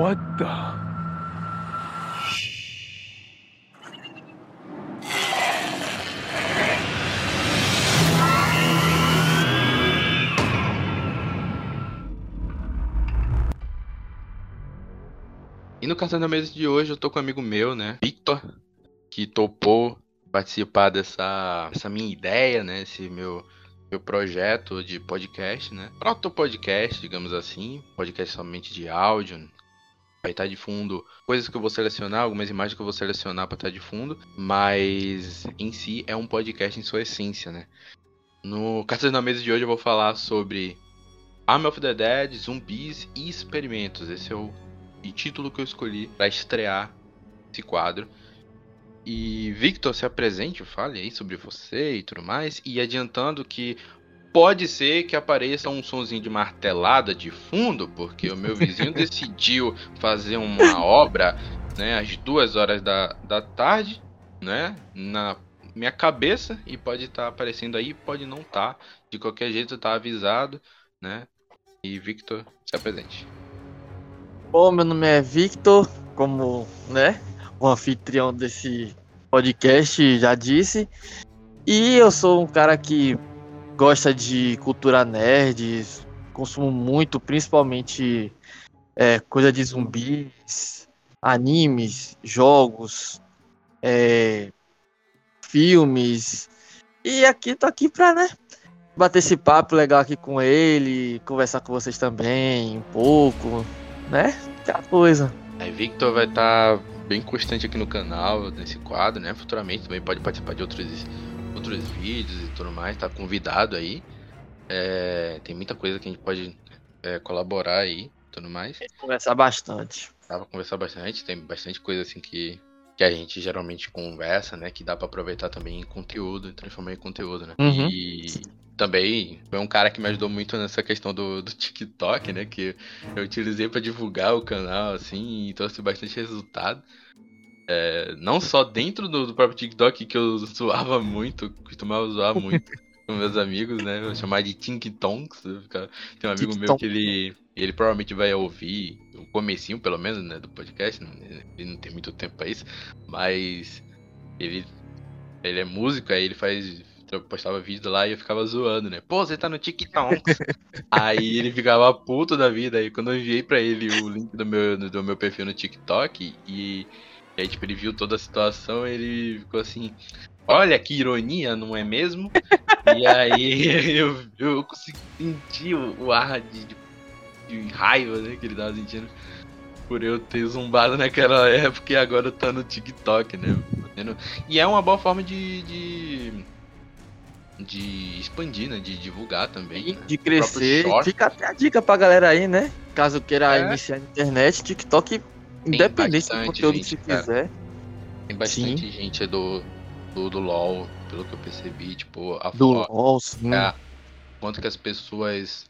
What the? E no Cartão da Mesa de hoje eu tô com um amigo meu, né? Victor, que topou participar dessa, dessa minha ideia, né? Esse meu, meu projeto de podcast, né? Proto podcast, digamos assim. Podcast somente de áudio. Vai estar de fundo coisas que eu vou selecionar, algumas imagens que eu vou selecionar para estar de fundo. Mas em si é um podcast em sua essência, né? No Cartão da Mesa de hoje eu vou falar sobre Army of the Dead, zumbis e experimentos. Esse é o título que eu escolhi para estrear esse quadro. E Victor, se apresente, fale aí sobre você e tudo mais. E adiantando que pode ser que apareça um sonzinho de martelada de fundo, porque o meu vizinho decidiu fazer uma obra né, às duas horas da, da tarde, né? Na minha cabeça, e pode estar tá aparecendo aí, pode não estar. Tá. De qualquer jeito, tá avisado, né? E Victor, se apresente. Bom, meu nome é Victor, como, né, o anfitrião desse podcast já disse. E eu sou um cara que gosta de cultura nerd, consumo muito, principalmente é, coisa de zumbis, animes, jogos, é, filmes. E aqui tô aqui pra, né, bater esse papo legal aqui com ele, conversar com vocês também um pouco, né? Aquela coisa. Aí Victor vai estar tá bem constante aqui no canal, nesse quadro, né? Futuramente também pode participar de outros, outros vídeos e tudo mais, tá convidado aí. É, tem muita coisa que a gente pode é, colaborar aí tudo mais. Conversar bastante. Dá pra conversar bastante, tem bastante coisa assim que, que a gente geralmente conversa, né? Que dá para aproveitar também em conteúdo, transformar em conteúdo, né? Uhum. E também foi um cara que me ajudou muito nessa questão do, do TikTok, né? Que eu utilizei para divulgar o canal, assim, e trouxe bastante resultado. É, não só dentro do, do, próprio TikTok, que eu zoava muito, costumava zoar muito com meus amigos, né? Eu chamava de Tink Tonks. Tem um amigo meu que ele, ele provavelmente vai ouvir o comecinho, pelo menos, né, do podcast. Né? Ele não tem muito tempo pra isso, mas ele, ele é músico, aí ele faz eu postava vídeo lá e eu ficava zoando, né? Pô, você tá no TikTok. aí ele ficava puto da vida. Aí quando eu enviei pra ele o link do meu, do meu perfil no TikTok e, e aí, tipo, ele viu toda a situação, ele ficou assim. Olha que ironia, não é mesmo? e aí eu, eu consegui sentir o, o ar de, de, raiva né, que ele tava sentindo por eu ter zumbado naquela época e agora tá no TikTok, né? E é uma boa forma de, de de expandir, né? De divulgar também. né? De crescer. Fica até a dica pra galera aí, né? Caso queira é. iniciar na internet, TikTok, independente do conteúdo gente, que quiser. Tem bastante sim. gente do, do, do LoL, pelo que eu percebi, tipo, a do LoL, sim. Quanto que as pessoas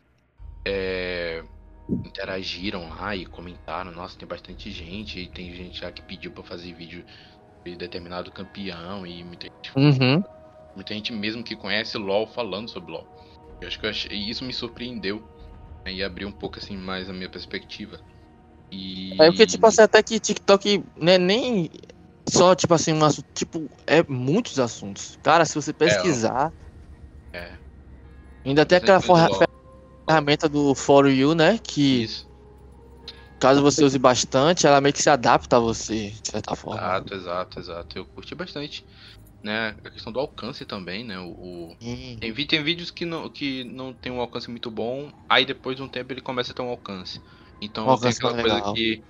é, interagiram lá e comentaram, nossa, tem bastante gente, e tem gente já que pediu pra fazer vídeo de determinado campeão e muita gente uhum. Muita gente mesmo que conhece LoL falando sobre LoL. Eu acho que eu achei, isso me surpreendeu. Né, e abriu um pouco assim mais a minha perspectiva. E... É porque, tipo assim, até que TikTok não é nem só, tipo assim, um assunto, tipo, é muitos assuntos. Cara, se você pesquisar. É. é. Ainda tem aquela ferramenta do For You, né? Que. Isso. Caso você use bastante, ela meio que se adapta a você, de certa forma. Exato, exato, exato. Eu curti bastante né? A questão do alcance também, né? O, o... Tem, tem vídeos que não, que não tem um alcance muito bom, aí depois de um tempo ele começa a ter um alcance. Então alcance tem aquela coisa legal. que,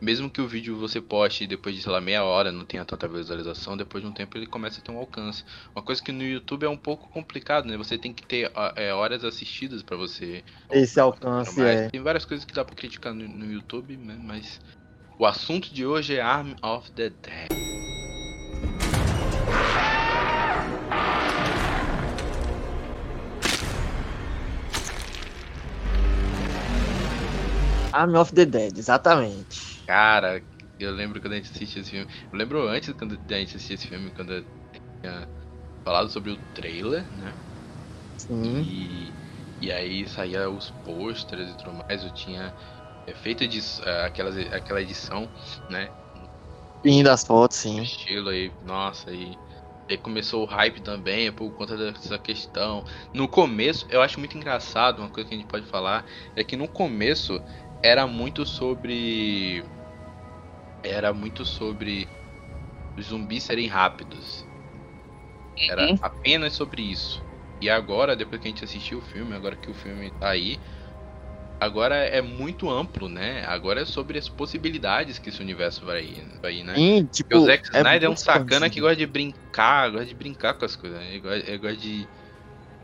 mesmo que o vídeo você poste depois de, sei lá, meia hora, não tenha tanta visualização, depois de um tempo ele começa a ter um alcance. Uma coisa que no YouTube é um pouco complicado, né? Você tem que ter é, horas assistidas para você. Esse alcance, é. Tem várias coisas que dá pra criticar no, no YouTube, né? Mas o assunto de hoje é Arm of the Dead. Army of the Dead, exatamente. Cara, eu lembro quando a gente assistia esse filme. Eu lembro antes quando a gente assistia esse filme, quando eu tinha falado sobre o trailer, né? Sim. E, e aí saía os pôsteres e tudo mais. Eu tinha é feita de é, aquelas, aquela edição, né? Fim das fotos, sim. Estilo aí, nossa, e aí começou o hype também por conta dessa questão. No começo, eu acho muito engraçado, uma coisa que a gente pode falar, é que no começo era muito sobre. Era muito sobre os zumbis serem rápidos. Era Uhum. apenas sobre isso. E agora, depois que a gente assistiu o filme, agora que o filme tá aí, agora é muito amplo, né? Agora é sobre as possibilidades que esse universo vai ir, vai né? Sim, Porque tipo, o Zack Snyder é um muito sacana que gosta de brincar, gosta de brincar com as coisas. né? Ele gosta, ele gosta de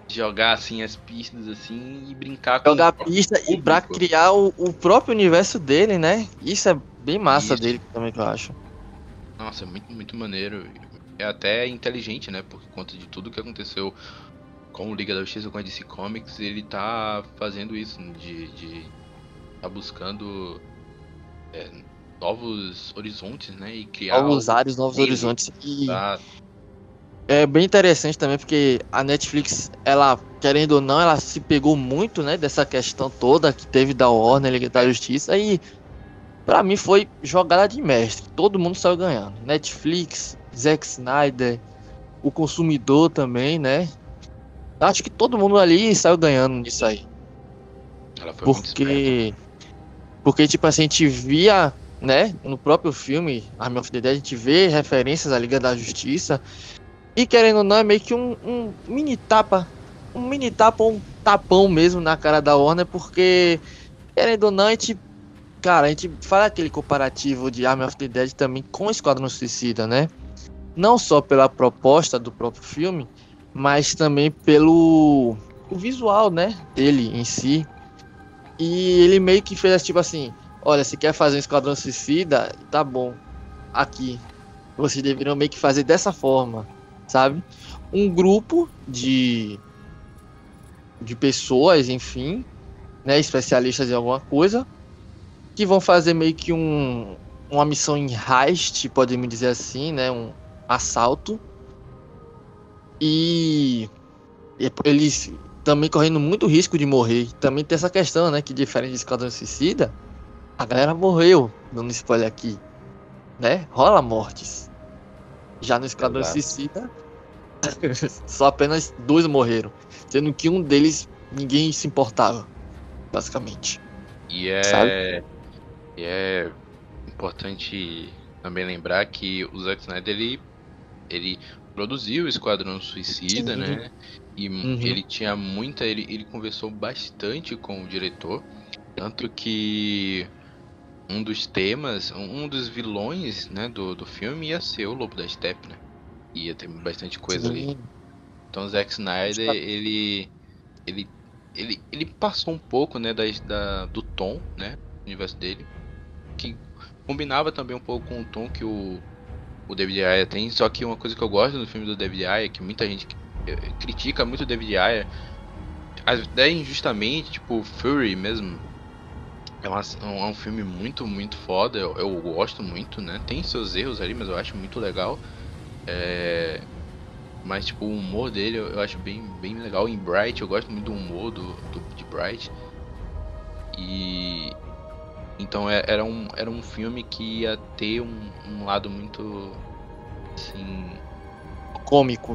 jogar assim as pistas assim e brincar com jogar próprio pista e pra público. criar o, o próprio universo dele, né? Isso é bem massa Isso. dele também que eu acho. Nossa, é muito, muito maneiro. É até inteligente, né? Por conta de tudo que aconteceu com o Liga da Justiça, com a DC Comics, ele tá fazendo isso, de. de tá buscando é, novos horizontes, né? E criar. Novos áreas, novos horizontes. E tá? É bem interessante também porque a Netflix, ela, querendo ou não, ela se pegou muito, né, dessa questão toda que teve da Warner, Liga da Justiça e pra mim foi jogada de mestre. Todo mundo saiu ganhando. Netflix, Zack Snyder, o consumidor também, né? Acho que todo mundo ali saiu ganhando nisso aí. Porque. Porque, tipo assim, a gente via, né, no próprio filme, Army of the Dead, a gente vê referências à Liga da Justiça. E querendo ou não, é meio que um, um mini tapa. Um mini tapa, um tapão mesmo na cara da Warner, porque, querendo ou não, a gente. Cara, a gente fala aquele comparativo de Army of the Dead também com Esquadrão Suicida, né? Não só pela proposta do próprio filme, mas também pelo o visual, né? Dele em si. E ele meio que fez tipo assim: olha, se quer fazer um Esquadrão Suicida, tá bom. Aqui. Vocês deveriam meio que fazer dessa forma, sabe? Um grupo de. de pessoas, enfim, né? Especialistas em alguma coisa, que vão fazer meio que um. uma missão em heist, podemos dizer assim, né? Um assalto. E. eles também correndo muito risco de morrer. Também tem essa questão, né? Que diferente de Esquadrão Suicida, a galera morreu, dando spoiler aqui. Né? Rola mortes. Já no Esquadrão Exato. Suicida, só apenas dois morreram. Sendo que um deles ninguém se importava, basicamente. E é, Sabe? e é importante também lembrar que o Zack Snyder ele, ele produziu o Esquadrão Suicida, né? E Uhum. ele tinha muita. Ele, ele conversou bastante com o diretor. Tanto que um dos temas, um dos vilões né, do, do filme ia ser o Lobo da Steppe, né? Ia ter bastante coisa ali. Sim. Então o Zack Snyder, Sabe- ele, ele, ele, ele passou um pouco, né, da, da- do tom, né, do universo dele, que combinava também um pouco com o tom que o, o David Ayer tem, só que uma coisa que eu gosto do filme do David Ayer, que muita gente eh, critica muito o David Ayer, até injustamente, tipo Fury mesmo, é, uma- é um filme muito, muito foda, eu, eu gosto muito, né, tem seus erros ali, mas eu acho muito legal, é... Mas, tipo, o humor dele eu, eu acho bem, bem legal. Em Bright, eu gosto muito do humor do, do, de Bright. E. Então é- era um, era um filme que ia ter um, um lado muito. Assim. Cômico.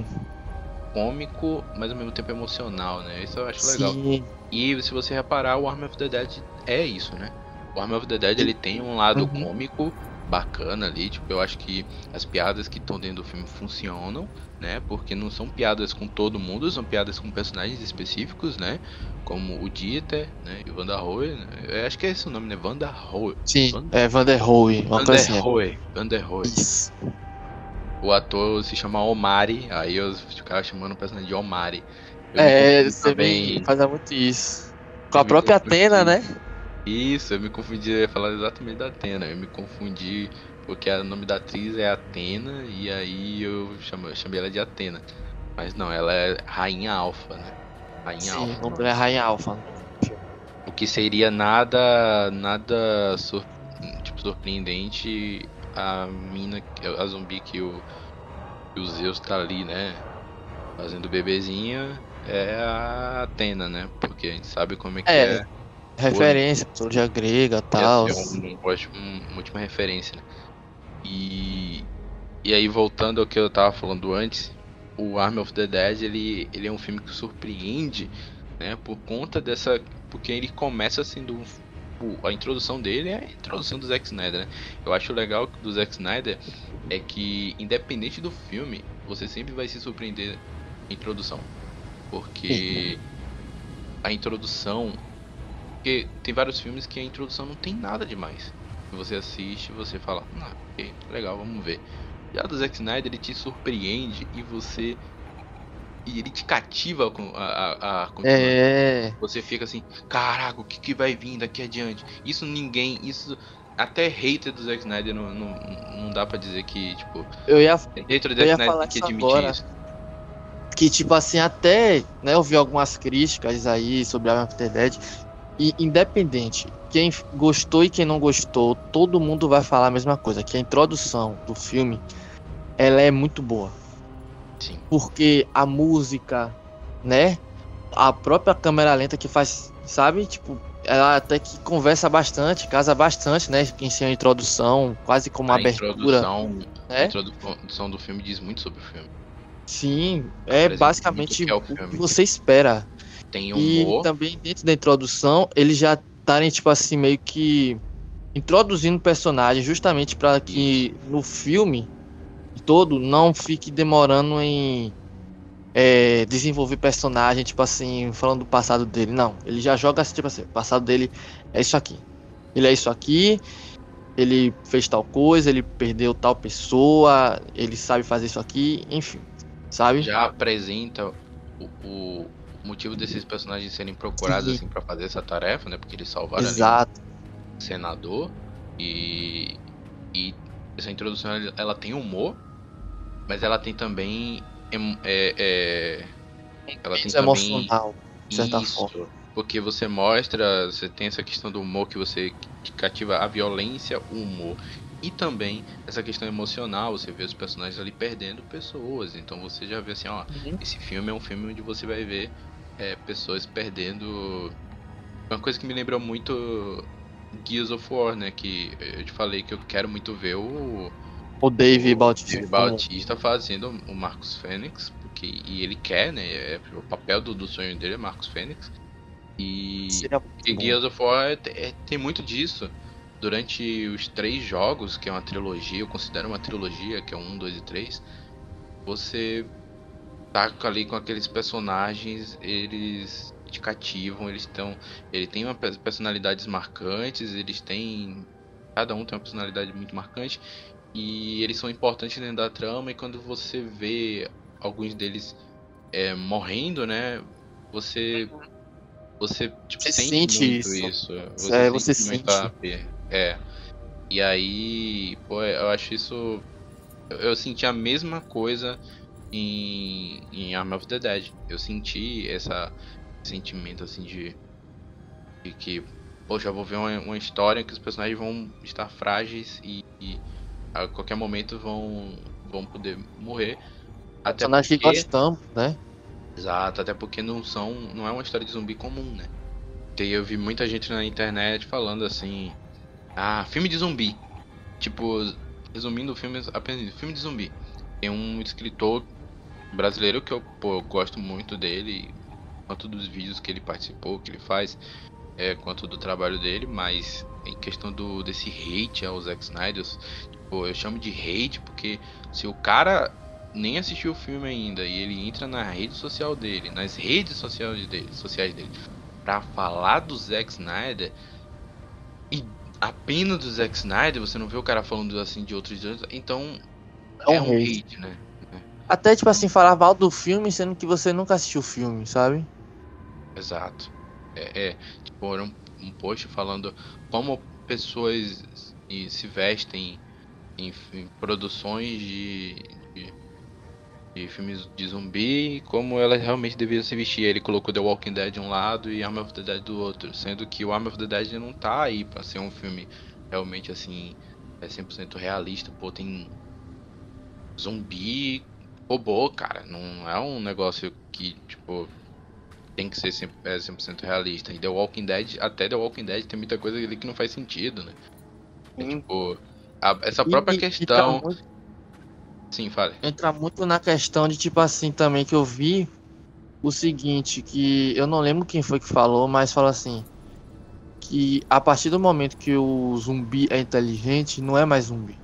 cômico, mas ao mesmo tempo emocional, né? Isso eu acho legal. Sim. E se você reparar, o Arm of the Dead é isso, né? O Arm of the Dead ele tem um lado Uhum. cômico bacana ali, tipo, eu acho que as piadas que estão dentro do filme funcionam, né? Porque não são piadas com todo mundo, são piadas com personagens específicos, né? Como o Dieter, né? E o Wanda Roy, né? Eu acho que é esse o nome, né? Wanda Roy. Sim, Van- é Van der Rohe, uma coisa assim. Wanda Roy. Wanda Roy. Isso. O ator se chama Omari, aí eu ficava chamando o personagem de Omari. Eu É, você também faz muito isso. Com a própria. Atena, né? Isso, eu me confundi, eu ia falar exatamente da Atena. Eu me confundi porque o nome da atriz é Atena e aí eu chamo- chamei ela de Atena. Mas não, ela é Rainha Alfa, né? Rainha Sim, Alfa. o nome é Rainha Alpha. O que seria nada. nada sur- tipo, surpreendente a mina, a zumbi que o, que o Zeus tá ali, né? Fazendo bebezinho é a Atena, né? Porque a gente sabe como é que É. é. Referência, mitologia grega tal. É um, um, uma última referência, né? E, e aí, voltando ao que eu tava falando antes, o Army of the Dead, ele, ele é um filme que surpreende, né? Por conta dessa... Porque ele começa sendo a introdução dele é a introdução do Zack Snyder, né? Eu acho legal do Zack Snyder é que, independente do filme, você sempre vai se surpreender introdução. Porque a introdução. Porque tem vários filmes que a introdução não tem nada demais. Você assiste você fala, ah, ok, legal, vamos ver. Já do Zack Snyder ele te surpreende e você. E ele te cativa com a, a, a É. Você fica assim, caraca, o que, que vai vir daqui adiante? Isso ninguém. Isso. Até hater do Zack Snyder não, não, não dá pra dizer que, tipo. Eu ia, hater do eu Zack ia Snyder tem que admitir agora. isso. que tipo assim, até, né, eu vi algumas críticas aí sobre a the Dead, e independente, quem gostou e quem não gostou, todo mundo vai falar a mesma coisa, que a introdução do filme, ela é muito boa. Sim. Porque a música, né, a própria câmera lenta que faz, sabe, tipo, ela até que conversa bastante, casa bastante, né, em sua introdução, quase como uma a abertura, introdução, a né? introdução do filme diz muito sobre o filme. Sim, é basicamente o que é o o que você espera. Tem E humor, também dentro da introdução, eles já estarem, tipo assim, meio que introduzindo o personagem justamente para que no filme todo não fique demorando em é, desenvolver personagem, tipo assim, falando do passado dele. Não, ele já joga assim, tipo assim, o passado dele é isso aqui. Ele é isso aqui, ele fez tal coisa, ele perdeu tal pessoa, ele sabe fazer isso aqui, enfim, sabe? já apresenta o, o motivo desses personagens serem procurados Sim. assim para fazer essa tarefa, né? Porque eles salvaram Exato. um senador e e essa introdução ela, tem humor, mas ela tem também é, é, ela tem Isso também emocional, de certa Isso, forma. Porque você mostra, você tem essa questão do humor que você te cativa a violência, o humor. E também essa questão emocional, você vê os personagens ali perdendo pessoas. Então você já vê assim, ó, Uhum. esse filme é um filme onde você vai ver é, pessoas perdendo. Uma coisa que me lembrou muito Gears of War, né? Que eu te falei que eu quero muito ver o, O Dave o Bautista. Dave Bautista fazendo o Marcos Fênix, porque e ele quer, né? É, o papel do, do sonho dele é Marcos Fênix. E, muito e. Gears of War é- é- tem muito disso. Durante os três jogos, que é uma trilogia, eu considero uma trilogia, que é um, dois e três, você tá ali com aqueles personagens, eles te cativam, eles estão. Ele tem uma pe- personalidades marcantes, eles têm. Cada um tem uma personalidade muito marcante. E eles são importantes dentro da trama, e quando você vê alguns deles é, morrendo, né? Você. Você tipo, Você sente, sente isso. isso. É, você muito sente. a per- É. E aí, pô, eu acho isso. Eu senti a mesma coisa em, em Arm of the Dead. Eu senti essa esse sentimento assim de, de que, poxa, vou ver uma, uma história que os personagens vão estar frágeis e, e a qualquer momento vão, vão poder morrer. Até Personagem que porque, gostamos, né? exato, até porque não são, não é uma história de zumbi comum, né? E eu vi muita gente na internet falando assim, ah, filme de zumbi. Tipo, resumindo o filme apenas filme de zumbi. Tem um escritor brasileiro que eu, pô, eu gosto muito dele, quanto dos vídeos que ele participou, que ele faz, é, quanto do trabalho dele, mas em questão do desse hate ao Zack Snyder, tipo, eu chamo de hate porque se o cara nem assistiu o filme ainda e ele entra na rede social dele, nas redes sociais dele, sociais dele, pra falar do Zack Snyder e apenas do Zack Snyder, você não vê o cara falando assim de outros, então É um é um hate. hate, né? Até, tipo assim, falar mal do filme, sendo que você nunca assistiu o filme, sabe? Exato. É, é tipo, um, um post falando como pessoas se vestem em, em produções de, de, de filmes de zumbi como elas realmente deveriam se vestir. Ele colocou The Walking Dead de um lado e Arm of the Dead do outro, sendo que o Arm of the Dead não tá aí pra ser um filme realmente assim, é 100% realista. Pô, tem zumbi robô, cara. Não é um negócio que, tipo, tem que ser 100%, é, 100% realista. E The Walking Dead, até The Walking Dead tem muita coisa ali que não faz sentido, né? É, tipo, a, essa própria E- tá questão. muito- Sim, fale. entra muito na questão de tipo assim também que eu vi o seguinte, que eu não lembro quem foi que falou, mas falou assim que a partir do momento que o zumbi é inteligente, não é mais zumbi.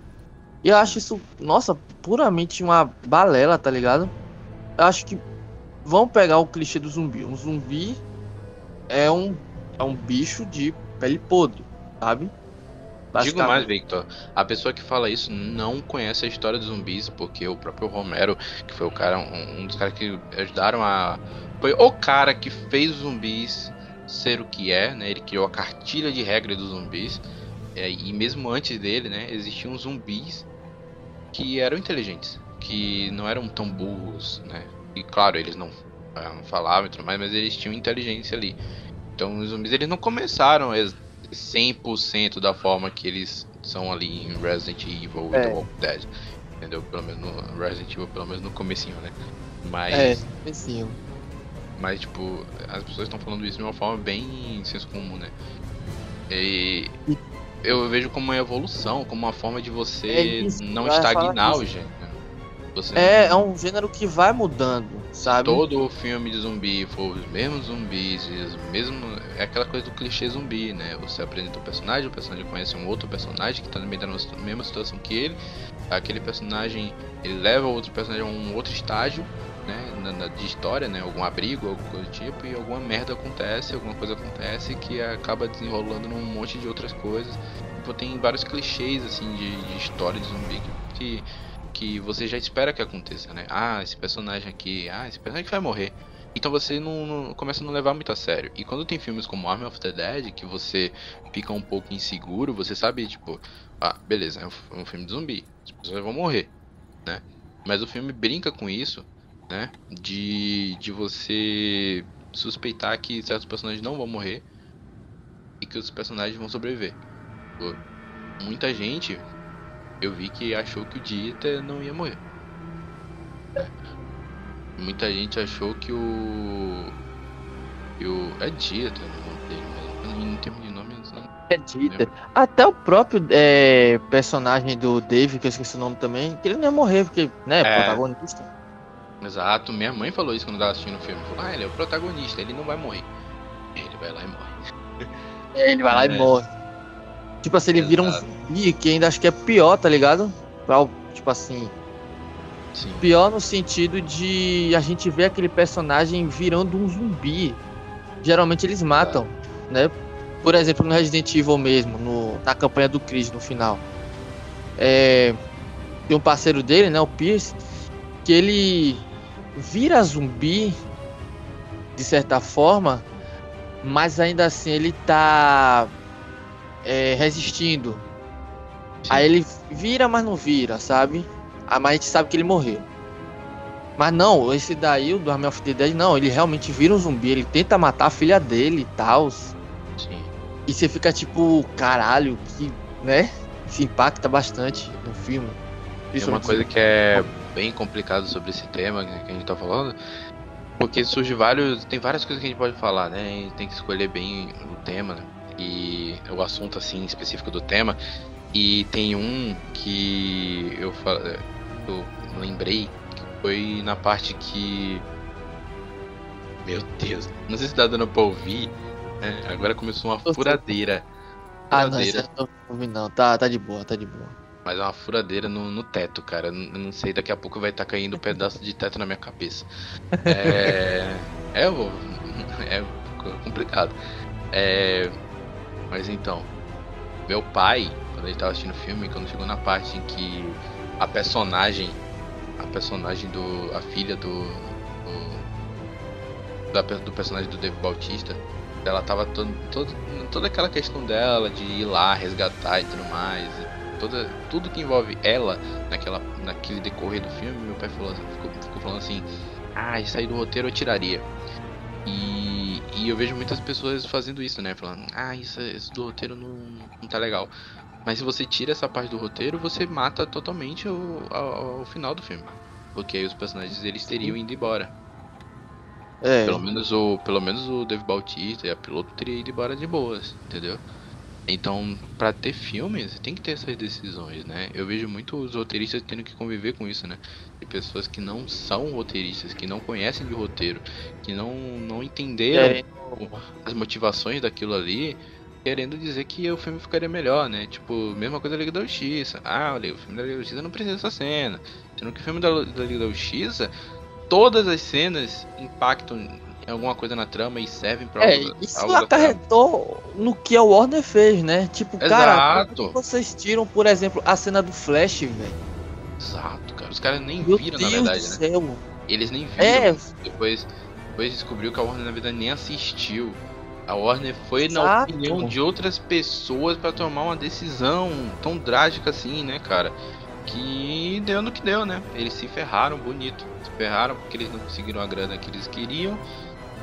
E eu acho isso, nossa, puramente uma balela, tá ligado? Eu acho que vão pegar o clichê do zumbi. Um zumbi é um é um bicho de pele podre, sabe? Digo mais. Victor. A pessoa que fala isso não conhece a história dos zumbis, porque o próprio Romero, que foi o cara, um, um dos caras que ajudaram a. Foi o cara que fez os zumbis ser o que é, né? Ele criou a cartilha de regra dos zumbis. É, e mesmo antes dele, né, existiam zumbis que eram inteligentes, que não eram tão burros, né? E claro, eles não, ah, não falavam e tudo mais, mas eles tinham inteligência ali. Então os zumbis eles não começaram ex- 100% da forma que eles são ali em Resident Evil e É. The Walking Dead. Entendeu? Pelo menos no Resident Evil, pelo menos no comecinho, né? Mas, É, assim, mas tipo, as pessoas estão falando isso de uma forma bem senso comum, né? E E- eu vejo como uma evolução, como uma forma de você É isso, não estagnar o gênero. Você É, é um gênero que vai mudando, sabe? todo filme de zumbi for os mesmos zumbis, os mesmos. É aquela coisa do clichê zumbi, né? Você apresenta o personagem, o personagem conhece um outro personagem que também tá na mesma situação que ele. Aquele personagem ele leva o outro personagem a um outro estágio, né? na- de história, né? Algum abrigo, alguma coisa do tipo, e alguma merda acontece, alguma coisa acontece que acaba desenrolando num monte de outras coisas. Tipo, tem vários clichês assim de, de história de zumbi que, que você já espera que aconteça, né? Ah, esse personagem aqui, ah, esse personagem vai morrer. Então você não, não- começa a não levar muito a sério. E quando tem filmes como Army of the Dead, que você fica um pouco inseguro, você sabe, tipo, ah, beleza, é um, f- um filme de zumbi, as pessoas vão morrer, né? Mas o filme brinca com isso, né? De, de você suspeitar que certos personagens não vão morrer e que os personagens vão sobreviver. Muita gente eu vi que achou que o Dieter não ia morrer. É. Muita gente achou que o. Que o. É Dieter o nome dele, mas em termos de nome. não- É Dieter. Até o próprio é, personagem do Dave, que eu esqueci o nome também, que ele não ia morrer, porque, né, É. protagonista. Exato, minha mãe falou isso quando tava assistindo o filme. Falou, ah, ele é o protagonista, ele não vai morrer. Ele vai lá e morre. Ele vai lá É. e morre. Tipo assim, ele vira um Exato. zumbi que ainda acho que é pior, tá ligado? Pra Tipo assim, Sim. pior no sentido de a gente ver aquele personagem virando um zumbi. Geralmente eles matam, né? Por exemplo, no Resident Evil mesmo, no, na campanha do Chris no final. É, tem um parceiro dele, né? O Pierce, que ele vira zumbi de certa forma, mas ainda assim ele tá é, resistindo. Sim. Aí ele vira, mas não vira, sabe? Ah, mas a gente sabe que ele morreu. Mas não, esse daí, o do Army of the Dead, não, ele realmente vira um zumbi, ele tenta matar a filha dele e tal. Sim. E você fica tipo, caralho, que, né? Isso impacta bastante no filme. Tem uma Principalmente- coisa que é bem complicado sobre esse tema que a gente tá falando. Porque surge vários. Tem várias coisas que a gente pode falar, né? A gente tem que escolher bem o tema né, e o assunto assim específico do tema. E tem um que eu, eu lembrei que foi na parte que. Meu Deus, não sei se tá dando pra ouvir. né? Agora começou uma Tô- furadeira. Ah, não, Furadeira. isso não ouvi não. Tá, tá de boa, tá de boa. Mas é uma furadeira no, no teto, cara. Eu não sei, daqui a pouco vai estar caindo um pedaço de teto na minha cabeça. É. É, é complicado. É. Mas então. Meu pai, quando ele tava assistindo o filme, quando chegou na parte em que a personagem. A personagem do. A filha do. do, do personagem do Dave Bautista. Ela tava todo, todo, toda aquela questão dela de ir lá resgatar e tudo mais. Toda, tudo que envolve ela naquela, naquele decorrer do filme, meu pai falou, ficou, ficou falando assim, ah, isso aí do roteiro eu tiraria. E, e eu vejo muitas pessoas fazendo isso, né? Falando, ah, isso, isso do roteiro não, não tá legal. Mas se você tira essa parte do roteiro, você mata totalmente o, ao, ao final do filme. Porque aí os personagens eles teriam ido embora. É. Pelo menos o, pelo menos o Dave Bautista e a piloto teria ido embora de boas, entendeu? Então, para ter filmes, tem que ter essas decisões, né? Eu vejo muitos roteiristas tendo que conviver com isso, né? De pessoas que não são roteiristas, que não conhecem de roteiro, que não, não entenderam é. as motivações daquilo ali, querendo dizer que o filme ficaria melhor, né? Tipo, mesma coisa da Liga da Justiça. Ah, olha, o filme da Liga da Justiça não precisa dessa cena. Sendo que o filme da, da Liga da Justiça, todas as cenas impactam alguma coisa na trama e servem pra É, isso acarretou no que a Warner fez, né? Tipo, Exato. cara, vocês tiram, por exemplo, a cena do Flash, velho? Exato, cara. Os caras nem Meu viram, Deus na verdade, né? Céu. Eles nem viram. É. Depois, depois descobriu que a Warner, na verdade, nem assistiu. A Warner foi Exato. na opinião de outras pessoas para tomar uma decisão tão drástica assim, né, cara? Que deu no que deu, né? Eles se ferraram bonito. Se ferraram porque eles não conseguiram a grana que eles queriam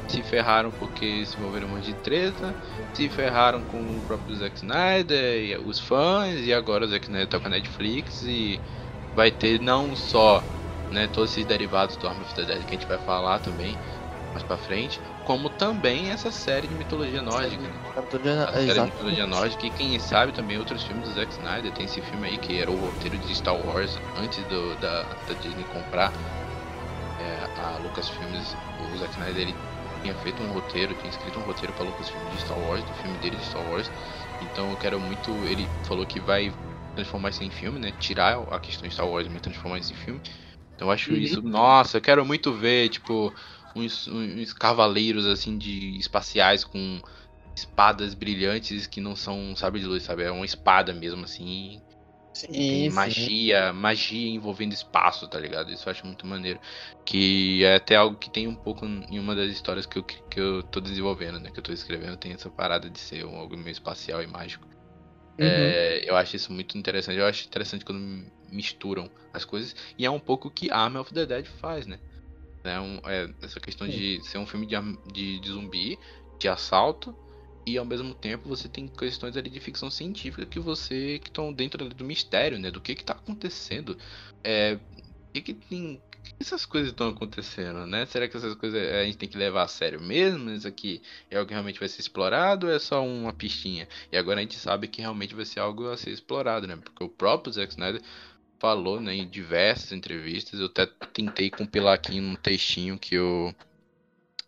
se ferraram porque se envolveram um monte de treta, se ferraram com o próprio Zack Snyder e os fãs, e agora o Zack Snyder tá com a Netflix e vai ter não só né, todos esses derivados do Arm of the Dead que a gente vai falar também mais pra frente, como também essa série de mitologia nórdica. Mitologia, a série de mitologia nórdica e quem sabe também outros filmes do Zack Snyder. Tem esse filme aí que era o roteiro de Star Wars antes do, da, da Disney comprar é, a Lucasfilms. O Zack Snyder ele tinha feito um roteiro, tinha escrito um roteiro para Lucasfilm de Star Wars, do filme dele de Star Wars. Então eu quero muito. Ele falou que vai transformar isso em filme, né? Tirar a questão de Star Wars e transformar isso em filme. Então eu acho uhum. isso. Nossa, eu quero muito ver, tipo, uns, uns cavaleiros assim de espaciais com espadas brilhantes que não são sabe de luz, sabe? É uma espada mesmo, assim. Sim, magia, sim. magia envolvendo espaço, tá ligado? Isso eu acho muito maneiro. Que é até algo que tem um pouco em uma das histórias que eu, que eu tô desenvolvendo, né? Que eu tô escrevendo, tem essa parada de ser algo meio espacial e mágico. Uhum. É, eu acho isso muito interessante. Eu acho interessante quando misturam as coisas. E é um pouco o que Army of the Dead faz, né? É, um, é essa questão de ser um filme de, de, de zumbi, de assalto, e ao mesmo tempo você tem questões ali de ficção científica que você que estão dentro do mistério, né? Do que que tá acontecendo. É, que que tem que essas coisas estão acontecendo, né? Será que essas coisas a gente tem que levar a sério mesmo? Isso aqui é algo que realmente vai ser explorado ou é só uma pistinha? E agora a gente sabe que realmente vai ser algo a ser explorado, né? Porque o próprio Zack Snyder falou né, em diversas entrevistas. Eu até tentei compilar aqui um textinho que eu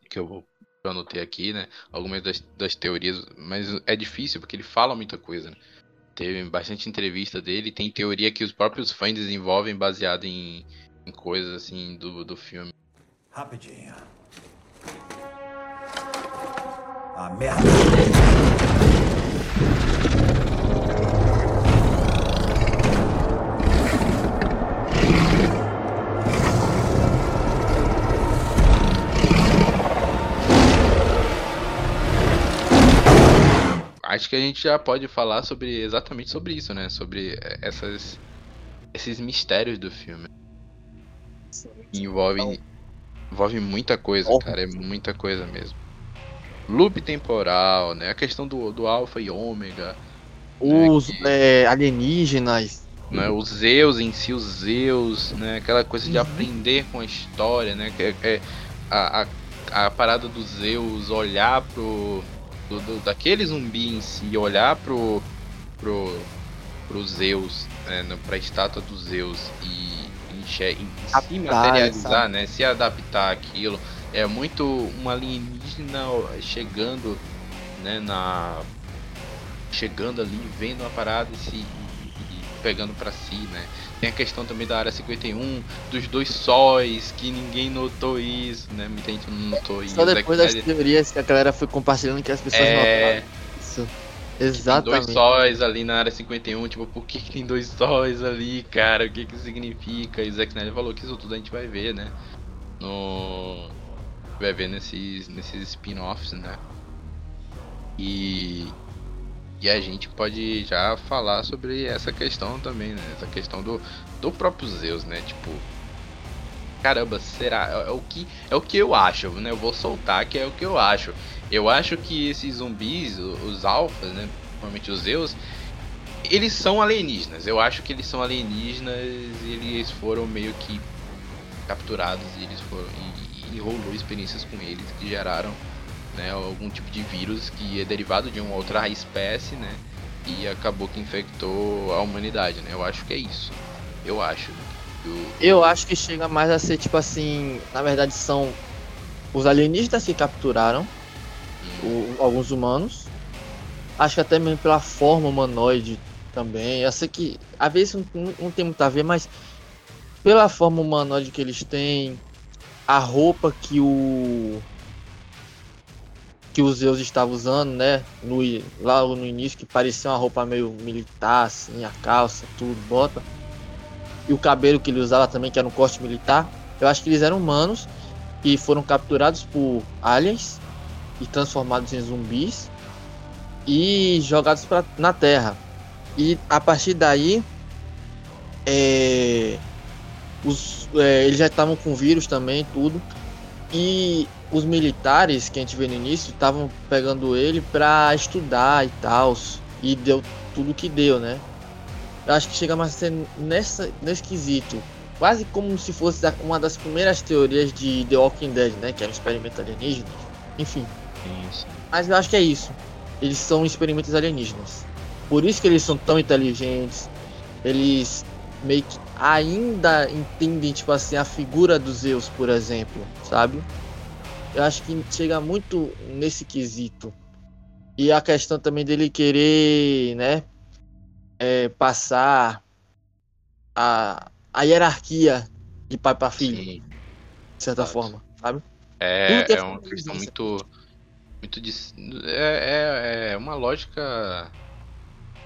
que eu eu anotei aqui, né? Algumas das, das teorias, mas é difícil porque ele fala muita coisa. Né? Teve bastante entrevista dele, tem teoria que os próprios fãs desenvolvem baseado em, em coisas assim do, do filme. Rapidinho. A merda. Acho que a gente já pode falar sobre exatamente sobre isso, né? Sobre essas esses mistérios do filme. Envolve envolve muita coisa, oh. cara, é muita coisa mesmo. Loop temporal, né? A questão do, do alfa e ômega. Né? Os né? que, é, alienígenas. Né? Os Zeus em si, os Zeus, né? Aquela coisa de uhum. aprender com a história, né? Que é, é a, a, a parada dos Zeus olhar pro do, do, daquele zumbi em si olhar pro, pro, pro Zeus, né, pra estátua do Zeus e, e, se materializar, né, se adaptar aquilo, é muito uma alienígena chegando, né, na chegando ali, vendo a parada e se pegando para si, né? Tem a questão também da área 51, dos dois sóis, que ninguém notou isso, né? Muita gente não notou isso. Só depois das teorias que a galera foi compartilhando que as pessoas é... notaram isso. Exatamente. Dois sóis ali na área 51, tipo, por que, que tem dois sóis ali, cara? O que que significa? E o Zack Snyder falou que isso tudo a gente vai ver, né? No... Vai ver nesses, nesses spin-offs, né? E e a gente pode já falar sobre essa questão também, né? Essa questão do, do próprio Zeus, né? Tipo, caramba, será? É, é, o que é o que eu acho, né? Eu vou soltar que é o que eu acho. Eu acho que esses zumbis, os alfas, né? Principalmente os Zeus, eles são alienígenas. Eu acho que eles são alienígenas e eles foram meio que capturados e eles foram e, que rolou experiências com eles que geraram né, algum tipo de vírus que é derivado de uma outra espécie, né? E acabou que infectou a humanidade, né? Eu acho que é isso. Eu acho. Eu, eu acho que chega mais a ser tipo assim, na verdade são os alienígenas que capturaram hum. o, alguns humanos. Acho que até mesmo pela forma humanoide também. Eu sei que às vezes não, não tem muito a ver, mas pela forma humanoide que eles têm, a roupa que o que o Zeus estava usando, né? No, lá no início, que parecia uma roupa meio militar, assim, a calça, tudo, bota. E o cabelo que ele usava também, que era um corte militar. Eu acho que eles eram humanos e foram capturados por aliens e transformados em zumbis e jogados pra, na Terra. E a partir daí, é, os, é, eles já estavam com vírus também, tudo. E os militares que a gente vê no início estavam pegando ele para estudar e tal. E deu tudo que deu, né? Eu acho que chega mais a ser nessa, nesse quesito. Quase como se fosse uma das primeiras teorias de The Walking Dead, né? Que era um experimento alienígena. Enfim. Isso. Mas eu acho que é isso. Eles são experimentos alienígenas. Por isso que eles são tão inteligentes. Eles meio que ainda entendem, tipo assim, a figura dos Zeus, por exemplo, sabe? Eu acho que chega muito nesse quesito. E a questão também dele querer, né, é, passar a, a hierarquia de pai para filho, Sim. de certa forma, sabe? É, é uma questão muito, muito de, é, é, é uma lógica,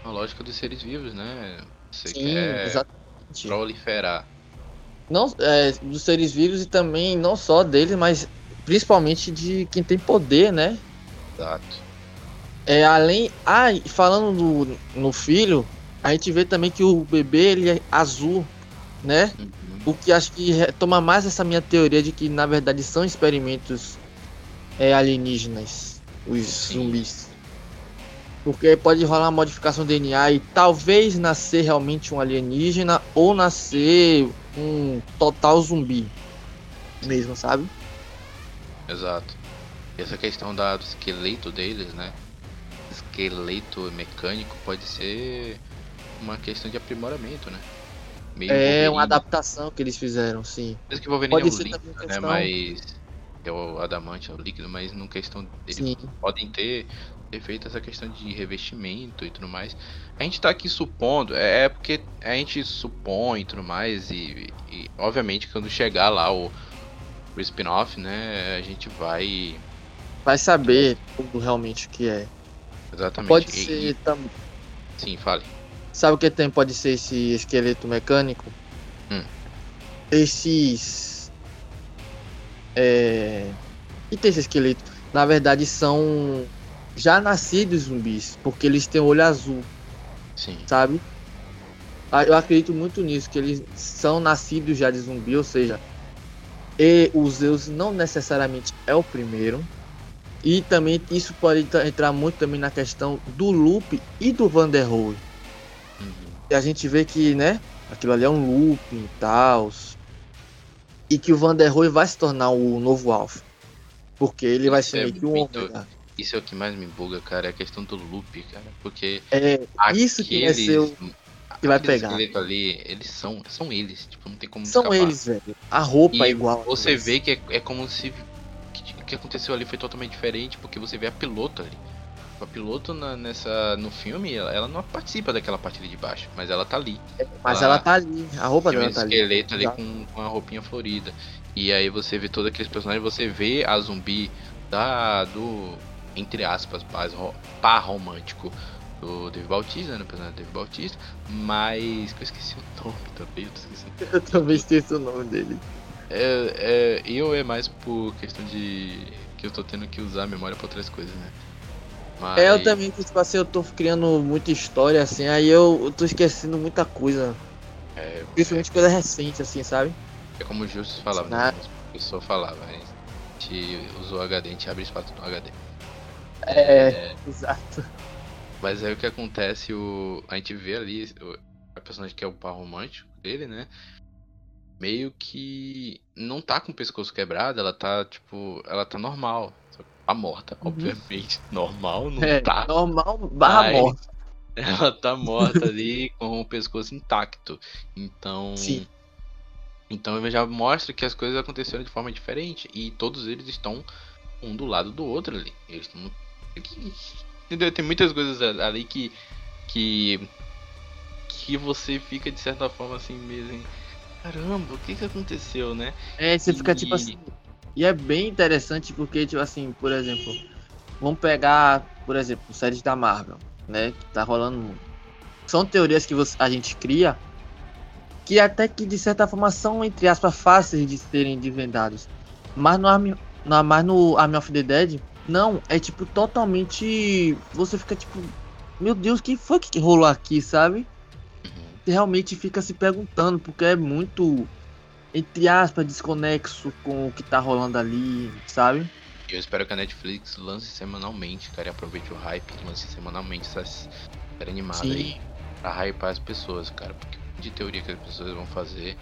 uma lógica dos seres vivos, né? Você Sim, quer exatamente. proliferar. Não, é, dos seres vivos e também não só deles, mas principalmente de quem tem poder, né? Exato. É, além. Ah, falando no, no filho, a gente vê também que o bebê ele é azul, né? Uhum. O que acho que toma mais essa minha teoria de que na verdade são experimentos é, alienígenas, os Sim. zumbis. Porque pode rolar uma modificação do DNA e talvez nascer realmente um alienígena ou nascer um total zumbi mesmo, sabe? Exato. E essa questão da, do esqueleto deles, né? Esqueleto mecânico pode ser uma questão de aprimoramento, né? Meio é uma adaptação que eles fizeram, sim. Mesmo que Wolverine pode é o líquido, né? Questão... Mas é o adamante, é o líquido, mas não questão eles sim. podem ter, ter feito essa questão de revestimento e tudo mais. A gente tá aqui supondo, é, é porque a gente supõe e tudo mais, e, e obviamente quando chegar lá o, o spin-off, né, a gente vai. Vai saber tudo realmente o que é. Exatamente. Pode e, ser também. Sim, fale. Sabe o que tem? Pode ser esse esqueleto mecânico? Hum. Esses. É. E tem esse esqueleto? Na verdade, são já nascidos zumbis, porque eles têm olho azul. Sim. Sabe? Ah, eu acredito muito nisso, que eles são nascidos já de zumbi, ou seja, e o Zeus não necessariamente é o primeiro. E também isso pode entrar muito também na questão do Loop e do Van der Rohe. Uhum. E a gente vê que, né, aquilo ali é um looping e tal. E que o Van der Rohe vai se tornar o novo Alpha. Porque ele isso vai ser é meio que um muito, Isso é o que mais me buga, cara, é a questão do loop, cara. Porque. É, isso que ser o que vai pegar. ali, eles são, são eles, tipo, não tem como São escapar. eles, velho. A roupa e é igual. Você vê que é, é como se o que aconteceu ali foi totalmente diferente, porque você vê a piloto ali. A piloto na, nessa, no filme, ela, ela, não participa daquela parte ali de baixo, mas ela tá ali. É, mas ela, ela tá ali, a roupa dela tá ali. esqueleto ali com, com a roupinha florida. E aí você vê todos aqueles personagens, você vê a zumbi da do entre aspas, par romântico do Dave Bautista, né? personagem do Dave Bautista, mas eu esqueci o nome também, eu esqueci. Eu também esqueci o nome dele. É, é, eu é mais por questão de que eu tô tendo que usar a memória pra outras coisas, né? Mas... É, eu também, tipo assim, eu tô criando muita história, assim, aí eu, eu tô esquecendo muita coisa. É, Principalmente é... coisa recente, assim, sabe? É como o Justus falava, né? a pessoa falava, a gente usou HD, a gente abre espaço no HD. É, é, exato. Mas aí o que acontece, o, a gente vê ali o, a personagem que é o par romântico dele, né? meio que não tá com o pescoço quebrado, ela tá, tipo, ela tá normal. Tá morta, uhum. obviamente. Normal não é, tá. Normal barra morta. Ela tá morta ali com o pescoço intacto. Então. Sim. Então já mostra que as coisas aconteceram de forma diferente. E todos eles estão um do lado do outro ali. Eles estão. Entendeu? Tem muitas coisas ali que. que. que você fica de certa forma assim mesmo. Caramba, o que que aconteceu, né? É, você e... fica tipo assim. E é bem interessante porque, tipo assim, por exemplo, vamos pegar, por exemplo, séries da Marvel, né? Que tá rolando. São teorias que você, a gente cria que até que de certa forma são, entre aspas, fáceis de serem desvendados. Mas no Army, no, mas no Army of the Dead, não, é tipo totalmente. Você fica tipo, meu Deus, que foi que rolou aqui, sabe? Você realmente fica se perguntando, porque é muito, entre aspas, desconexo com o que tá rolando ali, sabe? Eu espero que a Netflix lance semanalmente, cara, e aproveite o hype lance semanalmente essa série animada Sim. aí pra hypar as pessoas, cara, porque de teoria que as pessoas vão fazer.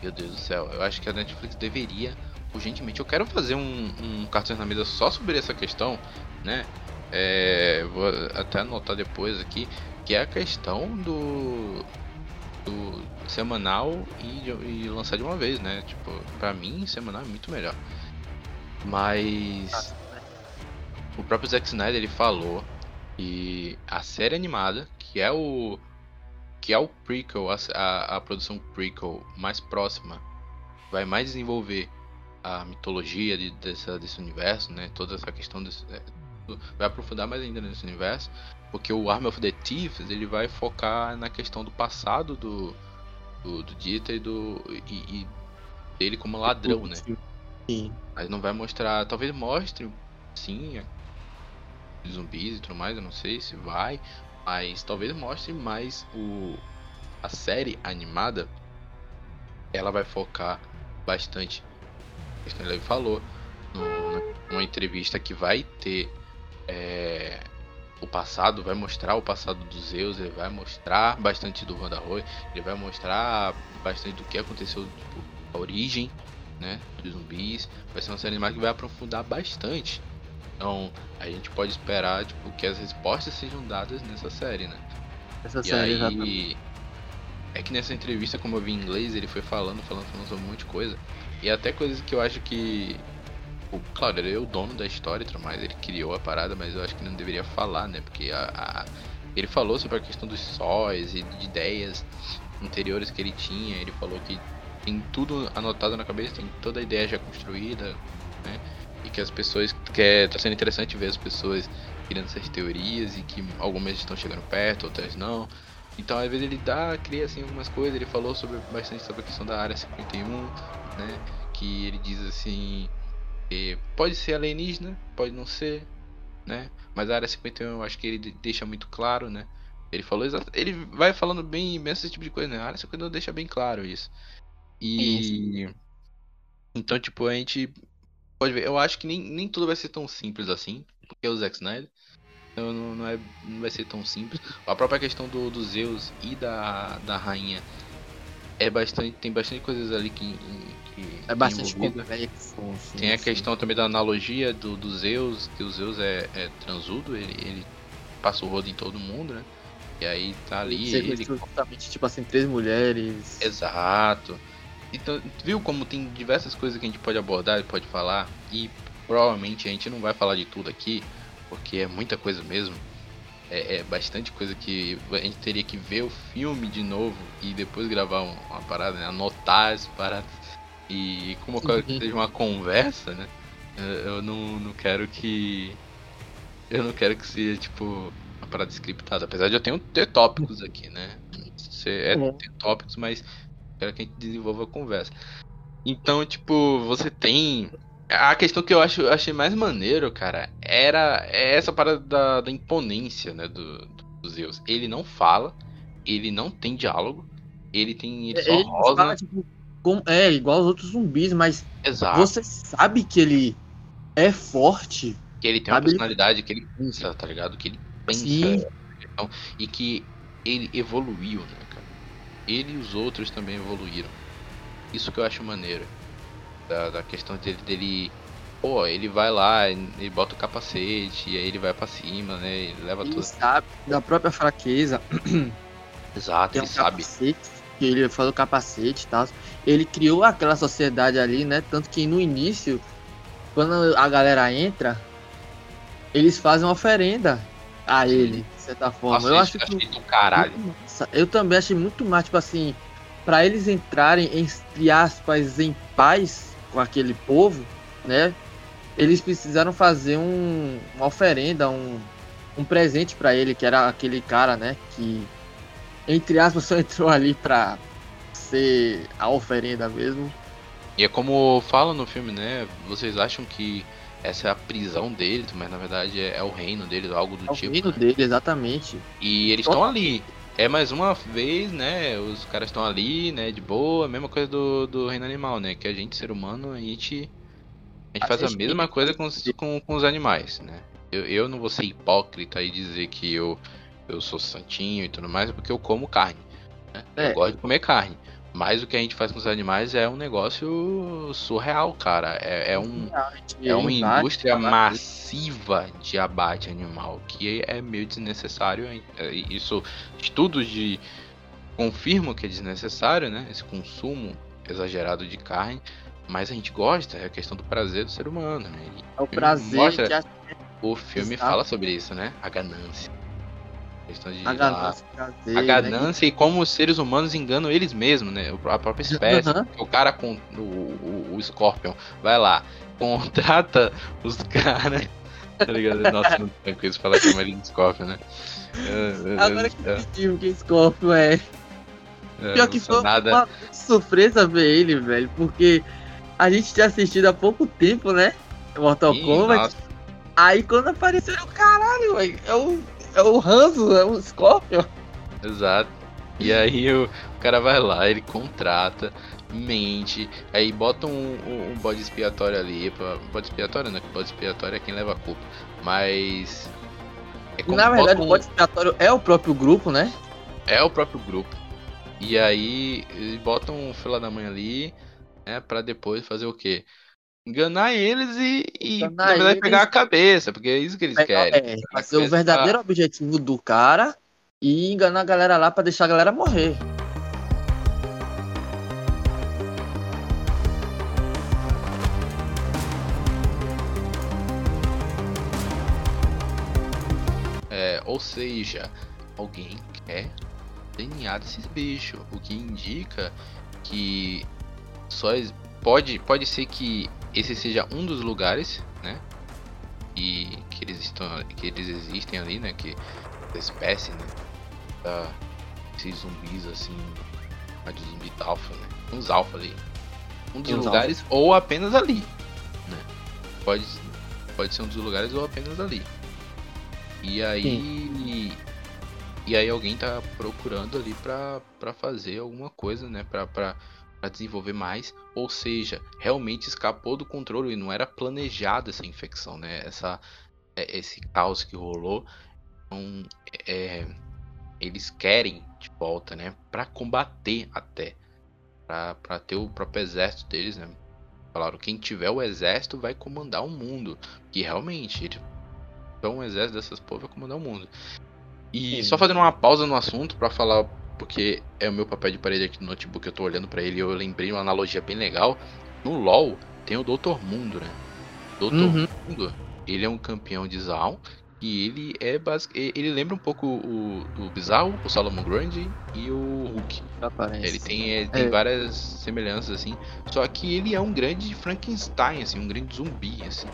Meu Deus do céu, eu acho que a Netflix deveria, urgentemente. Eu quero fazer um, um cartão na mesa só sobre essa questão, né? É, vou até anotar depois aqui, que é a questão do, do semanal e, e lançar de uma vez, né? Tipo, pra mim, semanal é muito melhor. Mas o próprio Zack Snyder ele falou e a série animada, que é o que é o prequel, a, a, a, produção prequel mais próxima, vai mais desenvolver a mitologia de, dessa, desse universo, né? Toda essa questão desse, é, vai aprofundar mais ainda nesse universo, porque o Arm of the Thieves ele vai focar na questão do passado do do, do Dieter e do e, e dele como ladrão, né? Sim. Mas não vai mostrar, talvez mostre, sim, zumbis e tudo mais, eu não sei se vai, mas talvez mostre mais o a série animada. Ela vai focar bastante. Ele falou numa entrevista que vai ter é, o passado, vai mostrar o passado dos Zeus, ele vai mostrar bastante do Roy, ele vai mostrar bastante do que aconteceu, tipo, a origem, né, dos zumbis. Vai ser uma série animada que vai aprofundar bastante então, a gente pode esperar tipo, que as respostas sejam dadas nessa série, né? Essa e série, aí, exatamente. É que nessa entrevista, como eu vi em inglês, ele foi falando, falando, falando sobre um monte de coisa. E até coisas que eu acho que. O, claro, ele é o dono da história e tudo mais, ele criou a parada, mas eu acho que não deveria falar, né? Porque a, a ele falou sobre a questão dos sóis e de ideias anteriores que ele tinha. Ele falou que tem tudo anotado na cabeça, tem toda a ideia já construída, né? e que as pessoas que é, tá sendo interessante ver as pessoas criando essas teorias e que algumas estão chegando perto, outras não. Então às vezes ele dá, cria assim algumas coisas, ele falou sobre bastante sobre a questão da área 51, né? Que ele diz assim, pode ser alienígena, pode não ser, né? Mas a área 51 eu acho que ele deixa muito claro, né? Ele falou exato, ele vai falando bem imenso esse tipo de coisa, né? A área 51 deixa bem claro isso. E isso. então tipo a gente pode ver, eu acho que nem, nem tudo vai ser tão simples assim, porque é o Zack Snyder. Então não, não, é, não vai ser tão simples. A própria questão do, do Zeus e da, da rainha é bastante. Tem bastante coisas ali que. que é bastante complexo. Tem a questão também da analogia do, do Zeus, que o Zeus é, é transudo, ele, ele passa o rodo em todo mundo, né? E aí tá ali. Ele, ele... tipo assim, três mulheres. Exato. Então, viu como tem diversas coisas que a gente pode abordar e pode falar, e provavelmente a gente não vai falar de tudo aqui, porque é muita coisa mesmo. É, é bastante coisa que a gente teria que ver o filme de novo e depois gravar uma parada, né? anotar as paradas. E como eu quero que seja uma conversa, né? Eu não, não quero que. Eu não quero que seja tipo uma parada scriptada. Apesar de eu tenho ter tópicos aqui, né? É, uhum. ter tópicos, mas Quero que a gente desenvolva a conversa. Então, tipo, você tem. A questão que eu acho, achei mais maneiro, cara, era essa parada da, da imponência, né, do, do Zeus. Ele não fala, ele não tem diálogo, ele tem. Ele ele rosa. Fala, tipo, como, é, igual os outros zumbis, mas Exato. você sabe que ele é forte. Que ele tem uma personalidade, que ele pensa, tá ligado? Que ele pensa. Sim. Então, e que ele evoluiu, né? ele e os outros também evoluíram. Isso que eu acho maneiro. Da, da questão dele, dele. Pô, ele vai lá, ele bota o capacete, e aí ele vai pra cima, né? Ele leva Ele tudo. sabe da própria fraqueza. Exato, ele um sabe. capacete, ele falou capacete e tal. Ele criou aquela sociedade ali, né? Tanto que no início, quando a galera entra, eles fazem uma oferenda a ele, de certa forma. Nossa, eu acho que do caralho. massa. Eu também achei muito mais, tipo assim, pra eles entrarem, entre aspas, em paz com aquele povo, né? Eles precisaram fazer um, uma oferenda, um, um presente pra ele, que era aquele cara, né? Que, entre aspas, só entrou ali pra ser a oferenda mesmo. E é como fala no filme, né? Vocês acham que essa é a prisão deles, mas na verdade é, é o reino deles, algo do É o tipo. reino né? dele, exatamente. E eles estão ali. É mais uma vez, né? Os caras estão ali, né? De boa, mesma coisa do, do reino animal, né? Que a gente, ser humano, a gente. A gente faz a mesma coisa com, os- com, com os animais, né? Eu, eu não vou ser hipócrita e dizer que eu, eu sou santinho e tudo mais, porque eu como carne. Né? É. Eu gosto de comer carne. Mas o que a gente faz com os animais é um negócio surreal, cara. É, é um. É uma indústria massiva de abate animal que é meio desnecessário. É, Isso, estudos de confirmam que é desnecessário, né? Esse consumo exagerado de carne, mas a gente gosta, é a questão do prazer do ser humano, né? E É o prazer Mostra- a, o filme Exato. fala sobre isso, né? A ganância. A questão de a ganância, prazer, a né? ganância e como os seres humanos enganam eles mesmos, né? A própria espécie. Aham. O cara com o, o, o Scorpion vai lá, contrata os caras. Tá ligado? Nossa, não tem coisa falar que é de Scorpion, né? Eu- eu- Agora que eu- pediu que Scorpio é. eu Pior que foi nada. uma surpresa ver ele, velho, porque a gente tinha assistido há pouco tempo, né? Mortal Ih, Kombat. nossa, Aí quando apareceu, eu, caralho, velho, é o, é o Hanzo, é o Scorpion. Exato. E aí o, o cara vai lá, ele contrata, mente, aí bota um, um, um bode expiatório ali. Pra, bode expiatório não, que bode expiatório é quem leva a culpa. Mas. É como Na verdade, bota o um- bode expiatório é o próprio grupo, né? É o próprio grupo. E aí eles botam um fila da mãe ali, né, pra depois fazer o quê? Enganar eles e, e Enganar na verdade eles. pegar a cabeça, porque é isso que eles querem. É, ser o verdadeiro objetivo do cara e enganar a galera lá pra deixar a galera morrer. É, ou seja, alguém quer DNA desses bichos, o que indica que só pode pode ser que esse seja um dos lugares, né? E que eles estão que eles existem ali, né? Que a espécie, né? Da, esses zumbis assim, a de zumbi alfa, né? Uns alfa ali. Um dos uns lugares ou apenas ali, né? Pode pode ser um dos lugares ou apenas ali. E aí. E aí alguém tá procurando ali pra, pra fazer alguma coisa, né? Pra, pra, pra desenvolver mais. Ou seja, realmente escapou do controle e não era planejada essa infecção, né? Essa, é- esse caos que rolou. Então, é, eles querem de volta, né? Pra combater até. Pra ter o próprio exército deles, né? Falaram, quem tiver o exército vai comandar o mundo. E realmente, ele então, um exército dessas povas vai comandar o mundo. E Sim. só fazendo uma pausa no assunto pra falar, porque é o meu papel de parede aqui no notebook, eu tô olhando pra ele e eu lembrei uma analogia bem legal. No LoL tem o Dr. Mundo, né? Dr. Uhum. Mundo, ele é um campeão de Zaun e ele é basic... ele lembra um pouco o, o Bizarro, o Solomon Grundy e o Hulk. Aparece. Ele tem, é, tem É. várias semelhanças, assim. Só que ele é um grande Frankenstein, assim, um grande zumbi, assim.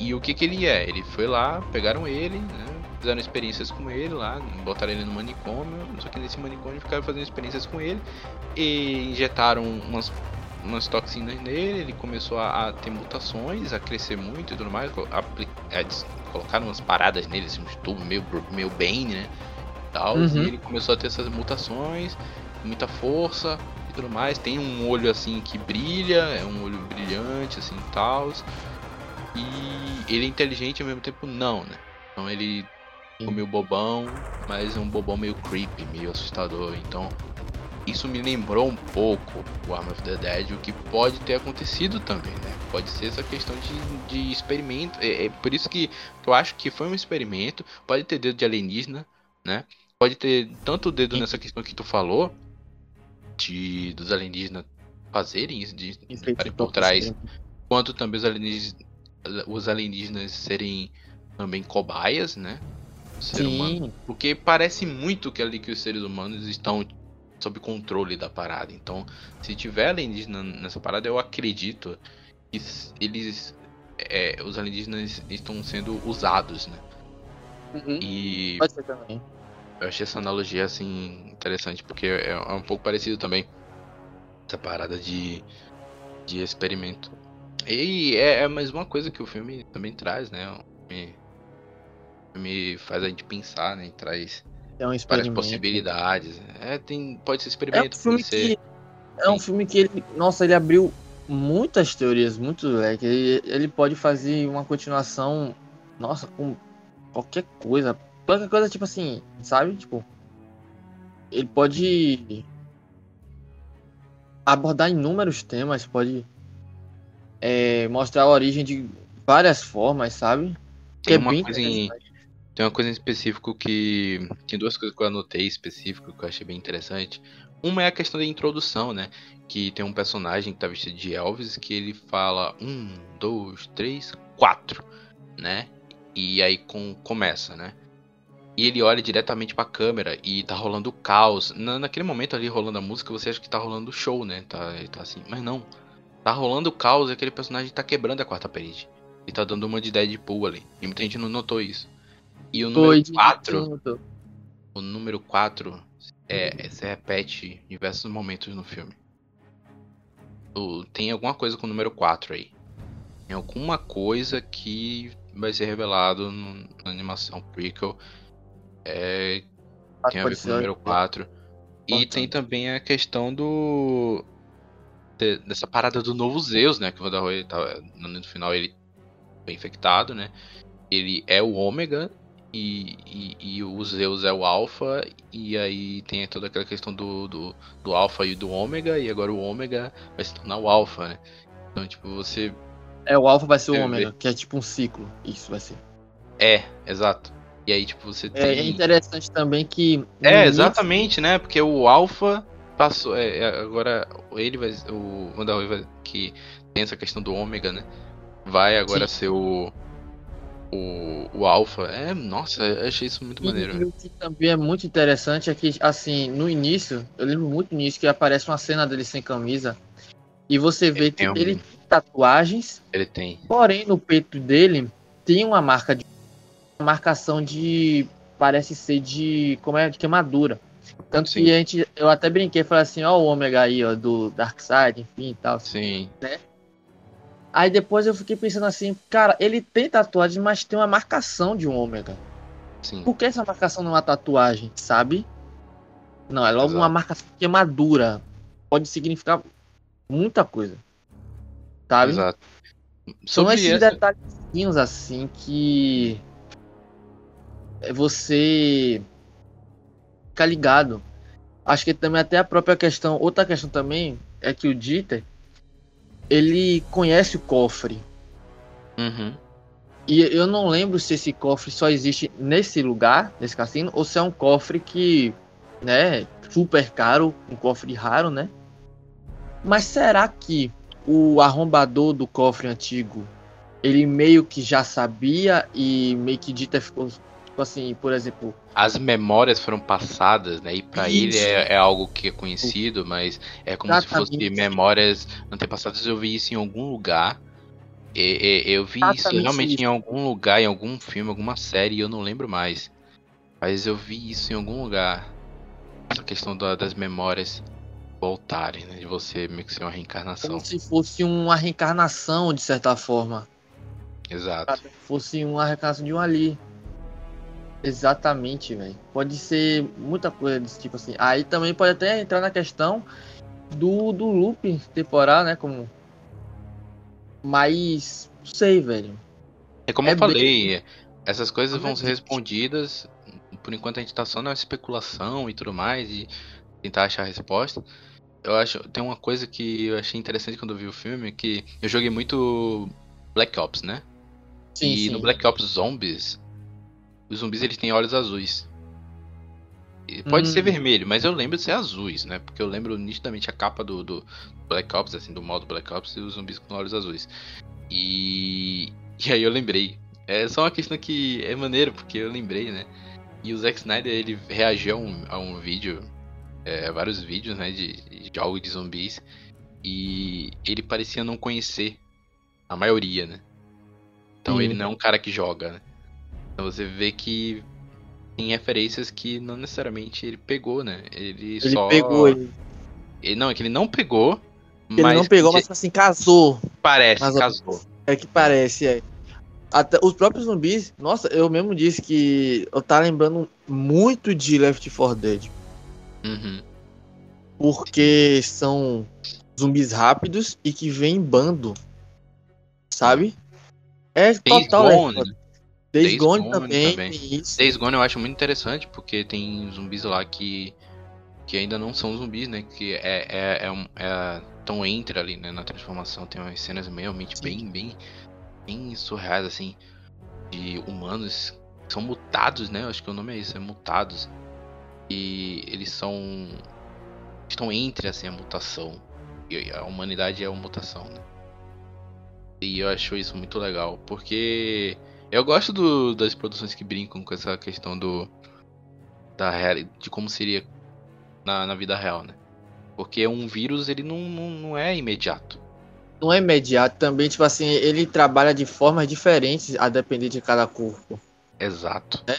E o que que ele é? Ele foi lá, pegaram ele, né? Fizeram experiências com ele lá, botaram ele no manicômio, só que nesse manicômio ficaram fazendo experiências com ele e injetaram umas, umas toxinas nele, ele começou a, a ter mutações, a crescer muito e tudo mais, apli- é, colocaram umas paradas nele, assim, uns tubos meio, meio Bane, né? Tal, Uhum. E ele começou a ter essas mutações, muita força e tudo mais. Tem um olho assim que brilha, é um olho brilhante assim, tal. E ele é inteligente ao mesmo tempo não, né? Então ele meio bobão, mas é um bobão meio creepy, meio assustador. Então isso me lembrou um pouco o Arm of the Dead, o que pode ter acontecido também, né? Pode ser essa questão de, de experimento. É, é por isso que, que eu acho que foi um experimento. Pode ter dedo de alienígena, né? Pode ter tanto dedo nessa questão que tu falou, de dos alienígenas fazerem isso, de estarem por trás, quanto também os alienígenas, os alienígenas serem também cobaias, né? Ser Sim. humano. Porque parece muito que ali que os seres humanos estão sob controle da parada. Então, se tiver alienígena nessa parada, eu acredito que eles. É, os alienígenas estão sendo usados, né? Uhum. E Pode ser também. eu achei essa analogia assim interessante, porque é, é um pouco parecido também. Essa parada de, de experimento. E é, é mais uma coisa que o filme também traz, né? Filme, filme faz a gente pensar, né? E traz É um várias experimento. possibilidades. É, tem, pode ser É um experimento, filme ser. que. É um filme que ele. Nossa, ele abriu muitas teorias, muito leque. Ele, ele pode fazer uma continuação. Nossa, com qualquer coisa. Qualquer coisa, tipo assim, sabe? Tipo. Ele pode abordar inúmeros temas, pode é, mostrar a origem de várias formas, sabe? Que Tem é uma bem coisa em. Tem uma coisa em específico que. Tem duas coisas que eu anotei específico que eu achei bem interessante. Uma é a questão da introdução, né? Que tem um personagem que tá vestido de Elvis que ele fala um, dois, três, quatro, né? E aí com, começa, né? E ele olha diretamente pra câmera e tá rolando caos. Na, naquele momento ali rolando a música, você acha que tá rolando show, né? Tá, tá assim, mas não. Tá rolando caos e aquele personagem tá quebrando a quarta parede. E tá dando uma de Deadpool ali. E muita gente não notou isso. E o número Foi de 4, tudo. o número 4 é, se repete em diversos momentos no filme. O- tem alguma coisa com o número 4 aí. Tem alguma coisa que vai ser revelado no- na animação prequel. É, tem a ver com o número 4. E tem também a questão do. de- dessa parada do novo Zeus, né? Que o Vanderroy tá, no final ele foi infectado, né? Ele é o ômega e, e, e o Zeus é o alfa. E aí tem toda aquela questão do, do, do alfa e do ômega. E agora o ômega vai se tornar o alfa, né? Então, tipo, você. É, o alfa vai ser o ômega, que é tipo um ciclo. Isso vai ser. É, exato. E aí, tipo, você tem. É, é interessante também que. É, início- exatamente, né? Porque o Alpha passou. É, é, agora ele vai. O Wanderroy vai. Que tem essa questão do ômega, né? Vai agora ser o. O, o Alpha. É, nossa, eu achei isso muito E, maneiro. e o que também é muito interessante é que, assim, no início, eu lembro muito início que aparece uma cena dele sem camisa. E você vê que tem um- ele tem tatuagens, Ele tem. porém no peito dele tem uma marca de. Uma marcação de. Parece ser de. Como é? De queimadura. Tanto Sim. que a gente. Eu até brinquei falei assim, ó, o ômega aí, ó, do Darkseid, enfim e tal. Sim. Aí depois eu fiquei pensando assim, cara, ele tem tatuagem, mas tem uma marcação de um ômega. Sim. Por que essa marcação não é uma tatuagem, sabe? Não, é logo Exato. uma marcação queimadura. Pode significar muita coisa. Sabe? Exato. São esses essa. detalhezinhos assim que é você fica ligado. Acho que também até a própria questão, outra questão também é que o Dieter ele conhece o cofre. Uhum. E eu não lembro se esse cofre só existe nesse lugar, nesse cassino, ou se é um cofre que, né, super caro, um cofre raro, né? Mas será que o arrombador do cofre antigo, ele meio que já sabia e meio que Dita ficou, assim, por exemplo, As memórias foram passadas, né? E pra ele Isso. é, é algo que é conhecido, mas é como se fosse Exatamente. memórias antepassadas. Eu vi isso em algum lugar. E- e- eu vi isso Exatamente realmente isso. em algum lugar, em algum filme, alguma série, eu não lembro mais. Mas eu vi isso em algum lugar. Essa questão da- das memórias voltarem, né? De você meio que ser uma reencarnação. como se fosse uma reencarnação, de certa forma. Exato. fosse uma reencarnação de um ali. Exatamente, velho. Pode ser muita coisa desse tipo assim. Aí também pode até entrar na questão do, do loop temporal, né? Como. Mas. Não sei, velho. É como É eu falei, essas coisas vão ser respondidas. Por enquanto a gente tá só na especulação e tudo mais. E tentar achar a resposta. Eu acho, tem uma coisa que eu achei interessante quando eu vi o filme, que eu joguei muito Black Ops, né? Sim, e sim. no Black Ops Zombies, os zumbis eles têm olhos azuis. E Pode Hum. ser vermelho, mas eu lembro de ser azuis, né? Porque eu lembro nitidamente a capa do, do Black Ops, assim, do modo Black Ops e os zumbis com olhos azuis. E, e aí eu lembrei. É só uma questão que é maneiro, porque eu lembrei, né? E o Zack Snyder, ele reagiu a um, a um vídeo, é, vários vídeos, né, de, de jogos de zumbis. E ele parecia não conhecer a maioria, né? Então Sim. ele não é um cara que joga, né? Então você vê que tem referências que não necessariamente ele pegou, né? Ele, Ele só. pegou, ele, ele- Não, é que ele não pegou. ele mas não pegou, mas assim, casou. parece, mais ou casou. É que parece, é. Até os próprios zumbis, nossa, eu mesmo disse que eu tá lembrando muito de Left 4 Dead. Uhum. Porque são zumbis rápidos e que vêm em bando. Sabe? É total Left 4 Dead. Days Days Gone Gone também, também. isso. Days Gone eu acho muito interessante porque tem zumbis lá que que ainda não são zumbis, né? Que é é, é, um, é tão entre ali, né? Na transformação tem umas cenas realmente Sim. bem bem bem surreais assim de humanos que são mutados, né? Eu acho que o nome é isso, é mutados. E eles são estão entre assim a mutação. E a humanidade é uma mutação, né? E eu acho isso muito legal, porque eu gosto do- das produções que brincam com essa questão do da real, de como seria na, na vida real, né? Porque um vírus ele não, não, não é imediato. Não é imediato também, tipo assim, ele trabalha de formas diferentes a depender de cada corpo. Exato. É?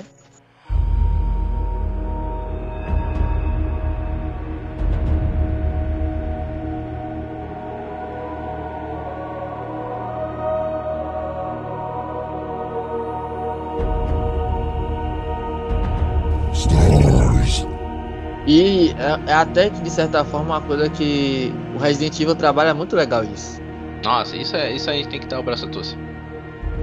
E é, é até que, de certa forma, uma coisa que o Resident Evil trabalha muito legal isso. Nossa, isso é isso aí tem que dar o braço a torcer.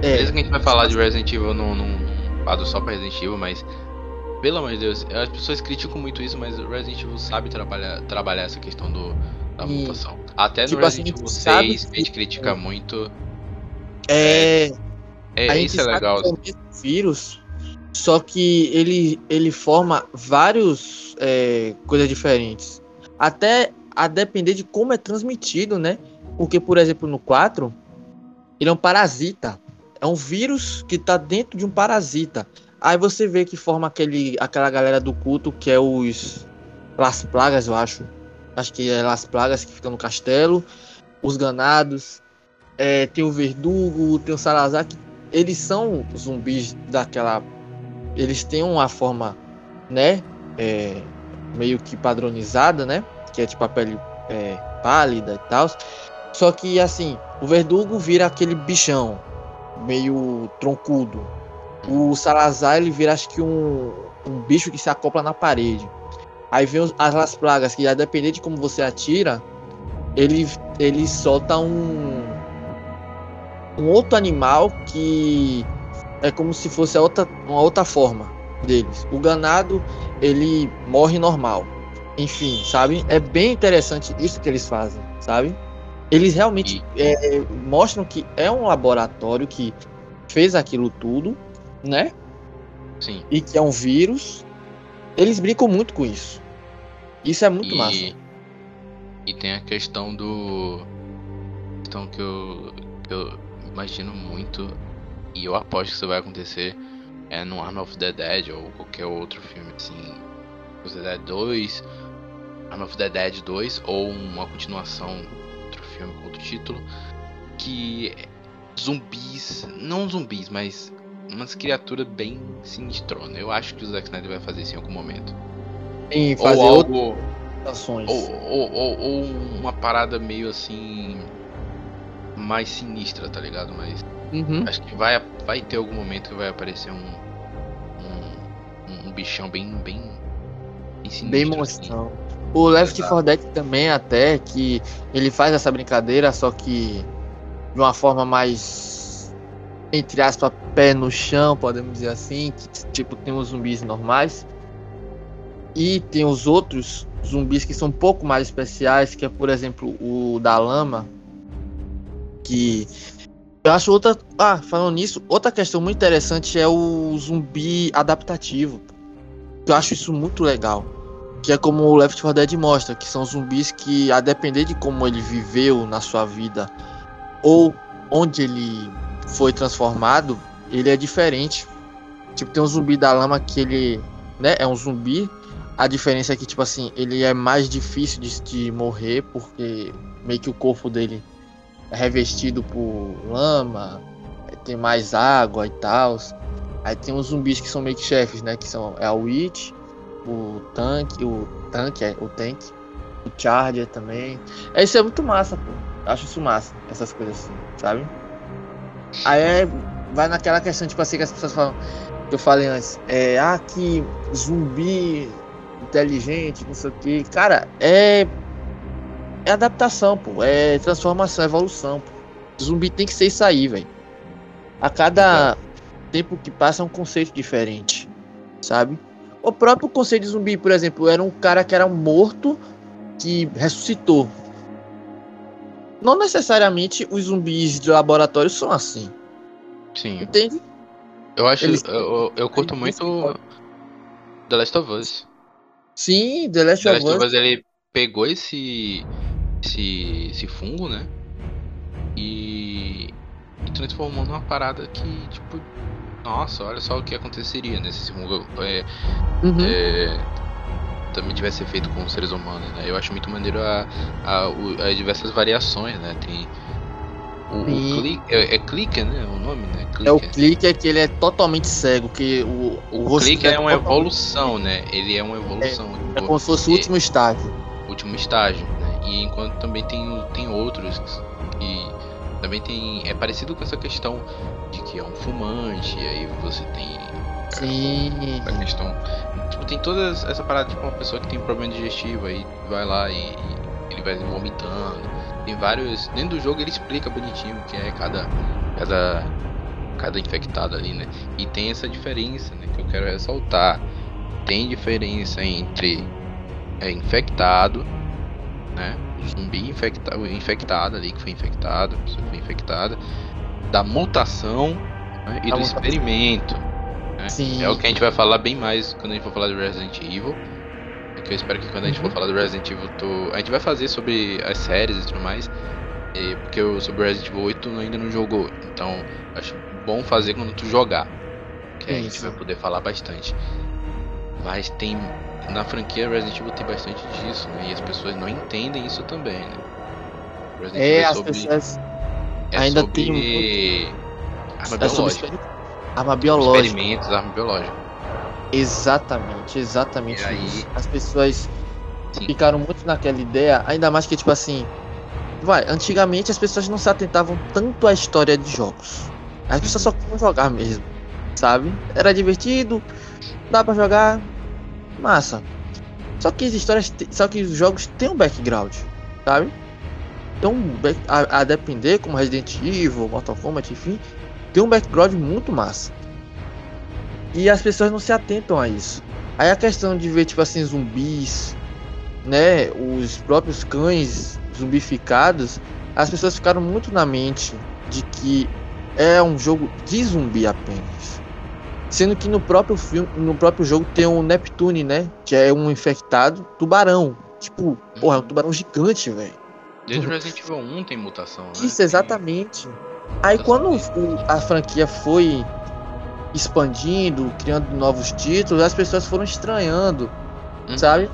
É, Beleza que a gente vai falar de Resident Evil num, num lado só pra Resident Evil, mas pelo amor de Deus, as pessoas criticam muito isso, mas o Resident Evil sabe trabalhar, trabalhar essa questão do, da E, mutação. Até tipo no assim, Resident Evil sabe 6, que- a gente critica muito. é, É, a gente isso é legal. que é o mesmo vírus, só que ele, ele forma vários é, coisas diferentes. Até a depender de como é transmitido, né? Porque, por exemplo, no 4, ele é um parasita. É um vírus que tá dentro de um parasita. Aí você vê que forma aquele, aquela galera do culto que é os Las Plagas, eu acho. Acho que é Las Plagas que fica no castelo. Os ganados. É, tem o Verdugo, tem o Salazar, que eles são zumbis daquela. Eles têm uma forma, né? é, meio que padronizada, né? Que é tipo a pele é, pálida e tal. Só que assim, o Verdugo vira aquele bichão, meio troncudo. O Salazar ele vira acho que um, um bicho que se acopla na parede. Aí vem as Las Plagas, que a de como você atira, ele, ele solta um um outro animal que é como se fosse outra, uma outra forma deles. O ganado, ele morre normal. Enfim, sabe? É bem interessante isso que eles fazem, sabe? Eles realmente é, mostram que é um laboratório que fez aquilo tudo, né? Sim. E que é um vírus. Eles brincam muito com isso. Isso é muito e, massa. E tem a questão do. Questão que eu, que eu imagino muito. E eu aposto que isso vai acontecer. É no Arm of the Dead ou qualquer outro filme assim. Arm of the Dead 2. Arm of the Dead 2. Ou uma continuação. Outro filme com outro título. Que zumbis. Não zumbis, mas umas criaturas bem sinistronas. Eu acho que o Zack Snyder vai fazer isso em algum momento. Em fazer ou algo. ações. Ou, ou, ou, ou uma parada meio assim. Mais sinistra, tá ligado? Mas Uhum. acho que vai, vai ter algum momento que vai aparecer um. Um, um bichão bem. Bem, bem sinistro. Bem assim. monstrão. O Left Exato. 4 Dead também até que ele faz essa brincadeira, só que de uma forma mais entre aspas pé no chão, podemos dizer assim, que tipo tem os zumbis normais. E tem os outros zumbis que são um pouco mais especiais, que é, por exemplo, o da lama. Que eu acho outra. Ah, falando nisso, outra questão muito interessante é o zumbi adaptativo. Eu acho isso muito legal. Que é como o Left 4 Dead mostra, que são zumbis que, a depender de como ele viveu na sua vida ou onde ele foi transformado, ele é diferente. Tipo, tem um zumbi da lama que ele, né, é um zumbi. A diferença é que, tipo assim, ele é mais difícil de, de morrer, porque meio que o corpo dele é revestido por lama, tem mais água e tal. Aí tem os zumbis que são meio que chefes, né? Que são é a Witch, o tanque, o tanque, é, o tank, o Charger também. É, isso é muito massa, pô. Eu acho isso massa, essas coisas assim, sabe? Aí é, vai naquela questão, tipo assim, que as pessoas falam, que eu falei antes, é, ah, que zumbi inteligente, não sei o que. Cara, é. É adaptação, pô. É transformação, é evolução, pô. Zumbi tem que ser isso aí, velho. A cada tempo que passa é um conceito diferente, sabe? O próprio conceito de zumbi, por exemplo, era um cara que era morto que ressuscitou. Não necessariamente os zumbis de laboratório são assim. Sim. Entende? Eu acho. Eles- Eu, eu curto muito The Last of Us. Sim, The Last The of Last of Us. Us ele pegou esse. Esse. esse fungo, né? E. e transformou numa parada que, tipo. Nossa, olha só o que aconteceria né, se esse fungo é, Uhum. é, também tivesse feito com os seres humanos, né? Eu acho muito maneiro a, a, o- as diversas variações, né? Tem. O, o clique, é, é clicker, né? O nome, né? É o clique é que ele é totalmente cego, que o, O rosto clique dele é uma totalmente- evolução, né? Ele é uma evolução. É tipo, como se fosse o e- último estágio. último estágio? E enquanto também tem, tem outros que também tem. É parecido com essa questão de que é um fumante, e aí você tem Sim. a questão. Tipo, tem toda essa parada, tipo, uma pessoa que tem problema digestivo, aí vai lá e, e ele vai vomitando. Tem vários. Dentro do jogo ele explica bonitinho que é cada. cada. cada infectado ali, né? E tem essa diferença, né? Que eu quero ressaltar. Tem diferença entre é, infectado, né? O zumbi infecta, o infectado ali que foi infectado, a pessoa que foi infectada, da mutação né? e Da do mutação. experimento. né? É o que a gente vai falar bem mais quando a gente for falar do Resident Evil. É que eu espero que quando a gente for Uhum. falar do Resident Evil, tu... a gente vai fazer sobre as séries e tudo mais. e- porque eu, sobre Resident Evil 8 tu ainda não jogou. Então acho bom fazer quando tu jogar. Que aí a gente vai poder falar bastante. Mas tem. Na franquia Resident Evil tem bastante disso, né? E as pessoas não entendem isso também, né? Resident É, Evil as sobre, pessoas. é ainda sobre tem arma É sobre biológica. exper- arma biológica. Experimentos, arma biológica. Exatamente, exatamente E aí- isso. As pessoas Sim. ficaram muito naquela ideia, ainda mais que, tipo assim. Vai, antigamente as pessoas não se atentavam tanto à história de jogos. As pessoas só queriam jogar mesmo, sabe? Era divertido, dá pra jogar, massa. Só que as histórias, só que os jogos têm um background, sabe? Então, a, a depender, como Resident Evil, Mortal Kombat, enfim, tem um background muito massa. E as pessoas não se atentam a isso. Aí a questão de ver, tipo assim, zumbis, né? Os próprios cães zumbificados, as pessoas ficaram muito na mente de que é um jogo de zumbi apenas. Sendo que no próprio filme, no próprio jogo tem o Neptune, né? Que é um infectado tubarão. Tipo, porra, é um tubarão gigante, velho. Desde o Resident Evil 1 tem mutação, né? Isso, exatamente. Aí quando a franquia foi expandindo, criando novos títulos, as pessoas foram estranhando, Uhum. sabe?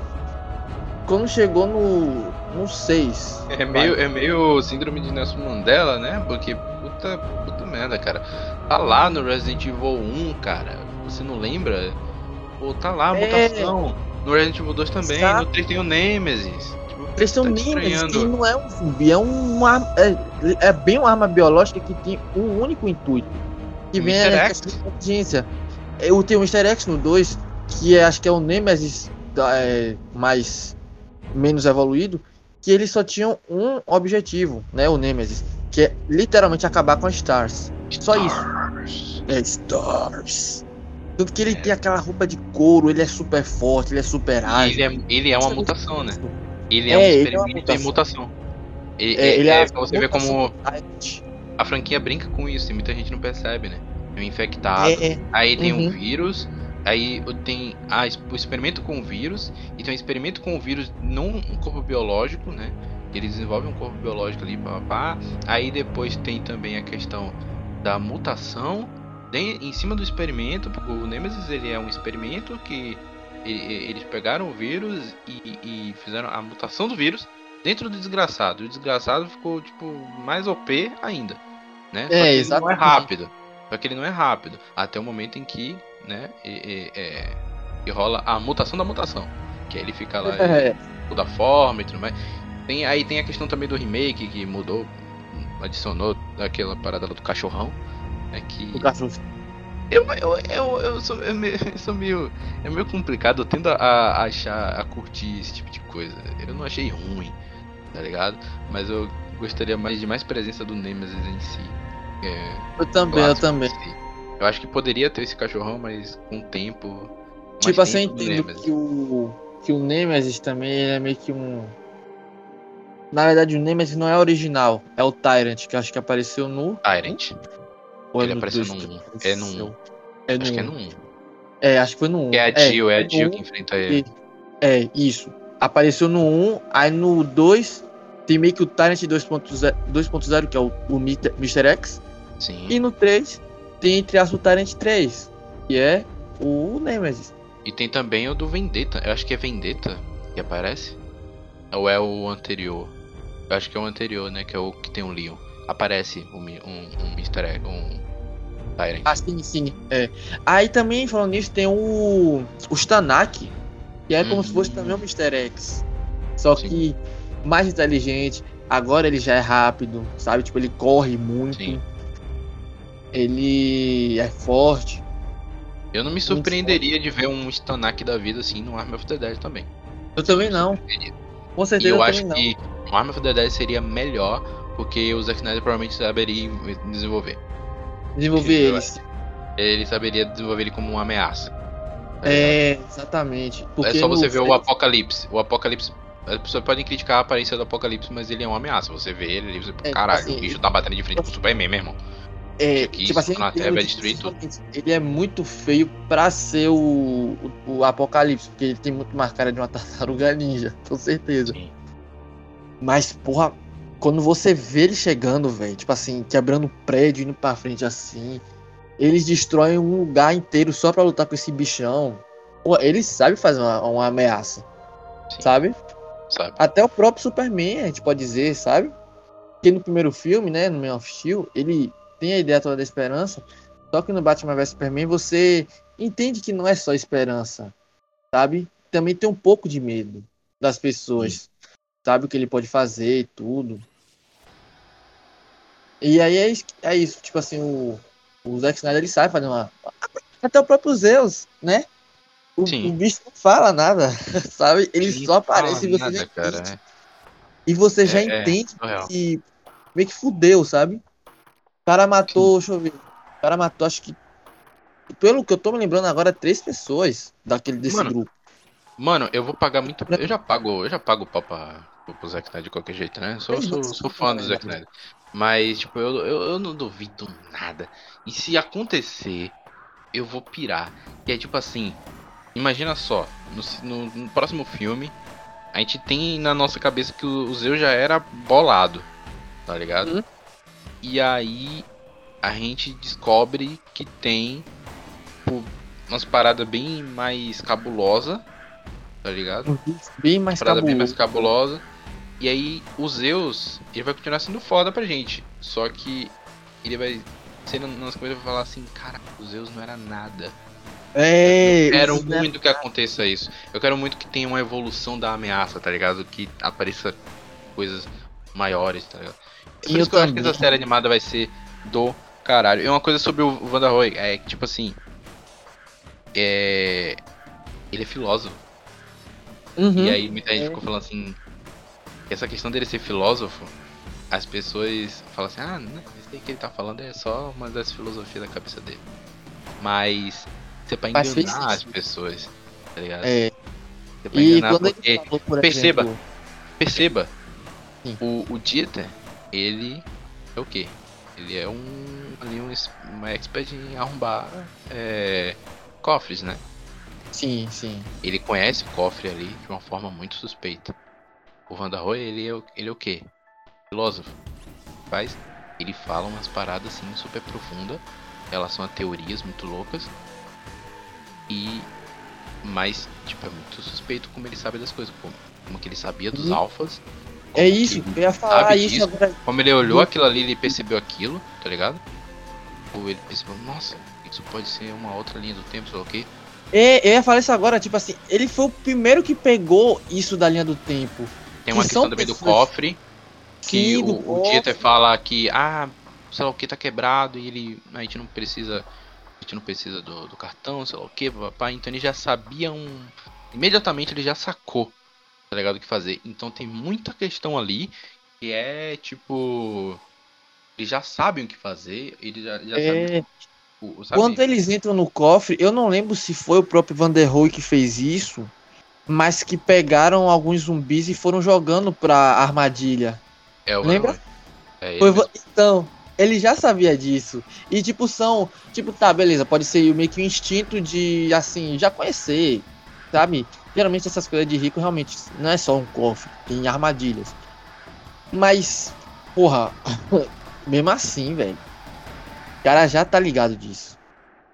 Quando chegou no, no 6. É meio, é meio síndrome de Nelson Mandela, né? Porque puta, puta merda, cara. Tá lá no Resident Evil 1, cara. Você não lembra? Pô, tá lá a É. mutação. No Resident Evil 2 também. Exato. No 3 tem o Nemesis. Tipo, Eles tá Nemesis, que não é um zumbi, é uma é, é bem uma arma biológica que tem um único intuito. Que Um vem easter a de inteligência. Eu tenho um easter egg no 2, que é, acho que é o Nemesis é, mais menos evoluído, que eles só tinham um objetivo, né, o Nemesis, que é literalmente acabar com as Stars. Só isso. Stars. É Stars. Tanto que ele tem aquela roupa de couro, ele é super forte, ele é super ágil. ele é, ele é uma Isso muito mutação, né? Ele é, É, um ele é experimento em mutação. Ele, É, ele é, é, pra você ver como a franquia brinca com isso e muita gente não percebe, né? Um infectado, É, aí tem um Uhum. vírus, aí tem a, o experimento com o vírus, e tem um experimento com o vírus num corpo biológico, né? Ele desenvolve um corpo biológico ali, pá, pá, pá. Aí depois tem também a questão da mutação de- em cima do experimento, porque o Nemesis ele é um experimento que e- e- eles pegaram o vírus e, e fizeram a mutação do vírus dentro do desgraçado. E o desgraçado ficou tipo mais OP ainda, né? Só É, que ele não é exatamente. rápido. Só que ele não é rápido até o momento em que, né, e, e- é, que rola a mutação da mutação, que aí ele fica lá é, muda a forma e tudo mais. Tem, aí tem a questão também do remake que mudou, adicionou aquela parada lá do cachorrão, né, que o cachorro. eu, eu, eu, eu sou, eu meio, eu sou meio. É meio complicado, eu tendo a, a achar, a curtir esse tipo de coisa. Eu não achei ruim, tá ligado? Mas eu gostaria mais de mais presença do Nemesis em si. É, Eu também, eu também. si. Eu acho que poderia ter esse cachorrão, mas com o tempo. Tipo assim, eu entendo que o, que o Nemesis também é meio que um. Na verdade, o Nemesis não é original, é o Tyrant, que acho que apareceu no. Tyrant. ou é Ele no apareceu no que um. apareceu? É no um. É no Acho que é no 1. É, acho que foi no 1. É a Jill, é, a no Jill que enfrenta ele. É, isso. Apareceu no 1, aí no 2 tem meio que o Tyrant 2.0, 2.0, que é o, o Mr. Mr. X. Sim. E no 3 tem entre aspas o Tyrant 3, que é o Nemesis. E tem também o do Vendetta. Eu acho que é Vendetta que aparece. Ou é o anterior? Eu acho que é o anterior, né? Que é o que tem o Leon. Aparece um, um, um Mr. Egg, um Tyrant. Ah, sim, sim. É. Aí também, falando nisso, tem o, o Stanak, que é como Uhum. se fosse também o Mr. X. Só Sim. que mais inteligente. Agora ele já é rápido, sabe? Tipo, ele corre muito. Sim. Ele é forte. Eu não me surpreenderia de ver um Stanak da vida assim no Army of the Dead também. Eu também não. Surpreenderia. Com E certeza eu eu acho não. que o Army of the Dead seria melhor porque o Zack Snyder provavelmente saberia desenvolver. Desenvolver eu eles. Ele saberia desenvolver ele como uma ameaça. tá? É, exatamente. É Porque só você ver o Apocalipse. O Apocalipse. As pessoas podem criticar a aparência do Apocalipse, mas ele é uma ameaça. Você vê ele, você É, caralho, assim, o bicho tá batendo de frente com o Superman, meu irmão. É, que tipo assim, na Terra vai que destruir tudo. ele é muito feio pra ser o, o, o Apocalipse, porque ele tem muito mais cara de uma tartaruga ninja, com certeza. Sim. Mas, porra, quando você vê ele chegando, velho, tipo assim, quebrando prédio, indo pra frente assim, eles destroem um lugar inteiro só pra lutar com esse bichão. Pô, ele sabe fazer uma, uma ameaça, Sim. sabe? Sabe? Até o próprio Superman, a gente pode dizer, sabe? Porque no primeiro filme, né, no Man of Steel, ele tem a ideia toda da esperança, só que no Batman vs Superman você entende que não é só esperança, sabe? Também tem um pouco de medo das pessoas, sabe o que ele pode fazer e tudo. E aí é isso, é isso tipo assim, o, o Zack Snyder ele sabe fazer uma... Até o próprio Zeus, né? O, Sim. o bicho não fala nada, sabe? Ele Sim, só aparece e você nada, já cara. entende. é. E você já É, é, entende que meio que fudeu, sabe? O cara matou, deixa eu ver. O cara matou, acho que. Pelo que eu tô me lembrando agora, três pessoas daquele desse Mano, grupo. Mano, eu vou pagar muito. Eu já pago, eu já pago o pau pra, pro Zack Snyder de qualquer jeito, né? Sou, sou, sou fã do Zack Snyder. Mas, tipo, eu, eu, eu não duvido nada. E se acontecer, eu vou pirar. E é tipo assim, imagina só, no, no- no próximo filme, a gente tem na nossa cabeça que o, o Zeus já era bolado, tá ligado? Uhum. E aí a gente descobre que tem tipo, umas paradas bem mais cabulosa, tá ligado? Bem mais parada bem mais cabulosa. E aí o Zeus, ele vai continuar sendo foda pra gente. Só que ele vai ser na nossa cabeça vai falar assim, cara, o Zeus não era nada. É, Eu quero muito que aconteça isso. Eu quero muito que tenha uma evolução da ameaça, tá ligado? Que apareça coisas maiores, tá ligado? Por eu isso que eu acho que essa série animada vai ser do caralho. E uma coisa sobre o Wanda Roy é que, tipo assim. É. Ele é filósofo. Uhum. E aí muita gente É. ficou falando assim. Essa questão dele ser filósofo, as pessoas falam assim, ah, não, isso que ele tá falando é só uma das filosofias da cabeça dele. Mas Isso é pra enganar as pessoas, tá ligado? É, Isso é pra e enganar porque... falou, por perceba. exemplo, Perceba, Sim. o, o Dieter, ele é o quê? Ele é um ali um, uma expert em arrombar é, cofres, né? Sim, sim. Ele conhece o cofre ali de uma forma muito suspeita. O Van der Rohe, ele é, o- ele é o quê? Filósofo. Faz? Ele fala umas paradas assim super profundas em relação a teorias muito loucas. E mas tipo é muito suspeito como ele sabe das coisas, como, como que ele sabia dos Uhum. alfas. É isso, eu ia falar isso disso. agora. Como ele olhou aquilo ali, ele percebeu aquilo, tá ligado? Ou ele percebeu, nossa, isso pode ser uma outra linha do tempo, sei lá o quê. É, eu ia falar isso agora, tipo assim, ele foi o primeiro que pegou isso da linha do tempo. Tem uma Que questão também do cofre, que Sim, o, o cofre. Dieter fala que, ah, sei lá o que tá quebrado e ele. A gente não precisa. A gente não precisa do, do cartão, sei lá o que, papai. Então ele já sabia um. Imediatamente ele já sacou, tá ligado? O que fazer. Então tem muita questão ali que é tipo. Eles já sabem o que fazer, eles já, já sabem. É, O, o- sabe? quando eles entram no cofre, eu não lembro se foi o próprio Van der Rohe que fez isso, mas que pegaram alguns zumbis e foram jogando pra armadilha. É o lembra? É ele Foi então, ele já sabia disso. E tipo, são. Tipo, tá, beleza, pode ser meio que um instinto de, assim, já conhecer, sabe? Geralmente essas coisas de rico realmente não é só um cofre, tem armadilhas. Mas, porra, mesmo assim, velho. O cara já tá ligado disso.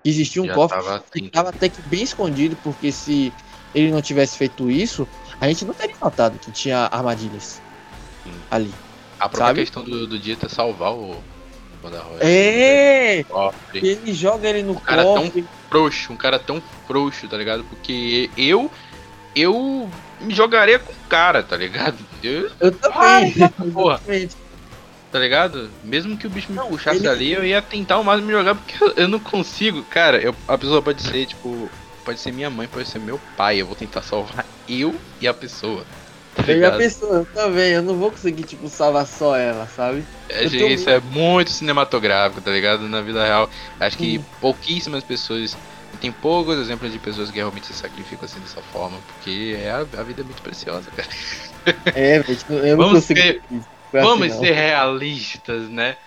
Existia um Já cofre tava que tava até que bem escondido, porque se ele não tivesse feito isso, a gente não teria notado que tinha armadilhas Sim. ali. A própria sabe? questão do, do Dieter salvar o. É! Cofre. Ele joga ele no cara tão cofre. Frouxo, um cara tão frouxo, tá ligado? Porque eu. Eu me jogaria com o cara, tá ligado? Eu- Eu também. porra. Exatamente. tá ligado? Mesmo que o bicho me Não, puxasse ele- ali, eu ia tentar ao máximo me jogar, porque eu, eu não consigo. Cara, eu- a pessoa pode ser, tipo. Pode ser minha mãe, pode ser meu pai. Eu vou tentar salvar eu e a pessoa. Tá Eu já pensou, também, eu não vou conseguir, tipo, salvar só ela, sabe? É, tô isso é muito cinematográfico, tá ligado? Na vida real. Acho que Sim. pouquíssimas pessoas. Tem poucos exemplos de pessoas que realmente se sacrificam assim dessa forma, porque é a, a vida é muito preciosa, cara. É, tipo, eu não Vamos consigo. ser- assim, Vamos não. ser realistas, né?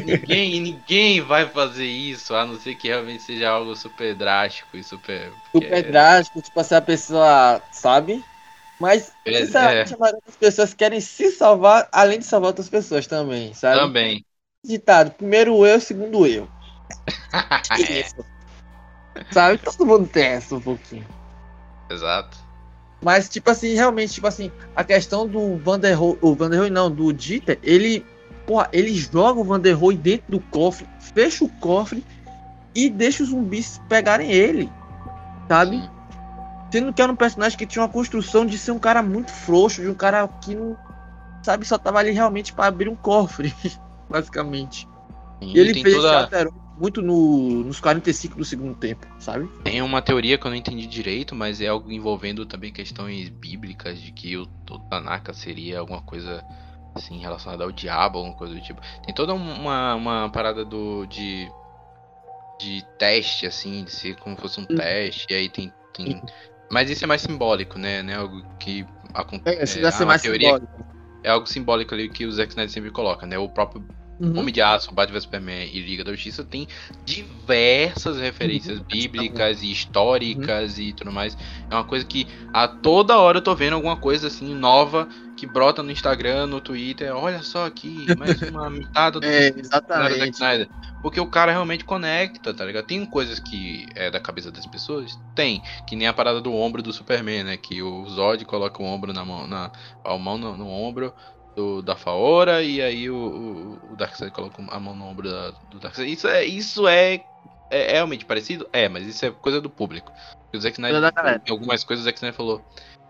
Ninguém, ninguém vai fazer isso, a não ser que realmente seja algo super drástico e super. super drástico, tipo assim, a pessoa sabe. Mas, É, sinceramente, a maioria das pessoas querem se salvar, além de salvar outras pessoas também, sabe? Também. Ditado, primeiro eu, segundo eu. É, Isso. Sabe? Todo mundo tem essa um pouquinho. Exato. Mas, tipo assim, realmente, tipo assim, a questão do Vanderroy, o Vanderroy não, do Dieter, ele, porra, ele joga o Vanderroy dentro do cofre, fecha o cofre e deixa os zumbis pegarem ele, sabe? Sim. Sendo que era um personagem que tinha uma construção de ser um cara muito frouxo, de um cara que não, sabe, só tava ali realmente pra abrir um cofre, basicamente. Sim, E ele fez toda- esse muito no, nos 45 do segundo tempo, sabe? Tem uma teoria que eu não entendi direito, mas é algo envolvendo também questões bíblicas de que o, o Tanaka seria alguma coisa assim relacionada ao diabo, alguma coisa do tipo. Tem toda uma, uma parada do de de teste assim, de ser como se fosse um Hum. teste, e aí tem, tem mas isso é mais simbólico, né? Né algo que acontece. É, ser uma mais teoria simbólico. é algo simbólico ali que o Zack Snyder sempre coloca, né? O próprio Uhum. Homem de Aço, Batman Superman e Liga da Justiça tem diversas referências Uhum. bíblicas e históricas e tudo mais. É uma coisa que a toda hora eu tô vendo alguma coisa assim nova que brota no Instagram, no Twitter. Olha só aqui, mais uma mitada do É, exatamente. Snyder. Porque o cara realmente conecta, tá ligado? Tem coisas que é da cabeça das pessoas? Tem. Que nem a parada do ombro do Superman, né? Que o Zod coloca o ombro na mão, na, a mão no, no ombro do, da Faora e aí o, o, o Darkseid coloca a mão no ombro da, do Darkseid. Isso é, isso é, é realmente parecido? É, mas isso é coisa do público. O Zack Snyder, algumas coisas o Zack Snyder falou.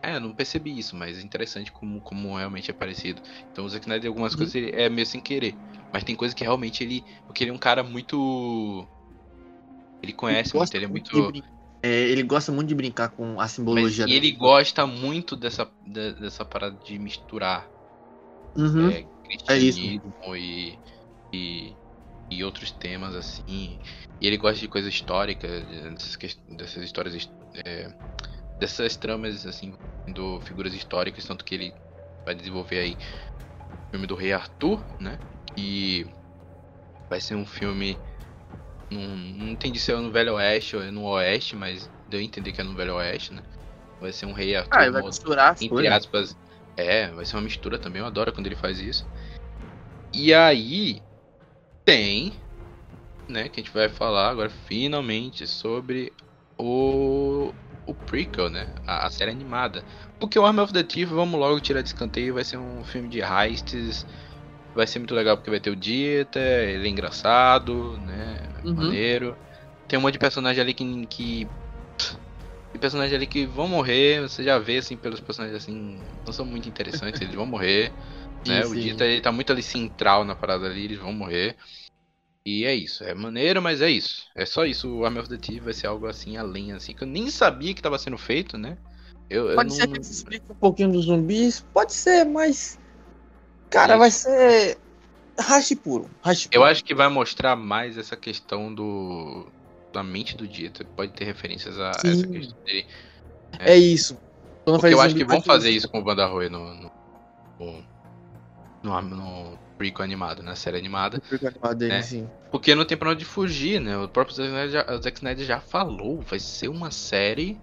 É, eu não percebi isso, mas é interessante como, como realmente é parecido. Então o Zack Snyder, algumas Uhum. coisas, ele é meio sem querer. Mas tem coisa que realmente ele. Porque ele é um cara muito. Ele conhece muito, gosta ele é muito muito. de é, ele gosta muito de brincar com a Mas, simbologia. e ele gosta muito dessa, de- dessa parada de misturar Uhum. é, cristianismo e, e e outros temas assim. E ele gosta de coisas históricas, dessas, dessas histórias, é, dessas tramas assim, do figuras históricas, tanto que ele vai desenvolver aí o filme do Rei Arthur, né? Que vai ser um filme. Não, não entendi se é no Velho Oeste ou é no Oeste, mas deu a entender que é no Velho Oeste, né? Vai ser um Rei Arthur. Ah, ele vai misturar as entre aspas. É, vai ser uma mistura também. Eu adoro quando ele faz isso. E aí tem, né, que a gente vai falar agora finalmente sobre o o prequel, né, a, a série animada. Porque o Army of the Thief, vamos logo tirar de escanteio, vai ser um filme de heists. Vai ser muito legal porque vai ter o Dieter, ele é engraçado, né, Uhum. maneiro. Tem um monte de personagem ali que que tem personagens ali que vão morrer, você já vê assim pelos personagens assim, não são muito interessantes, eles vão morrer. Né? Sim, O sim. Dita ele tá muito ali central na parada ali, eles vão morrer. E é isso, é maneiro, mas é isso. É só isso, o Army of the Thief vai ser algo assim além assim, que eu nem sabia que tava sendo feito, né? Eu, eu Pode não- ser que eles expliquem um pouquinho dos zumbis, pode ser, mas. Cara, Isso. vai ser. Hash puro. Hash Eu puro. acho que vai mostrar mais essa questão do da mente do Dita, pode ter referências a essa questão dele. É isso. Quando Porque eu acho que vão fazer isso com o Bandarroy no no, no, no, no prequel animado, na série animada. O animado dele, né? sim. Porque não tem pra onde fugir, né? O próprio Zack Snyder, já, Zack Snyder já falou, vai ser uma série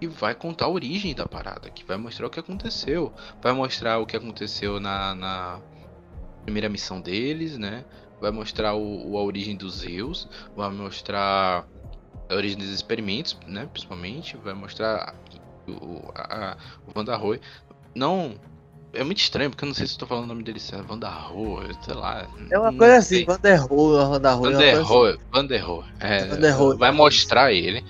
que vai contar a origem da parada, que vai mostrar o que aconteceu, vai mostrar o que aconteceu na, na primeira missão deles, né? Vai mostrar o, a origem dos Zeus, vai mostrar a origem dos experimentos, né? Principalmente, vai mostrar o, a, a- o Vandarroy. Não. É muito estranho, porque eu não sei se eu tô falando o nome dele certo. Vandarroy, sei lá. É uma coisa assim, Vanderroa, Vanderroa. Vanderroy, Vanderroy. É, Vanderroy. vai mostrar ele.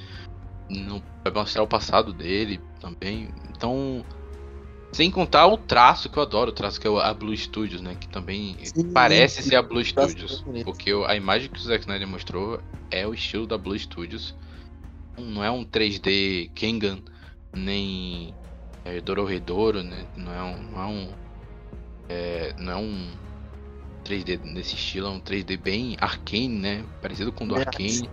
Vai mostrar o passado dele também. Então, sem contar o traço que eu adoro, o traço que é a Blue Studios, né? Que também Sim, parece ser a Blue Studios. bonito. Porque a imagem que o Zack Snyder mostrou é o estilo da Blue Studios. Não é um 3D Kengan, nem é, Dororedoro, né? Não é um. Não é um, é, não é um 3D nesse estilo, é um 3D bem arcane, né? Parecido com o do Arcane.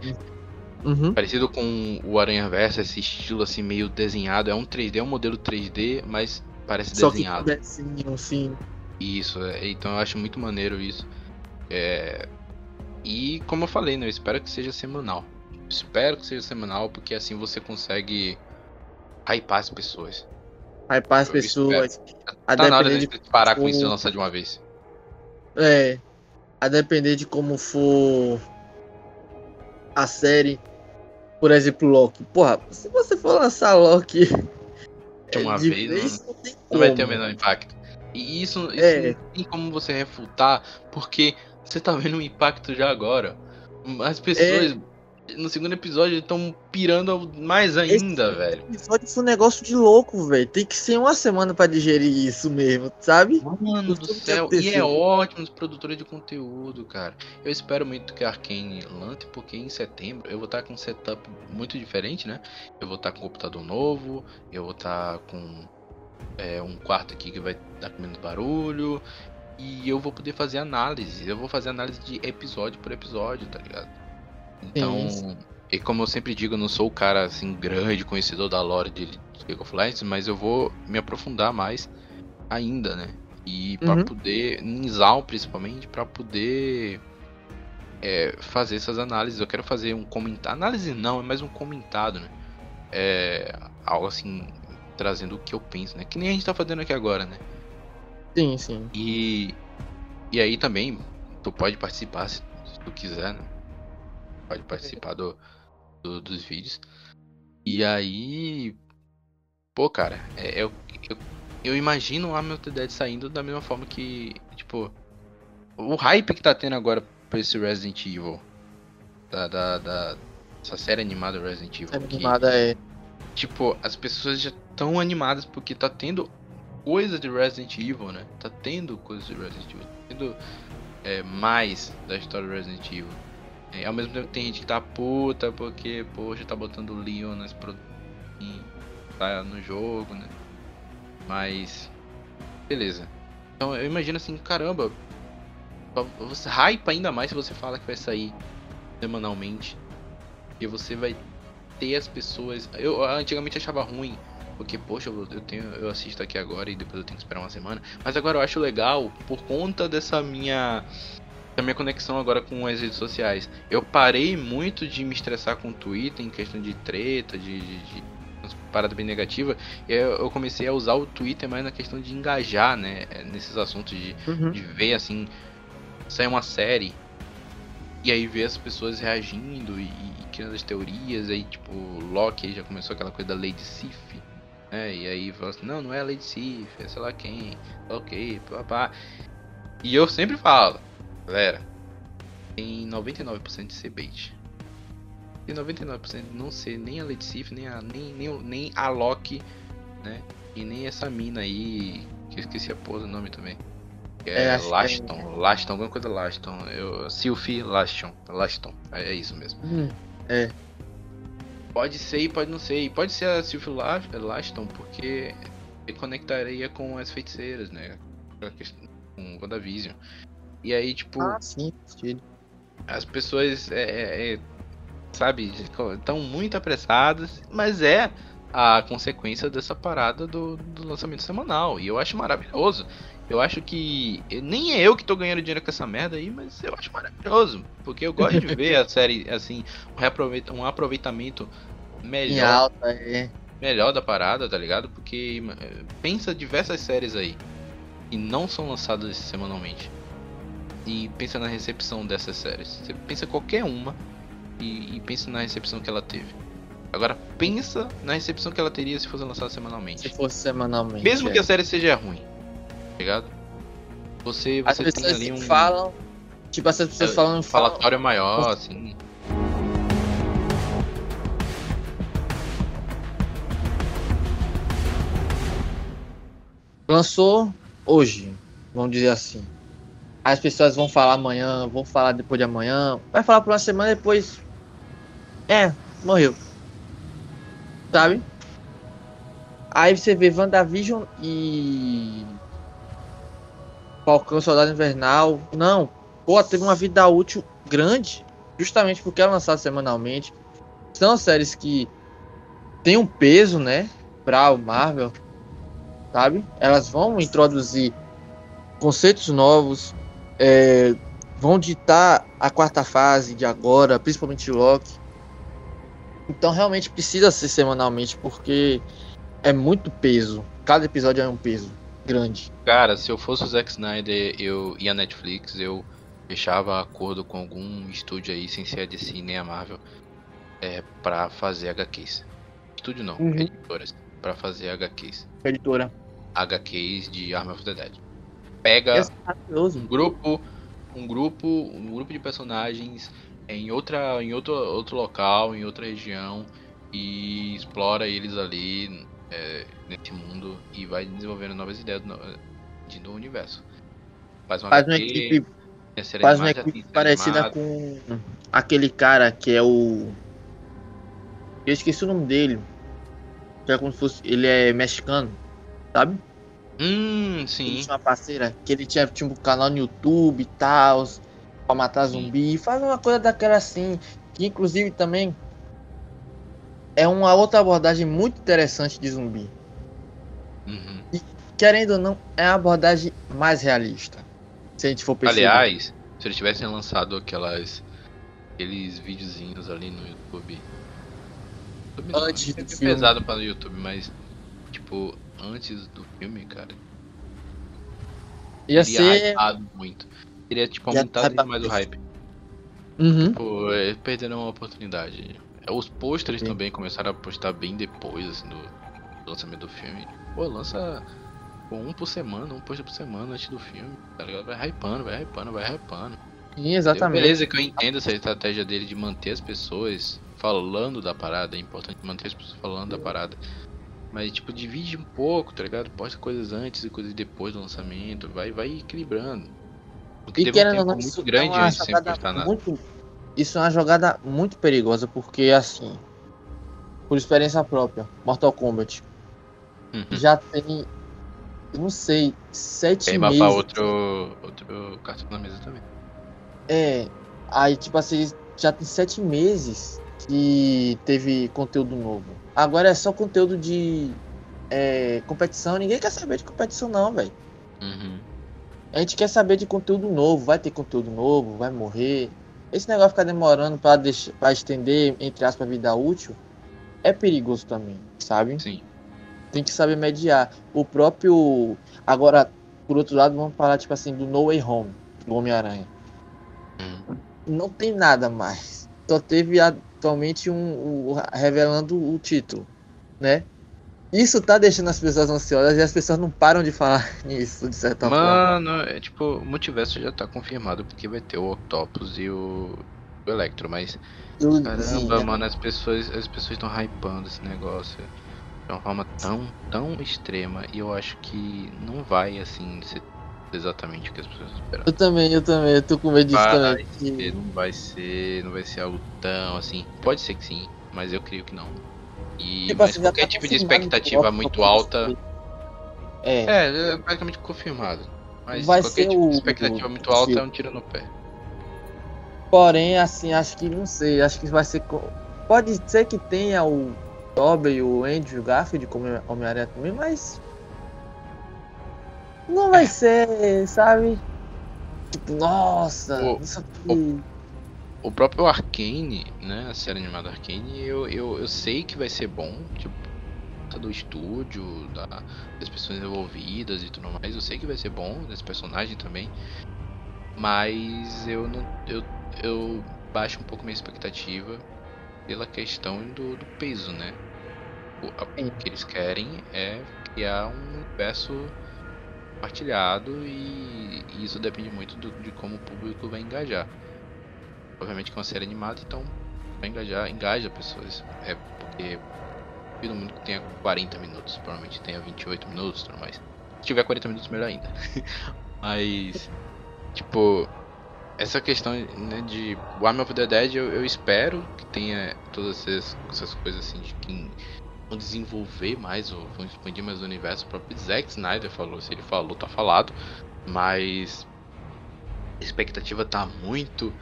Uhum. Parecido com o Aranha Verso, esse estilo assim meio desenhado. É um 3D, é um modelo 3D, mas parece Só que desenhado. desenho, sim. Isso, é, então eu acho muito maneiro isso. É, E como eu falei, né? Eu espero que seja semanal. Espero que seja semanal, porque assim você consegue hypar as pessoas. Aí para as pessoas. A tá na hora depender de de parar com isso e lançar de uma vez. É. A depender de como for a série. Por exemplo, Loki. Porra, se você for lançar Loki De uma de vez, não tem Não vai ter o menor impacto. E isso, isso É. não tem como você refutar, porque você tá vendo o impacto já agora. As pessoas É. no segundo episódio estão pirando mais ainda, velho. episódio foi um negócio de louco, velho. Tem que ser uma semana pra digerir isso mesmo, sabe? Mano do céu, e é ótimo os produtores de conteúdo, cara. Eu espero muito que a Arkane lance, porque em setembro eu vou estar com um setup muito diferente, né? Eu vou estar com um computador novo, eu vou estar com é, um quarto aqui que vai dar com menos barulho, e eu vou poder fazer análise. Eu vou fazer análise de episódio por episódio, tá ligado? Então, Sim. e como eu sempre digo, eu não sou o cara assim grande conhecedor da lore de League of Legends, mas eu vou me aprofundar mais ainda, né? E pra Uhum. poder, em Zal principalmente, pra poder é, fazer essas análises. Eu quero fazer um comentário. Análise não, é mais um comentado, né? É, algo assim, trazendo o que eu penso, né? Que nem a gente tá fazendo aqui agora, né? Sim, sim. E, e aí também, tu pode participar se, se tu quiser, né? Pode participar do, do- dos vídeos. E aí. Pô, cara, é, eu, eu, eu imagino o the Dead saindo da mesma forma que. Tipo. O hype que tá tendo agora pra esse Resident Evil. Da. da, da essa série animada Resident Evil. Série animada é. tipo, as pessoas já estão animadas porque tá tendo coisa de Resident Evil, né? Tá tendo coisa de Resident Evil, tá tendo é, mais da história do Resident Evil. E, ao mesmo tempo tem gente que tá puta porque, poxa, tá botando o Leon nas pro... em- tá no jogo, né? Mas beleza. Então eu imagino assim, caramba, Você hypa ainda mais se você fala que vai sair semanalmente. E você vai ter as pessoas. Eu antigamente achava ruim. Porque, poxa, eu, tenho, eu assisto aqui agora e depois eu tenho que esperar uma semana. Mas agora eu acho legal por conta dessa minha. Da minha conexão agora com as redes sociais. Eu parei muito de me estressar com o Twitter em questão de treta, de, de, de parada bem negativa. Eu, eu, comecei a usar o Twitter mais na questão de engajar, né? Nesses assuntos de, Uhum. de ver assim. Sair uma série. E aí ver as pessoas reagindo e, e criando as teorias. Aí, tipo, Loki já começou aquela coisa da Lady Sif. Né? E aí fala assim: não, não é a Lady Sif, é sei lá quem. Ok, papá. E eu sempre falo, galera. Tem 99% de ser bait. Tem 99% de não ser nem a Lady nem a, nem, nem, o- nem a Loki, né? E nem essa mina aí. Que eu esqueci a porra do nome também. É, é, acho que é- Laston, Laston, alguma coisa Laston. Eu, Sylphie Laston. Laston. É, é isso mesmo. Hum, Pode ser e pode não ser. E pode ser a Sylphie La- Laston, porque conectaria com as feiticeiras, né? Com WandaVision. E aí, tipo, Ah, sim, sentido. as pessoas, é, é, é, sabe, estão muito apressadas, mas é a consequência dessa parada do, do lançamento semanal. E eu acho maravilhoso. Eu acho que. Nem é eu que tô ganhando dinheiro com essa merda aí, mas eu acho maravilhoso. Porque eu gosto de ver a série, assim, um, um aproveitamento Em melhor alta, é. melhor da parada, tá ligado? Porque eh, pensa diversas séries aí que não são lançadas semanalmente. E pensa na recepção dessas séries. Você pensa qualquer uma e, e pensa na recepção que ela teve. Agora pensa na recepção que ela teria se fosse lançada Se semanalmente. fosse semanalmente. Mesmo é. que a série seja ruim, tá ligado? Você, As você tem pessoas ali um falam. Tipo, essas pessoas É, falam. falam falatório maior, assim. lançou hoje, vamos dizer assim. As pessoas vão falar amanhã, vão falar depois de amanhã, vai falar por uma semana depois. É, morreu. Sabe? Aí você vê WandaVision e. Falcão Soldado Invernal. Não, pô, teve uma vida útil grande, justamente porque é lançado semanalmente. São séries que têm um peso, né? Pra o Marvel sabe? Elas vão introduzir conceitos novos, é, vão ditar a quarta fase de agora, principalmente Loki. Então realmente precisa ser semanalmente, porque é muito peso. Cada episódio é um peso grande. Cara, se eu fosse o Zack Snyder eu, e a Netflix, eu fechava acordo com algum estúdio aí, sem ser a DC nem a Marvel, é, pra fazer HQs. Estúdio não, Uhum. editoras, pra fazer HQs. Editora. HQs de Army of the Dead. Pega É um grupo, um grupo, um grupo de personagens em outra, em outro, outro local, em outra região e explora eles ali é, nesse mundo e vai desenvolvendo novas ideias do, de- do universo. Faz uma, Faz uma equipe, série faz uma equipe série parecida com aquele cara que é o. Eu esqueci o nome dele. Que é como se fosse. Ele é mexicano, sabe? Hum, Ele sim. tinha uma parceira que ele tinha tipo, um canal no YouTube e tal, pra matar zumbi. Faz uma coisa daquela assim, que inclusive também é uma outra abordagem muito interessante de zumbi. Uhum. Querendo ou não, é a abordagem mais realista. Se a gente for perceber. Aliás, se eles tivessem lançado aquelas aqueles videozinhos ali no YouTube. YouTube não, Antes é do sempre filme. pesado para o YouTube, mas tipo, antes do filme, cara, ia teria ser. hypado muito. Teria tipo Ia aumentado mais o hype. Uhum. Pô, é, perderam uma oportunidade. É, Os pôsteres também começaram a postar bem depois assim, do do lançamento do filme. Pô, lança pô, um por semana, um pôster por semana antes do filme. Tá ligado? Vai hypando, vai hypando, vai hypando. Sim, exatamente. Beleza, que eu entendo essa estratégia dele de manter as pessoas falando da parada. É importante manter as pessoas falando da parada. Mas, tipo, divide um pouco, tá ligado? Posta coisas antes e coisas depois do lançamento. Vai, vai equilibrando. Porque E teve um tempo não, muito grande é uma antes sem postar nada. muito. Isso é uma jogada muito perigosa, porque assim. Por experiência própria, Mortal Kombat Uhum. já tem não sei, sete Tem meses. pra outro, outro cartão na mesa também. É, aí tipo assim, já tem sete meses que teve conteúdo novo. Agora é só conteúdo de é, competição. Ninguém quer saber de competição não, velho. Uhum. A gente quer saber de conteúdo novo. Vai ter conteúdo novo, vai morrer. Esse negócio ficar demorando pra estender, entre aspas, a vida útil, é perigoso também, sabe? Sim. Tem que saber mediar. O próprio. Agora, por outro lado, vamos falar, tipo assim, do No Way Home, do Homem-Aranha. Uhum. Não tem nada mais. Só teve atualmente um, um- revelando o título, né? Isso tá deixando as pessoas ansiosas e as pessoas não param de falar nisso, de certa forma. Mano, é tipo, o multiverso já tá confirmado porque vai ter o Octopus e o, o Electro, mas Eu- caramba, sim, é. mano, as pessoas as pessoas estão hypando esse negócio de uma forma tão, tão extrema e eu acho que não vai assim ser exatamente o que as pessoas esperam. Eu também, eu também, eu tô com medo disso Vai também. ser, Não vai ser, não vai ser algo tão assim. Pode ser que sim, mas eu creio que não. E Tipo mas assim, qualquer tá tipo de expectativa muito alta, É, é, é praticamente confirmado. Mas Vai qualquer tipo o- de expectativa muito alta é filme. um tiro no pé. porém, assim, acho que, não sei, acho que vai ser... Pode ser que tenha o Tobey e o Andrew Garfield como Homem-Aranha também, mas... Não vai ser, sabe? Tipo, nossa, O- isso aqui... O próprio Arcane, né, a série animada Arcane, eu, eu, eu sei que vai ser bom, tipo, por conta do estúdio, da, das pessoas envolvidas e tudo mais, eu sei que vai ser bom, desse personagem também, mas eu não, eu, eu baixo um pouco minha expectativa pela questão do, do peso, né, o, a- o que eles querem é criar um universo compartilhado e, isso depende muito do- de como o público vai engajar. Obviamente que é uma série animada, então vai engajar, engaja pessoas. É porque duvido muito que tenha 40 minutos, provavelmente tenha 28 minutos tudo mais. Se tiver 40 minutos, melhor ainda. Mas, tipo, essa questão né, de Army of the Dead, eu, eu espero que tenha todas essas, essas coisas assim de que vão desenvolver mais, ou vão expandir mais o universo. O próprio Zack Snyder falou, se ele falou, tá falado. Mas a expectativa tá muito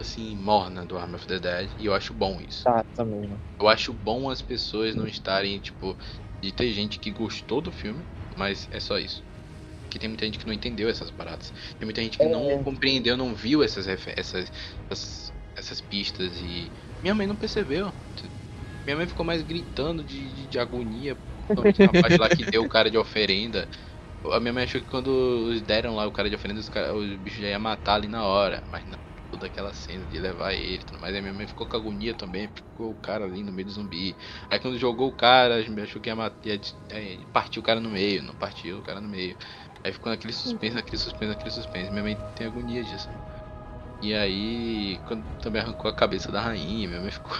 assim, morna do Army of the Dead. E eu acho bom isso. Tá, também, né? Eu acho bom as pessoas não estarem, tipo, de ter gente que gostou do filme, mas é só isso. Que tem muita gente que não entendeu essas paradas. Tem muita gente que É. não compreendeu, não viu essas, essas, essas, essas pistas e. Minha mãe não percebeu. Minha mãe ficou mais gritando de, de, de agonia. Na parte lá que deu o cara de oferenda. A minha mãe achou que quando deram lá o cara de oferenda, os, cara, os bichos já ia matar ali na hora. Mas não, toda aquela cena de levar ele mais. Aí minha mãe ficou com agonia também, ficou o cara ali no meio do zumbi. Aí quando jogou o cara, achou que ia, matar, ia é, partiu o cara no meio, não partiu o cara no meio. Aí ficou naquele suspense, naquele suspense, naquele suspense. Minha mãe tem agonia disso. E aí, quando também arrancou a cabeça da rainha, minha mãe ficou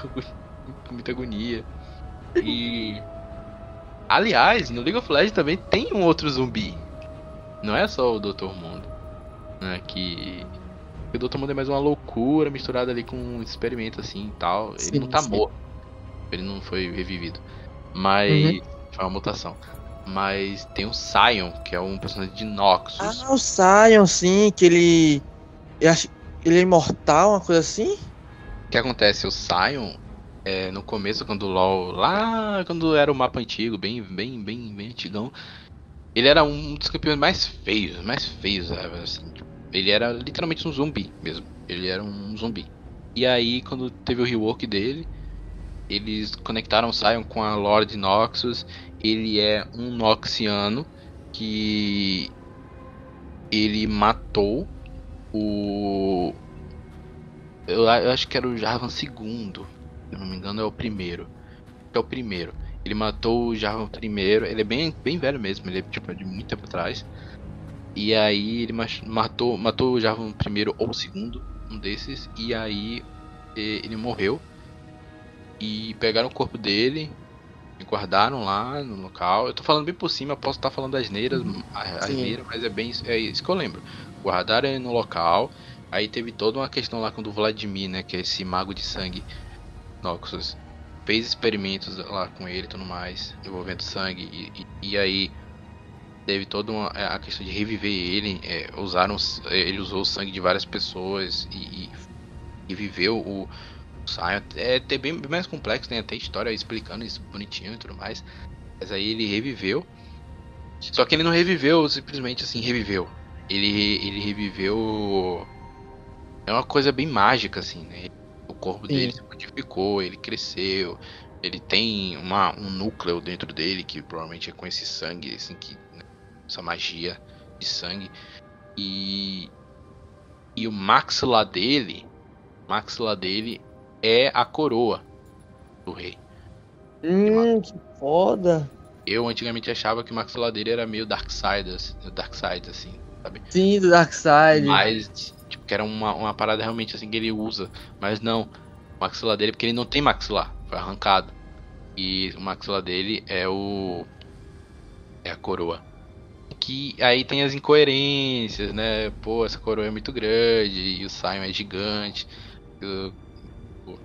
muita agonia. E. Aliás, no League of Legends também tem um outro zumbi. Não é só o Dr. Mundo. Né, que. O Dr. Mundo é mais uma loucura misturada ali com um experimento assim e tal. Ele Sim, não tá sim. morto. Ele não foi revivido. Mas. Foi uma mutação. Mas tem o Sion, que é um personagem de Noxus. Ah, o Sion, sim, que ele. Ele é imortal, uma coisa assim? O que acontece? O Sion, é, no começo, quando o LoL, lá quando era o mapa antigo, bem, bem, bem, bem antigão, ele era um dos campeões mais feios, mais feios, assim, ele era literalmente um zumbi mesmo, ele era um zumbi. E aí, quando teve o rework dele, eles conectaram o Sion com a lore de Noxus, ele é um Noxiano que ele matou o eu, acho que era o Jarvan segundo. Se não me engano, é o primeiro. É o primeiro. Ele matou o Jarvan primeiro. Ele é bem, bem velho mesmo. Ele é tipo de muito tempo atrás. E aí ele matou, matou o Jarvan primeiro ou segundo, um desses. E aí ele morreu. E pegaram o corpo dele. E guardaram lá no local. Eu tô falando bem por cima, posso estar falando asneiras, a- Sim. asneira, mas é bem isso- é isso que eu lembro. Guardaram ele no local. Aí teve toda uma questão lá quando o Vladimir, né, que é esse mago de sangue, Noxus, fez experimentos lá com ele e tudo mais, envolvendo sangue. E, e- e aí teve toda uma, é, a questão de reviver ele, é, usaram, ele usou o sangue de várias pessoas e, e, e viveu o, o Sion. É, é bem, bem, mais complexo, tem até história explicando isso bonitinho e tudo mais. Mas aí ele reviveu. Só que ele não reviveu simplesmente assim, reviveu. Ele, ele reviveu. É uma coisa bem mágica, assim, né? O corpo Sim. dele se modificou, ele cresceu, ele tem uma, um núcleo dentro dele que provavelmente é com esse sangue, assim, que essa magia de sangue. E e o maxila dele, maxila dele é a coroa do rei. Hum, que foda. Eu antigamente achava que o maxila dele era meio Darkseid, Darkseid assim, sabe? Sim, do Darkseid. Mas que era uma, uma parada realmente assim que ele usa, mas não. O maxilar dele porque ele não tem maxilar, foi arrancado. E o maxilar dele é o é a coroa que aí tem as incoerências, né? Pô, essa coroa é muito grande e o Sion é gigante. Eu, pô,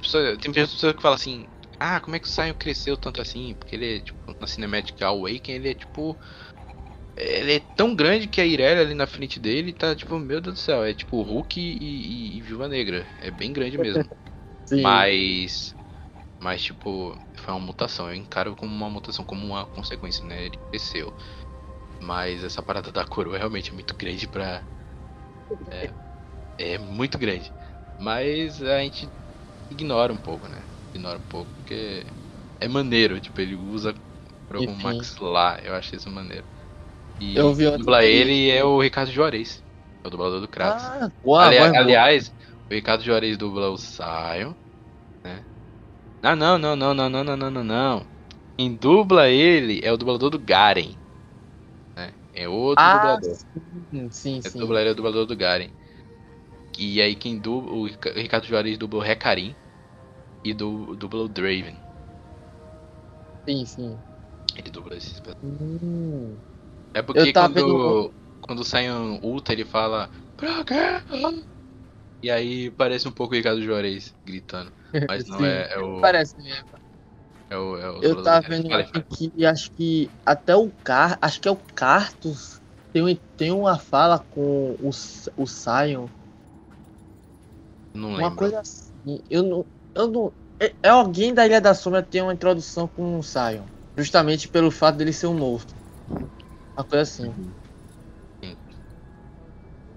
pessoa, tem pessoas que falam assim: Ah, como é que o Sion cresceu tanto assim? Porque ele é, tipo, na Cinematic Awakening, ele é tipo. Ele é tão grande que a Irelia ali na frente dele tá tipo, meu Deus do céu, é tipo Hulk e, e, e Viúva Negra. É bem grande mesmo. Mas. Mas, tipo, foi uma mutação. Eu encaro como uma mutação, como uma consequência, né? Ele cresceu. Mas essa parada da coroa é realmente muito grande pra. É, é muito grande. Mas a gente ignora um pouco, né? Ignora um pouco, porque é maneiro, tipo, ele usa como Enfim. maxilar, eu acho isso maneiro. E eu vi dubla ele é o Ricardo Juarez, é o dublador do Kratos. Ah, uau, Ali, aliás, o Ricardo Juarez dubla o Sion, né? Ah, não, não, não, não, não, não, não, não, não. Quem dubla ele é o dublador do Garen. É outro ah, dublador. Sim, sim. É dublador, é o dublador do Garen. E aí quem dubla. O Ricardo Juarez dubla o Recarim e do, dubla o Draven. Sim, sim. Ele dubla esses hum. É porque quando, vendo... quando sai um Ultra ele fala. Pra? E aí parece um pouco o Ricardo Juarez gritando. Mas não é, é, o. Parece mesmo. É o, é o eu tava vendo aqui que acho que até o Car. Acho que é o Cartus. Tem, tem uma fala com o, o Sion. Não uma lembro. coisa assim. Eu não. Eu não é, é alguém da Ilha da Sombra tem uma introdução com o Sion. Justamente pelo fato dele ser um morto. Uma coisa assim. Uhum.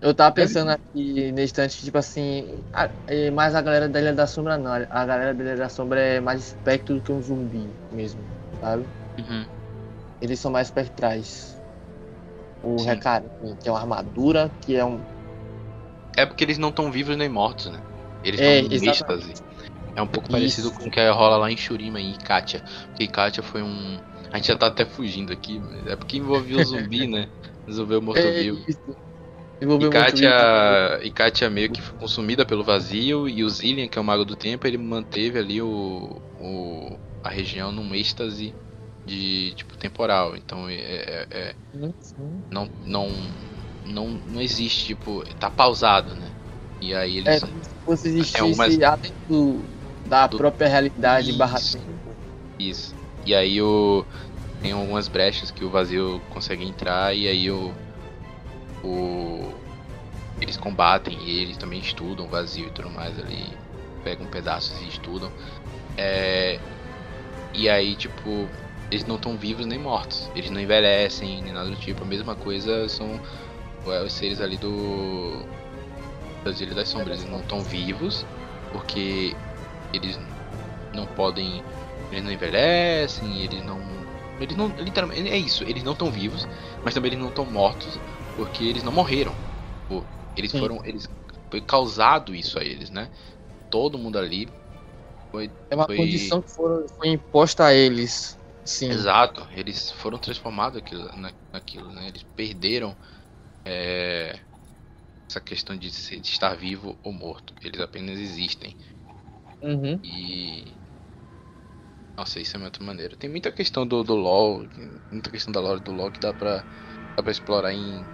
Eu tava pensando aqui nesse instante, tipo assim, a, mais a galera da Ilha da Sombra não. A galera da Ilha da Sombra é mais espectro do que um zumbi mesmo, sabe? Uhum. Eles são mais espectrais. O Recaro, que é uma armadura, que é um. É porque eles não estão vivos nem mortos, né? Eles estão é, em êxtase. É um pouco Isso. parecido com o que rola lá em Shurima e Katia. Porque Katia foi um. A gente já tá até fugindo aqui, é porque envolveu o zumbi, né? Resolveu o morto-vivo. É e Katia, e Katia meio que foi consumida pelo vazio e o Zillian, que é o mago do tempo, ele manteve ali o, o a região num êxtase de tipo temporal. Então é, é, é não, não não não existe tipo tá pausado, né? E aí eles é, como se existisse do, da do... própria realidade isso, barra tempo. Isso. E aí o tem algumas brechas que o vazio consegue entrar e aí o o eles combatem e eles também estudam vazio e tudo mais ali, pegam pedaços e estudam. É, e aí, tipo, eles não estão vivos nem mortos, eles não envelhecem nem nada do tipo. A mesma coisa são os seres ali do das Ilhas das Sombras, eles não estão vivos porque eles não podem, eles não envelhecem, eles não eles não literalmente é isso, eles não estão vivos, mas também eles não estão mortos porque eles não morreram. Pô, eles Sim. foram. Eles, foi causado isso a eles, né? Todo mundo ali foi. É uma foi... condição que foram, foi imposta a eles. Sim. Exato. Eles foram transformados aquilo, na, naquilo, né? Eles perderam é, essa questão de, de, estar vivo ou morto. Eles apenas existem. Uhum. E. Nossa, isso é muito maneiro. Tem muita questão do, do LoL, muita questão da lore do LoL que dá pra, dá pra explorar em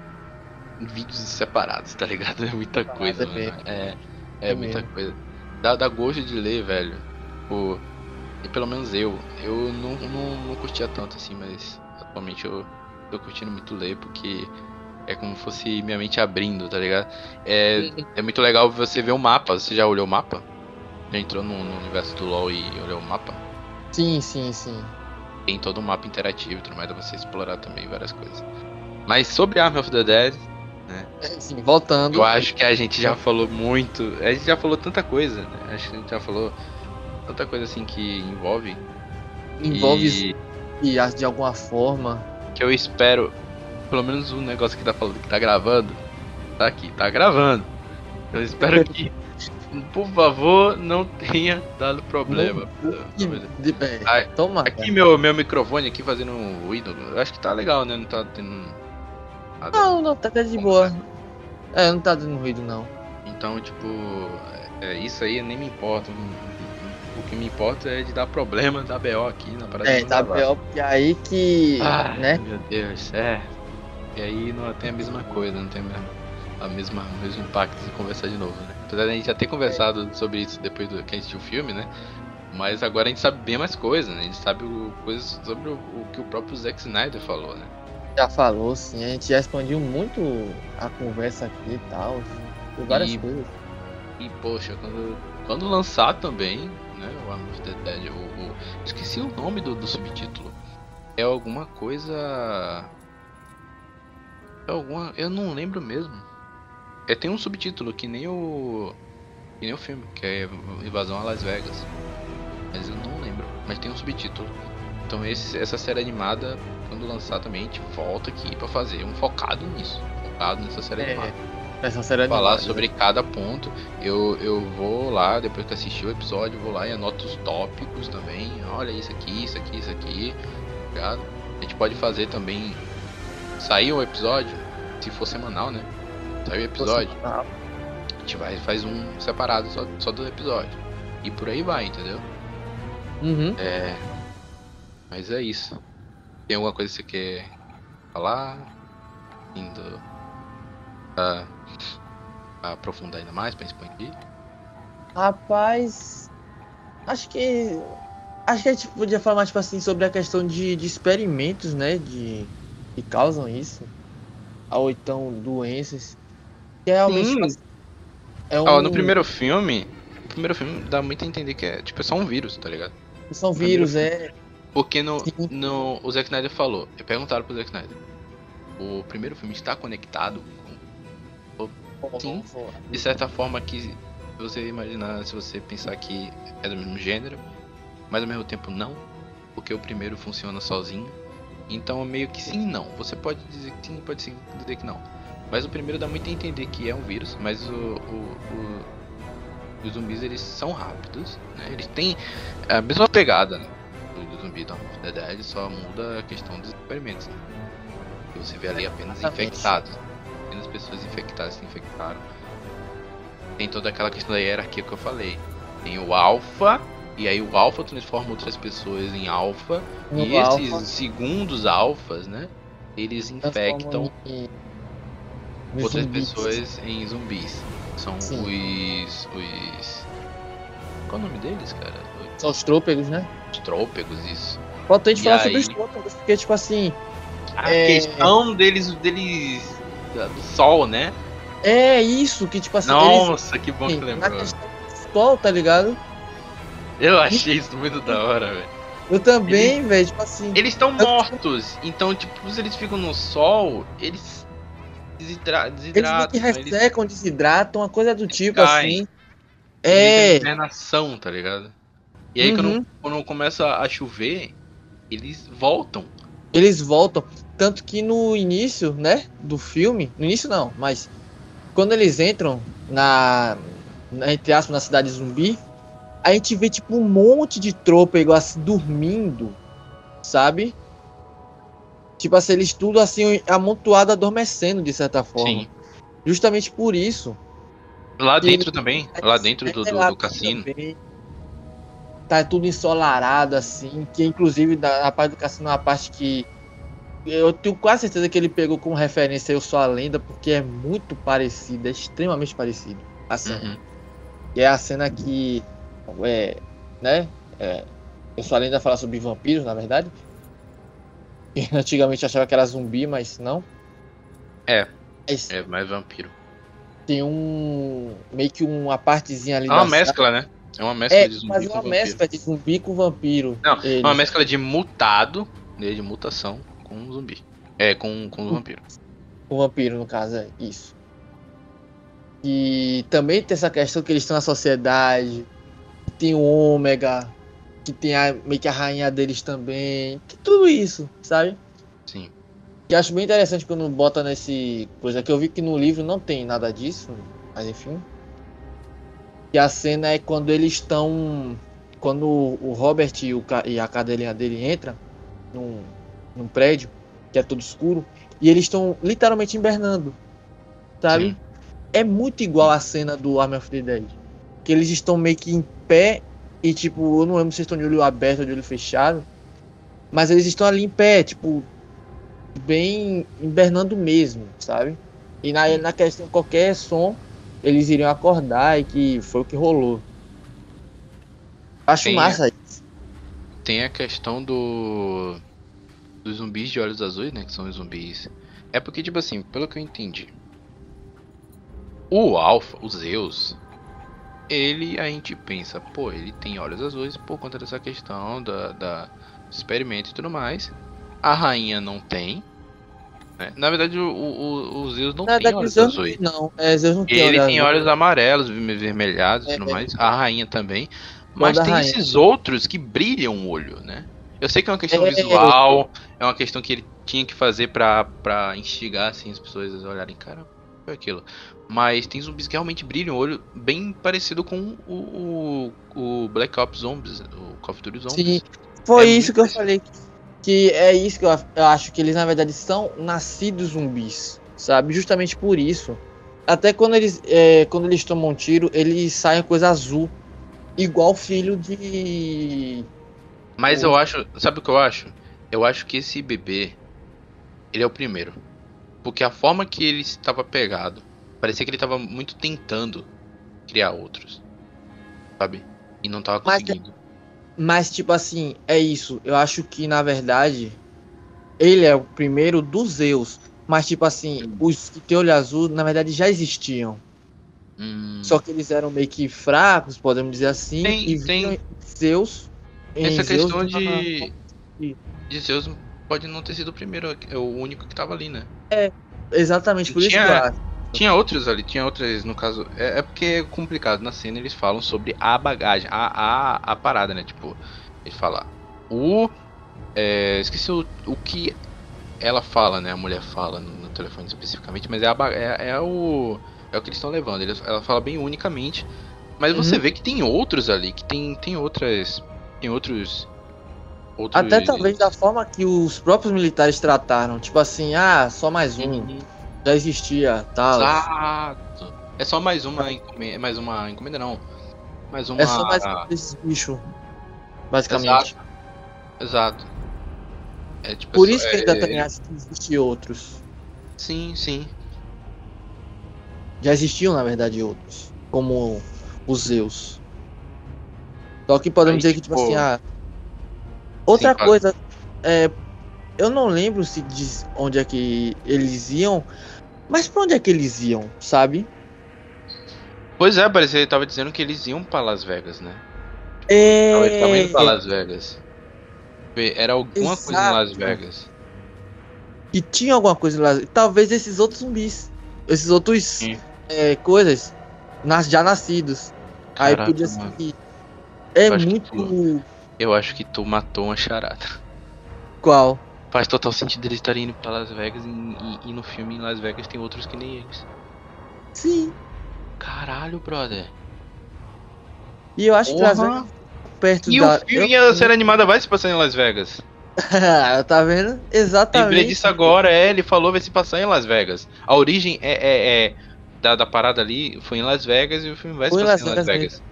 vídeos separados, tá ligado? É muita coisa, mano. É, é, é muita coisa. Dá, dá gosto de ler, velho. Pô, e pelo menos eu. Eu não, não, não curtia tanto assim, mas atualmente eu, tô curtindo muito ler porque é como se fosse minha mente abrindo, tá ligado? É, é muito legal você ver o mapa. Você já olhou o mapa? Já entrou no, no universo do LoL e olhou o mapa? Sim, sim, sim. Tem todo um mapa interativo e tudo mais, dá pra você explorar também várias coisas. Mas sobre Army of the Dead, É, Sim, voltando. eu acho que a gente já falou muito. A gente já falou tanta coisa, né? Acho que a gente já falou tanta coisa assim que envolve. Envolve E e de alguma forma. que eu espero, pelo menos o negócio que tá falando que tá gravando, tá aqui, tá gravando. Eu espero que, por favor, não tenha dado problema. E- de- é, Ai, toma. Aqui meu, meu microfone aqui fazendo um ruído, eu acho que tá legal, né? Não tá tendo nada. Não, não, tá até de boa. É, não tá dando ruído não. Então, tipo, é, isso aí nem me importa. O que me importa é de dar problema da BO aqui na parada. É, tá gravar. pior porque aí que. Ah, né? meu Deus, é. E aí não tem a mesma coisa, não tem a mesma, a mesma, o mesmo impacto de conversar de novo, né? Apesar da gente já ter conversado sobre isso depois do que a gente assistiu o filme, né? Mas agora a gente sabe bem mais coisas, né? A gente sabe o, coisas sobre o, o que o próprio Zack Snyder falou, né? Já falou, sim. A gente já expandiu muito a conversa aqui e tal. Por várias E- coisas. E poxa, quando, quando lançar também, né? O Arm of the Dead, o, o- esqueci o nome do, do subtítulo. É alguma coisa. É alguma. Eu não lembro mesmo. É, tem um subtítulo que nem o. Que nem o filme, que é Invasão a Las Vegas. Mas eu não lembro. Mas tem um subtítulo. Então esse, essa série animada, quando lançar também, a gente volta aqui pra fazer um focado nisso. Focado nessa série É, animada Essa série falar animada. sobre cada ponto. Eu, eu vou lá, depois que assistir o episódio, vou lá e anoto os tópicos também. Olha isso aqui, isso aqui, isso aqui. tá Ligado? A gente pode fazer também. Sair o episódio, se for semanal, né? Sair o episódio, Ah, a gente vai faz um separado só, só do episódio. E por aí vai, entendeu? Uhum. É. Mas é isso. Tem alguma coisa que você quer falar? Indo. Pra, pra aprofundar ainda mais, pra expandir? Rapaz. Acho que. Acho que a gente podia falar mais tipo assim sobre a questão de, de experimentos, né? De. Que causam isso. Ou então doenças. Realmente. Assim, é um, Ó, no primeiro filme. O primeiro filme dá muito a entender que é, tipo, é só um vírus, tá ligado? São vírus, é. Porque no, Sim. no. O Zack Snyder falou. Perguntaram pro Zack Snyder. O primeiro filme está conectado com Sim. de certa forma que você imaginar, se você pensar que é do mesmo gênero, mas ao mesmo tempo não, porque o primeiro funciona sozinho. Então meio que sim e não. Você pode dizer que sim, pode sim dizer que não. Mas o primeiro dá muito a entender que é um vírus, mas o, o- o- os zumbis eles são rápidos, né? Eles têm a mesma pegada né? do, do zumbi da Dead, só muda a questão dos experimentos. Né? Você vê ali apenas infectados. Apenas pessoas infectadas se infectaram tem toda aquela questão da hierarquia que eu falei. Tem o alfa, e aí o alfa transforma outras pessoas em alfa, e esses alfa, segundos alfas, né? Eles infectam transformam outras zumbis. pessoas em zumbis. São Sim. os. os. Qual é o nome deles, cara? São os trôpegos, né? Os trôpegos, isso. Falta a gente E falar aí? sobre os trôpegos, porque, tipo assim. A É. questão deles. deles. do sol, né? É isso, que, tipo assim. eles- Nossa, que bom que lembrou. do sol, tá ligado? Eu achei isso muito da hora, velho. Eu também, velho, tipo assim. Eles estão mortos, então, tipo, se eles ficam no sol, eles desidra Eles meio desidratam. que ressecam, desidratam, uma coisa do tipo caem. assim. É, hibernação, tá ligado? E aí, Uhum. quando, quando começa a chover, eles voltam. eles voltam. Tanto que no início, né, do filme, no início não, mas quando eles entram na, na entre aspas, na cidade zumbi, a gente vê tipo um monte de trôpego assim dormindo, sabe? Tipo assim, eles tudo assim amontoado, adormecendo de certa forma. Sim. Justamente por isso. Lá dentro também, lá dentro do, É do, lá do cassino. também. Tá tudo ensolarado, assim. Que inclusive da, a parte do cassino é uma parte que. Eu tenho quase certeza que ele pegou como referência Eu Sou a Lenda, porque é muito parecido, é extremamente parecido a cena. Uhum. E é a cena que. É, né? É, eu Sou a Lenda fala sobre vampiros, na verdade. Antigamente achava que era zumbi, mas não. É. Mas É mais vampiro. tem um. meio que uma partezinha ali É uma mescla, né? É uma mescla É, de zumbi mas com uma vampiro. mescla de zumbi com vampiro. Não, Eles. uma mescla de mutado, né, de mutação com zumbi. É, com, com vampiro. Com vampiro, no caso, é isso. E também tem essa questão que eles estão na sociedade. Tem o ômega. Que tem a, meio que a rainha deles também. Tudo isso, sabe? Sim. Que acho bem interessante quando bota nesse coisa que eu vi que no livro não tem nada disso, mas enfim. E a cena é quando eles estão. Quando o Robert e, o, e a cadelinha dele entra num, num prédio, que é todo escuro, e eles estão literalmente invernando. Sabe? Sim. É muito igual a cena do Army of the Dead. Que eles estão meio que em pé e tipo, eu não lembro se eles estão de olho aberto ou de olho fechado. Mas eles estão ali em pé, tipo, bem hibernando mesmo, sabe? E na, na questão qualquer som, eles iriam acordar e que foi o que rolou. Acho Tem- massa isso. Tem a questão do. Dos zumbis de olhos azuis, né? Que são os zumbis. É porque, tipo assim, pelo que eu entendi. O Alpha, o Zeus. Ele, a gente pensa, pô, ele tem olhos azuis por conta dessa questão da, da do experimento e tudo mais. A rainha não tem. né? Na verdade, o, o, o Zeus não Na tem olhos Zeus azuis. não, é, Zeus não tem Ele olhos tem azuis. olhos amarelos, vermelhados e É, tudo é. mais. A rainha também. Mas tem rainha. esses outros que brilham o olho, né? Eu sei que é uma questão É. visual, é uma questão que ele tinha que fazer pra instigar assim, as pessoas a olharem, cara, foi aquilo. Mas tem zumbis que realmente brilham o olho, bem parecido com o, o, o Black Ops Zombies, o Call of Duty Zombies. Sim, foi É isso que eu falei. Que é isso que eu, acho que eles, na verdade, são nascidos zumbis, sabe? Justamente por isso. Até quando eles, é, quando eles tomam um tiro, eles saem coisa azul. Igual filho de. Mas eu acho, sabe o que eu acho? Eu acho que esse bebê, ele é o primeiro. Porque a forma que ele estava pegado, parecia que ele estava muito tentando criar outros. Sabe? E não estava Mas- conseguindo. Mas, tipo assim, é isso. Eu acho que, na verdade, ele é o primeiro dos Zeus. Mas, tipo assim, os que têm olho azul, na verdade, já existiam. Hum, Só que eles eram meio que fracos, podemos dizer assim. Tem- e tem- Zeus. essa Zeus questão de. De Zeus pode não ter sido o primeiro, é o único que estava ali, né? Exatamente, por isso que eu Tinha- acho. Tinha outros ali, tinha outras, no caso. É, é porque é complicado. Na cena eles falam sobre a bagagem, a, a, a parada, né? Tipo, ele fala. O. é, esqueci o, o que ela fala, né? A mulher fala no, no telefone especificamente, mas é, a, é, é o. É o que eles estão levando. Eles, ela fala bem unicamente. Mas você Uhum. vê que tem outros ali, que tem, tem outras. Tem outros. outros Até talvez da forma que os próprios militares trataram. Tipo assim, ah, só mais um. Uhum. Já existia, tal. Exato. É só mais uma encomenda. Mais uma encomenda não. Mais uma. É só mais um desses bichos. Basicamente. Exato. É tipo. Por é isso que eu ainda é- também acho que existem outros. Sim, sim. Já existiam, na verdade, outros. Como os Zeus. Só que podemos Aí, dizer que, tipo tipo, assim, ah. Outra sim, coisa. É, eu não lembro se diz onde é que eles iam. Mas pra onde é que eles iam, sabe? Pois é, parecia ele tava dizendo que eles iam pra Las Vegas, né? É. Eles estavam indo pra Las Vegas. Era alguma coisa em Las Exato. Vegas. E tinha alguma coisa lá. Talvez esses outros zumbis. Esses outros é, coisas nas, já nascidos. Aí Caraca, podia ser que. É que muito. Eu acho que tu matou uma charada. Qual? Faz total sentido eles estarem indo pra Las Vegas e, e- e no filme em Las Vegas tem outros que nem eles. Sim. Caralho, brother. E eu acho que Las Porra. Vegas perto E da. o filme eu- e a série animada vai se passar em Las Vegas. tá vendo? Lembrei Exatamente. disso agora, é, ele falou vai se passar em Las Vegas. A origem é, é- é da, da parada ali foi em Las Vegas e o filme vai se Foi em passar Las em Las Vegas Vegas.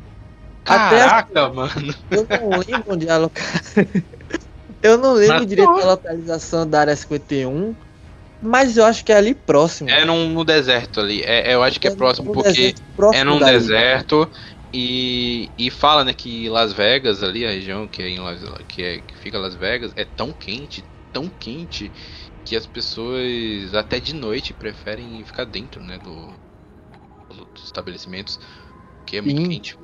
Até Caraca, mano. Eu não lembro onde é a loca... Eu não lembro direito da localização da área 51, mas eu acho que é ali próximo. É num, no deserto ali. É, eu acho que é próximo num porque próximo é num deserto e, e fala né que Las Vegas ali a região que é em Las, que é que fica Las Vegas é tão quente, tão quente que as pessoas até de noite preferem ficar dentro, né, do, dos estabelecimentos, porque é muito Sim. quente.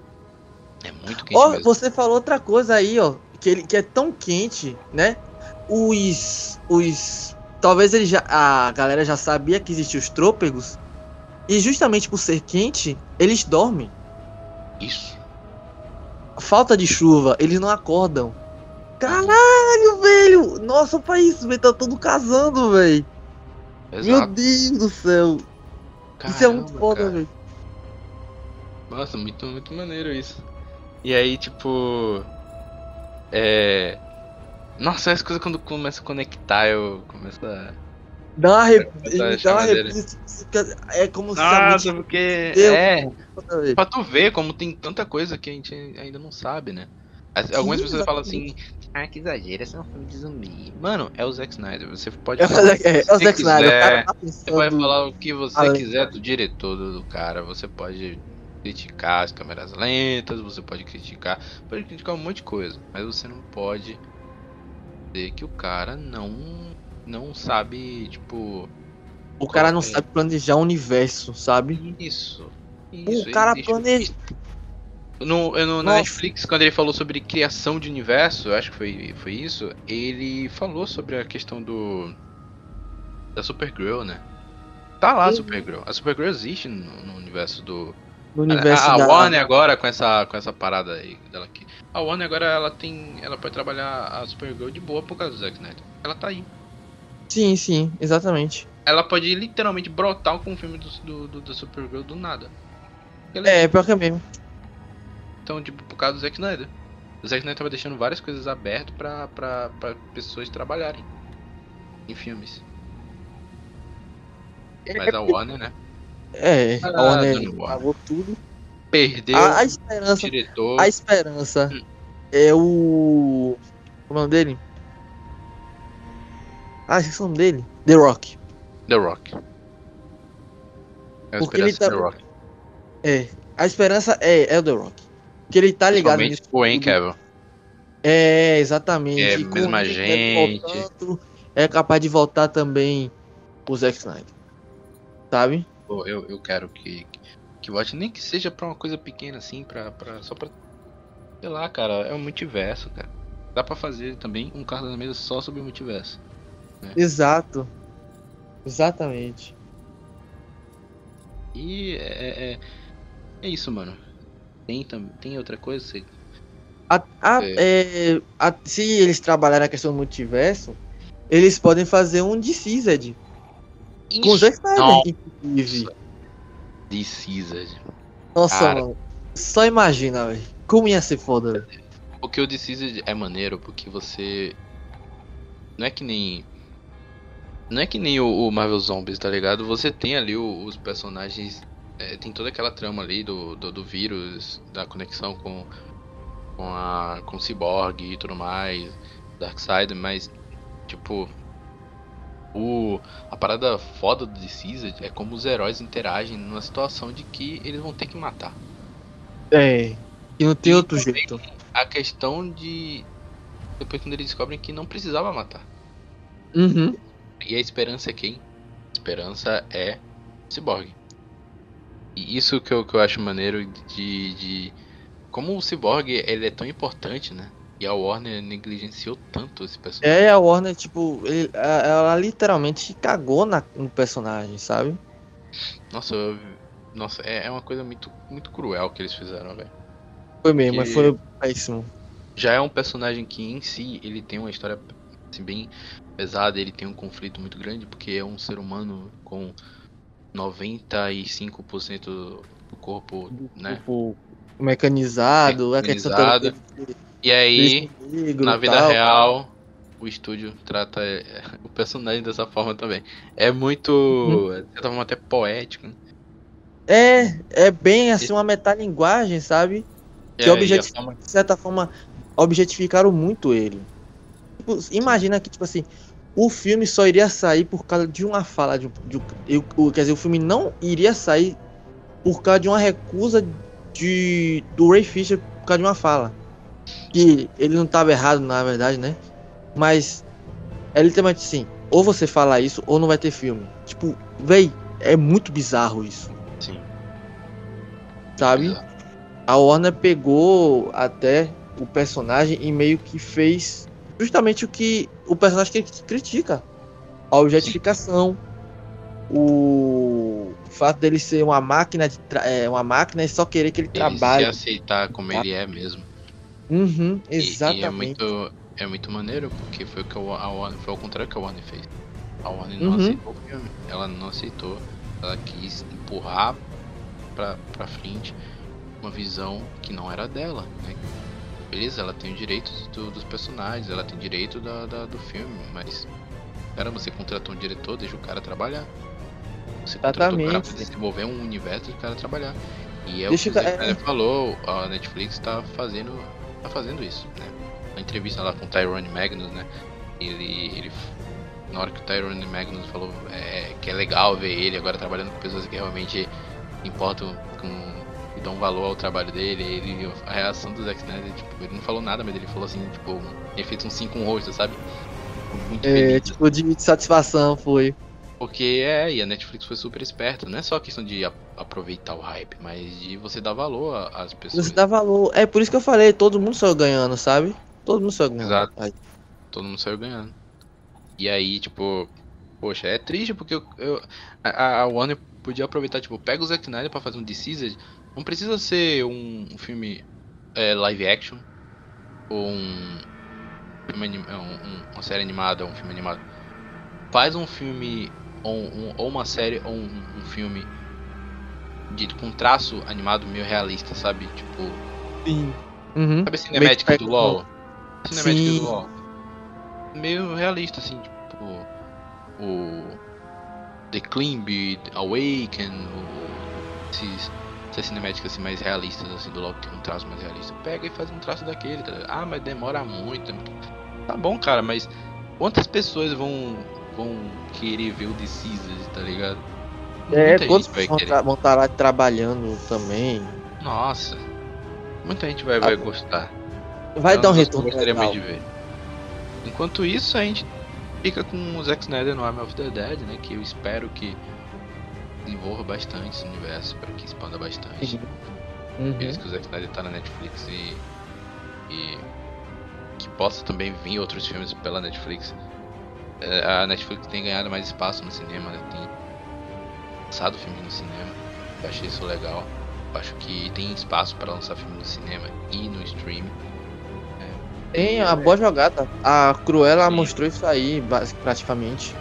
É muito quente Ó, mesmo. você falou outra coisa aí, ó, que, ele, que é tão quente, né? Os. Os. Talvez ele já. A galera já sabia que existiam os trôpegos. E justamente por ser quente, eles dormem. Isso. Falta de chuva, eles não acordam. Caralho, velho! Nossa, pra isso, velho. Tá todo casando, velho. Meu. Deus do céu. isso é muito Caramba, foda, velho. Nossa, muito, muito maneiro isso. E aí, tipo. É. Nossa, as coisas quando começa a conectar, eu começo a. Dá uma. Essa Dá uma É como se Nossa, porque. É, pra tu ver como tem tanta coisa que a gente ainda não sabe, né? As- Algumas pessoas falam assim. Ah, que exagero, esse é um filme de zumbi. Mano, é o Zack Snyder. Você pode É, o falar. Zack- é, é o Zack Snyder. O cara tá Você vai pensando. falar o que você além. quiser do diretor do cara. Você pode criticar as câmeras lentas, você pode criticar. Pode criticar um monte de coisa. Mas você não pode dizer que o cara não. Não sabe, tipo. O cara não É. sabe planejar o universo, sabe? Isso. O isso cara ele deixa- planeja. No, no- na. Netflix, quando ele falou sobre criação de universo, eu acho que foi, foi isso, ele falou sobre a questão do. da Supergirl, né? Tá lá a Uhum. Supergirl. A Supergirl existe no, no universo do. No universo a, a da... Warner agora com essa, com essa parada aí dela aqui. A Warner agora ela tem. Ela pode trabalhar a Supergirl de boa por causa do Zack Snyder. Ela tá aí. Sim, sim, exatamente. Ela pode literalmente brotar com o filme do, do, do, da Supergirl do nada. Ela É, pior que é mesmo. Então, tipo, por causa do Zack Snyder. O Zack Snyder tava deixando várias coisas abertas pra, pra, pra pessoas trabalharem em filmes. Mas a Warner, né? É, a Warner pagou tudo. Perdeu A, a o esperança, diretor. a esperança Hum. é o. Como é o nome dele? Ah, esqueci o nome dele. The Rock. The Rock. É a Porque ele esperança tá- do The Rock. É. A esperança é, é o The Rock. Porque ele tá ligado nisso. o Henry. É, exatamente. É, E mesma ele gente. voltando, É capaz de voltar também o Zack Snyder. Sabe? Pô, eu, eu quero que, que volte, nem que seja pra uma coisa pequena assim, pra, pra, só pra. Sei lá, cara, é um multiverso, cara. Dá pra fazer também um carro da mesa só sobre o multiverso. Exato. Exatamente. E é, é, é isso, mano. Tem, tem outra coisa? Você... A- a- é, a- se eles trabalharem a questão do multiverso, eles podem fazer um de Caesar. Com o Zack Snyder, inclusive. Nossa, Cara. mano. Só imagina, velho. Como ia ser foda, velho. Porque o Caesar é maneiro, porque você. Não é que nem. Não é que nem o, o Marvel Zombies, tá ligado? Você tem ali o- os personagens. é, tem toda aquela trama ali do, do, do vírus, da conexão com. Com a. com o Cyborg e tudo mais. Darkseid, mas. Tipo. O, a parada foda do The é como os heróis interagem numa situação de que eles vão ter que matar. É. E não tem E outro jeito. a questão de. Depois quando eles descobrem que não precisava matar. Uhum. E a esperança é quem? A esperança é o Cyborg. E isso que eu, que eu acho maneiro de, de. Como o Cyborg ele é tão importante, né? E a Warner negligenciou tanto esse personagem. É, a Warner, tipo, ele- a- ela literalmente cagou na, no personagem, sabe? Nossa, eu- nossa, é, é uma coisa muito, muito cruel que eles fizeram, velho. Foi mesmo, mas foi péssimo. já é um personagem que em si ele tem uma história assim, bem pesada, ele tem um conflito muito grande porque é um ser humano com 95% do corpo, né? Tipo, mecanizado, a questão toda Mecanizado. dele- E aí, na vida tal. real, o estúdio trata é, o personagem dessa forma também. É muito, Uhum. de certa forma até poético. né? É, é bem assim uma metalinguagem, sabe? Que É, forma- de certa forma, objetificaram muito ele. Tipo, imagina que, tipo assim, o filme só iria sair por causa de uma fala. De, de, eu- o- quer dizer, o filme não iria sair por causa de uma recusa de, do Ray Fisher por causa de uma fala. Que ele não estava errado, na verdade, né? Mas É literalmente assim, ou você fala isso ou não vai ter filme. Tipo, véi, é muito bizarro isso, Sim. sabe? A Warner pegou até o personagem e meio que fez justamente o que o personagem que critica. A objetificação, o fato dele ser uma máquina de tra- é, uma máquina e só querer que ele Ele trabalhe. se aceitar como ele é mesmo. Uhum, E- exatamente. E, é muito, é muito maneiro, porque foi o que a Warner, foi ao contrário que a Warner fez. A Warner não Uhum. aceitou o filme. Ela não aceitou. Ela quis empurrar pra, pra frente uma visão que não era dela, né? Beleza, ela tem os direitos do- dos personagens, ela tem direito da, da- do filme, mas. Cara, você contratou um diretor, deixa o cara trabalhar. Você contratou o cara pra desenvolver um universo e o cara trabalhar. E é Deixa o que o o ca- Zack Snyder falou, a Netflix tá fazendo, tá fazendo isso, né? Na entrevista lá com o Tyrone Magnus, né? Ele, ele na hora que o Tyrone Magnus falou é, que é legal ver ele agora trabalhando com pessoas que realmente importam com e dão valor ao trabalho dele, ele a reação do Zack Snyder, tipo, ele não falou nada, mas ele falou assim, tipo, ele fez um sim com o rosto, sabe? Muito É, feliz. tipo, de satisfação foi. Porque é, e a Netflix foi super esperta. Não é só questão de a- aproveitar o hype, mas de você dar valor às pessoas. Você dá valor. É por isso que eu falei, todo mundo saiu ganhando, sabe? Todo mundo saiu ganhando. Exato. Aí, Todo mundo saiu ganhando. E aí, tipo, poxa, é triste porque eu, eu- a, a Warner podia aproveitar, tipo, pega o Zack Snyder pra fazer um Decised. Não precisa ser um, um filme é, live action ou um, é, um- um- uma série animada, um filme animado. Faz um filme ou, um- ou uma série ou um, um filme de com traço animado meio realista, sabe? Tipo, Sim. Uhum. Sabe a cinemática Meio do LoL? Cinemática Sim. do LoL. Meio realista, assim, tipo. O. The Climb, Awaken, o, esses, essas cinemáticas assim, mais realistas assim, do LoL, que tem um traço mais realista. Pega e faz um traço daquele, tá? Ah, mas demora muito. Tá bom, cara, mas quantas pessoas vão, vão querer ver o The Scissors, tá ligado? É, Muita todos gente vai vão querer. estar lá trabalhando também. Nossa, muita gente vai, vai gostar. Vai É dar um retorno legal. de ver. Enquanto isso, a gente fica com o Zack Snyder no Army of the Dead, né? Que eu espero que desenvolva bastante esse universo, para que expanda bastante. Uhum. Feliz que o Zack Snyder tá na Netflix e, e que possa também vir outros filmes pela Netflix. É, A Netflix tem ganhado mais espaço no cinema, né? Tem lançado filmes no cinema. Eu achei isso legal. Eu acho que tem espaço para lançar filme no cinema e no streaming. Tem a boa jogada. A Cruella Sim. mostrou isso aí, praticamente.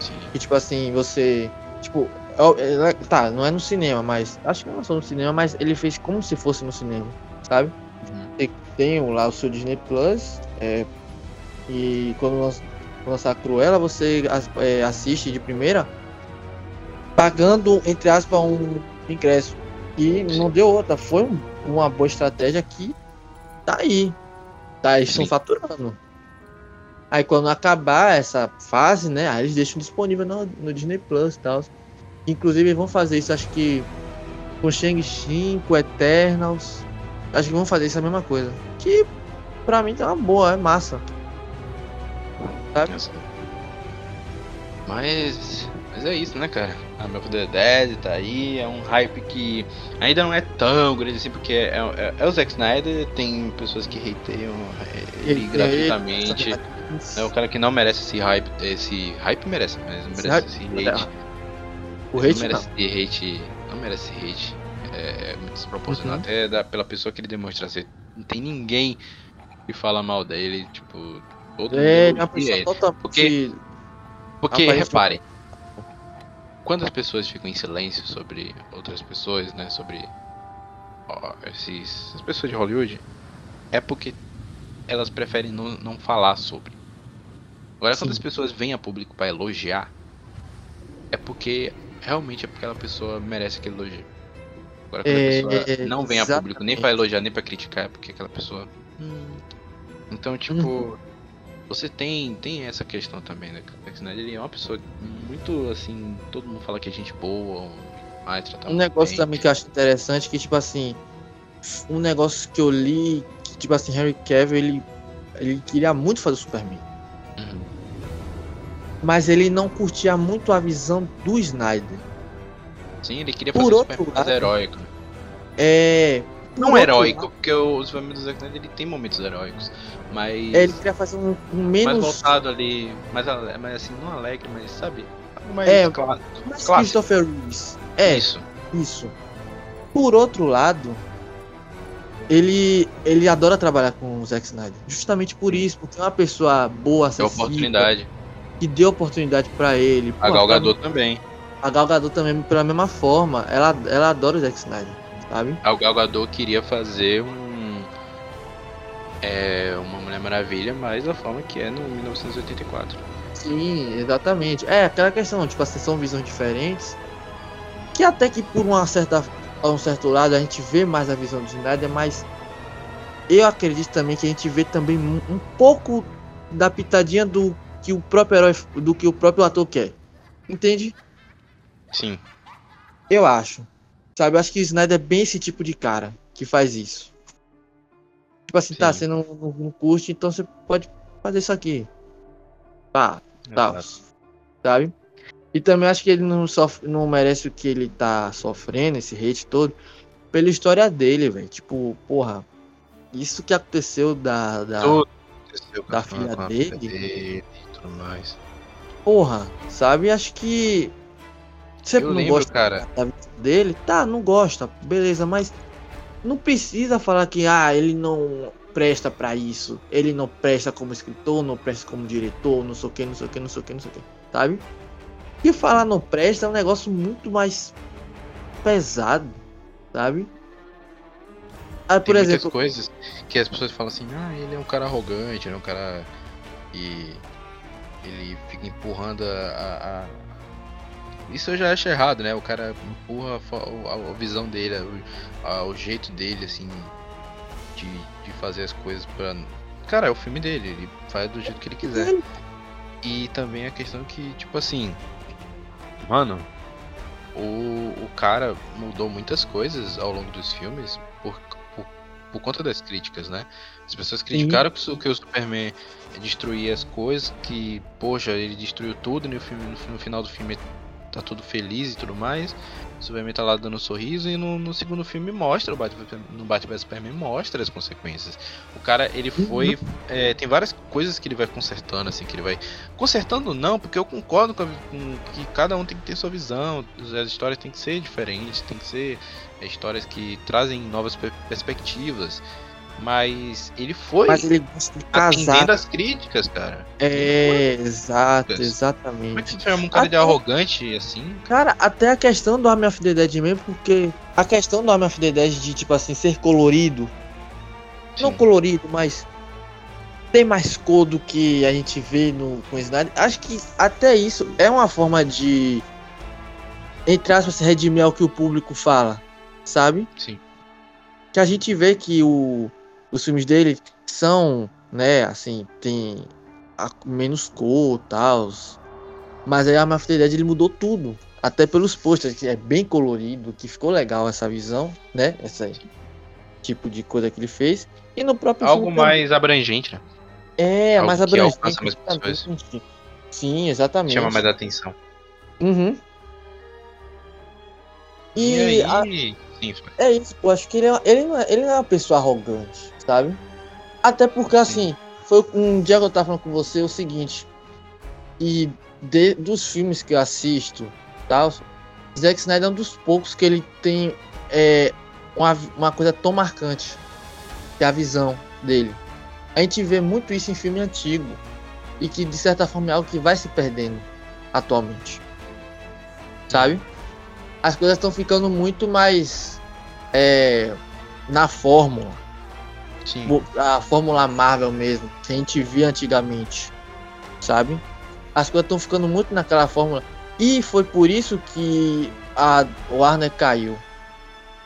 Sim. Que tipo assim, você. Tipo, é- é- tá, não é no cinema, mas. Acho que não lançou no cinema, mas ele fez como se fosse no cinema, sabe? Uhum. Tem, lá o seu Disney Plus. é, e quando lan- lançar Cruella, você é, assiste de primeira, pagando, entre aspas, um ingresso. E não deu outra. Foi um- uma boa estratégia que tá aí. Tá, eles estão faturando. Aí quando acabar essa fase, né? Aí eles deixam disponível no, no Disney Plus e tal. Inclusive vão fazer isso, acho que com Shang-Chi, com Eternals. Acho que vão fazer isso a mesma coisa. Que pra mim tá uma boa, é massa. Sabe? Mas, mas é isso, né, cara? A of the Dead tá aí, é um hype que ainda não é tão grande assim, porque é, é- é o Zack Snyder, tem pessoas que hateiam é, ele gratuitamente. É o cara que não merece esse hype, esse hype merece, mas não Esse merece hype- esse hate. O hate não não. merece esse hate, não merece esse hate. É, é muito desproporcional, Uhum. até da, pela pessoa que ele demonstra ser. Não tem ninguém que fala mal dele, tipo, todo mundo É, ele é uma elogia pessoa ele. totalmente. Porque- Porque, reparem, quando as pessoas ficam em silêncio sobre outras pessoas, né, sobre ó, esses, essas pessoas de Hollywood, é porque elas preferem não, não falar sobre. Agora, quando Sim. as pessoas vêm a público para elogiar, é porque realmente é porque aquela pessoa merece aquele elogio. Agora, quando É, a pessoa é, não vem a público nem para exatamente. elogiar nem para criticar, é porque aquela pessoa. "Hum". Então, tipo, Uhum. Você tem, tem essa questão também, né? O Zack Snyder ele é uma pessoa muito assim. Todo mundo fala que é gente boa, vai tratar Um negócio bem. também que eu acho interessante que, tipo assim, um negócio que eu li, que, tipo assim, Henry Cavill, ele, ele queria muito fazer o Superman. Uhum. mas ele não curtia muito a visão do Snyder. Sim, ele queria Por fazer um outro Superman mais lado- heróico. É. Não outro heróico, lado, porque o Superman do Zack Snyder ele tem momentos heróicos. Mas. é, ele queria fazer um, um mais menos. voltado ali. Mais, mais assim, não alegre, mas sabe? Mais É, claro. mais clássico. Christopher Reeves. É, Isso. Isso. Por outro lado, ele, ele adora trabalhar com o Zack Snyder. Justamente por isso, porque é uma pessoa boa, É acessível, oportunidade. que deu oportunidade pra ele. A Pô, Gal pra Gadot também. A Gal Gadot também, pela mesma forma, ela, ela adora o Zack Snyder, sabe? A Gal Gadot queria fazer um. É. Uma Mulher Maravilha, mas da forma que é no 1984. Sim, exatamente. É aquela questão, tipo assim, são visões diferentes. Que até que por uma certa, a um certo lado a gente vê mais a visão do Snyder, mas eu acredito também que a gente vê também um, um pouco da pitadinha do que o próprio herói, do que o próprio ator quer. Entende? Sim. Eu acho. Sabe, eu acho que o Snyder é bem esse tipo de cara que faz isso. Tipo assim, tá, Sim. você não, não, não curte, então você pode fazer isso aqui. Tal. Exato. Sabe? E também acho que ele não, sofre, não merece o que ele tá sofrendo, esse hate todo, pela história dele, velho. Tipo, porra, isso que aconteceu da. da aconteceu da filha dele? dele e tudo mais. Porra, sabe? Acho que. Você Eu não lembro, gosta cara. da vida dele? Tá, não gosta, beleza, mas não precisa falar que ah, ele não presta pra isso, ele não presta como escritor, não presta como diretor, não sei o que, não sei o que, não sei o que, não sei o que, sabe? E falar não presta é um negócio muito mais pesado, sabe? Ah, Tem por muitas exemplo, coisas que as pessoas falam assim, ah, ele é um cara arrogante, ele é um cara. E ele fica empurrando a- a- Isso eu já acho errado, né? O cara empurra a, a- a visão dele, o, a- o jeito dele, assim, de, de fazer as coisas pra. Cara, é o filme dele, ele faz do jeito que ele quiser. E também a questão que, tipo assim. Mano, o, o cara mudou muitas coisas ao longo dos filmes por, por, por conta das críticas, né? As pessoas criticaram que, o su- que o Superman destruía as coisas, que, poxa, ele destruiu tudo e no, filme, no, no final do filme tá tudo feliz e tudo mais. O Superman tá lá dando um sorriso e no, no segundo filme mostra, o Batman, no Batman Superman mostra as consequências. O cara, ele foi. é, tem várias coisas que ele vai consertando, assim, que ele vai. Consertando não, porque eu concordo com, a- com que cada um tem que ter sua visão, as histórias têm que ser diferentes, tem que ser é, histórias que trazem novas per- perspectivas. Mas ele foi mas ele gosta de casar. atendendo as críticas, cara. É, exato, Como é exatamente. que você chama um cara de Até- arrogante assim? Cara, até a questão do Army of the Dead mesmo, porque a questão do Army of the Dead de, tipo assim, ser colorido, não Sim. colorido, mas tem mais cor do que a gente vê no com o Snyder. Acho que até isso é uma forma de, entre aspas, redimir ao que o público fala, sabe? Sim. Que a gente vê que o, os filmes dele são, né, assim, tem a- menos cor e tal. Mas aí a Army of ele mudou tudo. Até pelos posters, que é bem colorido, que ficou legal essa visão, né? Esse tipo de coisa que ele fez. E no próprio Algo filme também. mais abrangente, né? É, algo mais abrangente. mais exatamente. Sim, exatamente. Chama mais atenção. Uhum. E, E, a- aí. Sim, foi. é isso, eu acho que ele, é, ele, não é, ele não é uma pessoa arrogante, sabe? Até porque, assim, foi um dia que eu tava falando com você o seguinte, e de- dos filmes que eu assisto, tal, Zack Snyder é um dos poucos que ele tem é, uma, uma coisa tão marcante, que é a visão dele. A gente vê muito isso em filme antigo, e que de certa forma é algo que vai se perdendo atualmente, sabe? As coisas estão ficando muito mais é, na fórmula Sim. A Fórmula Marvel mesmo, que a gente via antigamente, sabe? As coisas estão ficando muito naquela fórmula. E foi por isso que a Warner caiu,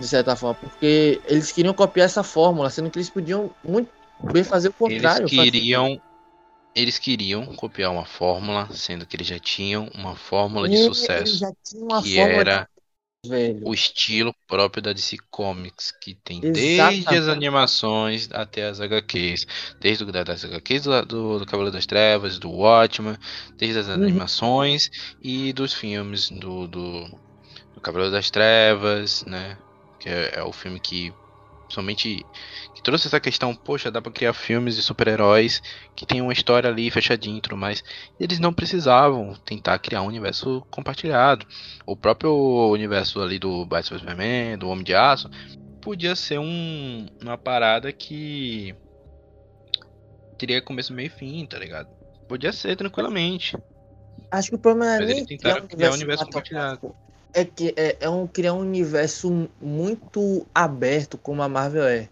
de certa forma, porque eles queriam copiar essa fórmula, sendo que eles podiam muito bem fazer o contrário. Eles fazer- queriam. Eles queriam copiar uma fórmula, sendo que eles já tinham uma fórmula de E sucesso. eles já tinham uma Que fórmula era velho. o estilo próprio da DC Comics, que tem Exatamente. desde as animações até as HQs. Desde das HQs do, do, do Cavaleiro das Trevas, do Watchmen, desde as Uhum. animações e dos filmes do, do, do Cavaleiro das Trevas, né? Que é, é o filme que somente que trouxe essa questão, poxa, dá pra criar filmes de super-heróis que tem uma história ali fechadinha e tudo mais. Eles não precisavam tentar criar um universo compartilhado. O próprio universo ali do Batman Superman, do Homem de Aço, podia ser um, uma parada que teria começo, meio e fim, tá ligado? Podia ser tranquilamente. Acho que o problema é Mas nem eles tentaram criar um universo cinematográfico. É que é, é um, criar um universo muito aberto como a Marvel é.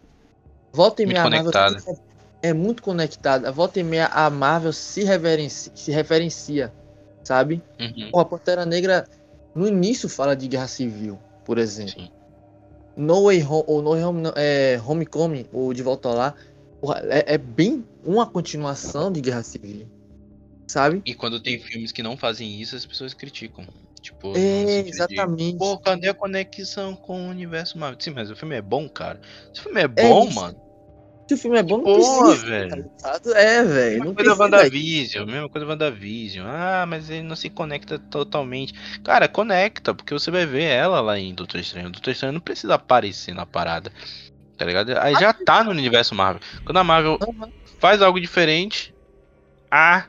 Volta e meia a Marvel é muito conectada. Volta e meia a Marvel se reverencia, se referencia, sabe? Uhum, Pô, a Pantera Negra no início fala de guerra civil, por exemplo. sim. No Way Home, ou No Home, é, Homecoming, ou De Volta Lá, é, é bem uma continuação de guerra civil, sabe? E quando tem filmes que não fazem isso, as pessoas criticam. Tipo, É, sentido de, exatamente. Pô, cadê a conexão com o universo Marvel? Sim, mas o filme é bom, cara. Se o filme é bom, isso. mano. Se o filme é bom, não precisa. velho. tá ligado? É, velho. Mesma Não coisa precisa. WandaVision, mesma coisa WandaVision. Ah, mas ele não se conecta totalmente. Cara, conecta, porque você vai ver ela lá em Doutor Estranho. Doutor Estranho não precisa aparecer na parada. Tá ligado? Aí já tá no universo Marvel. Quando a Marvel faz algo diferente, ah,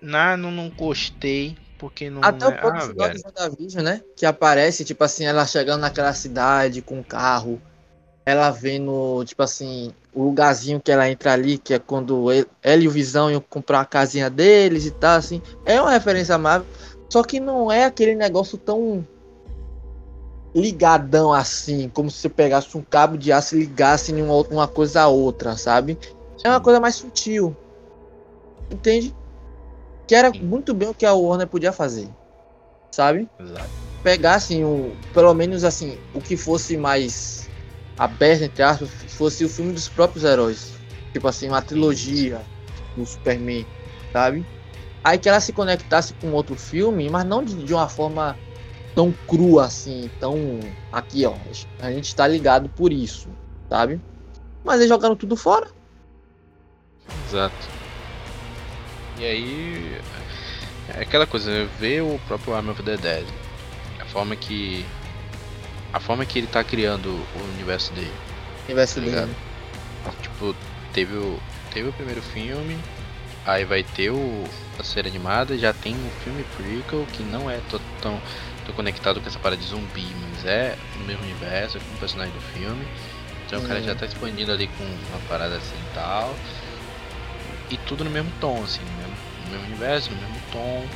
não, não gostei, porque não Até é... o próprio ah, final de WandaVision, né? Que aparece, tipo assim, ela chegando naquela cidade com o carro. Ela vendo, tipo assim, o lugarzinho que ela entra ali, que é quando ele, ela e o Visão iam comprar a casinha deles e tal, assim. É uma referência Marvel. Só que não é aquele negócio tão ligadão assim, como se você pegasse um cabo de aço e ligasse uma coisa a outra, sabe? É uma coisa mais sutil. Entende? Que era muito bem o que a Warner podia fazer. Sabe? Exato. Pegar assim, o, pelo menos assim, o que fosse mais aberto, entre aspas, fosse o filme dos próprios heróis. Tipo assim, uma trilogia do Superman, sabe? Aí que ela se conectasse com outro filme, mas não de, de uma forma tão crua assim, tão. Aqui, ó. A gente tá ligado por isso, sabe? Mas eles jogaram tudo fora. Exato. E aí. É aquela coisa, ver o próprio Army of the Dead. A forma que. A forma que ele tá criando o universo dele. Universo Tá dele. ligado? Tipo, teve o. Teve o primeiro filme. Aí vai ter o, a série animada, já tem um filme prequel que não é tão, tão conectado com essa parada de zumbi, mas é no mesmo universo, é com o personagem do filme. Então o cara já tá expandindo ali com uma parada assim e tal. E tudo no mesmo tom, assim, no mesmo, no mesmo universo, no mesmo tom.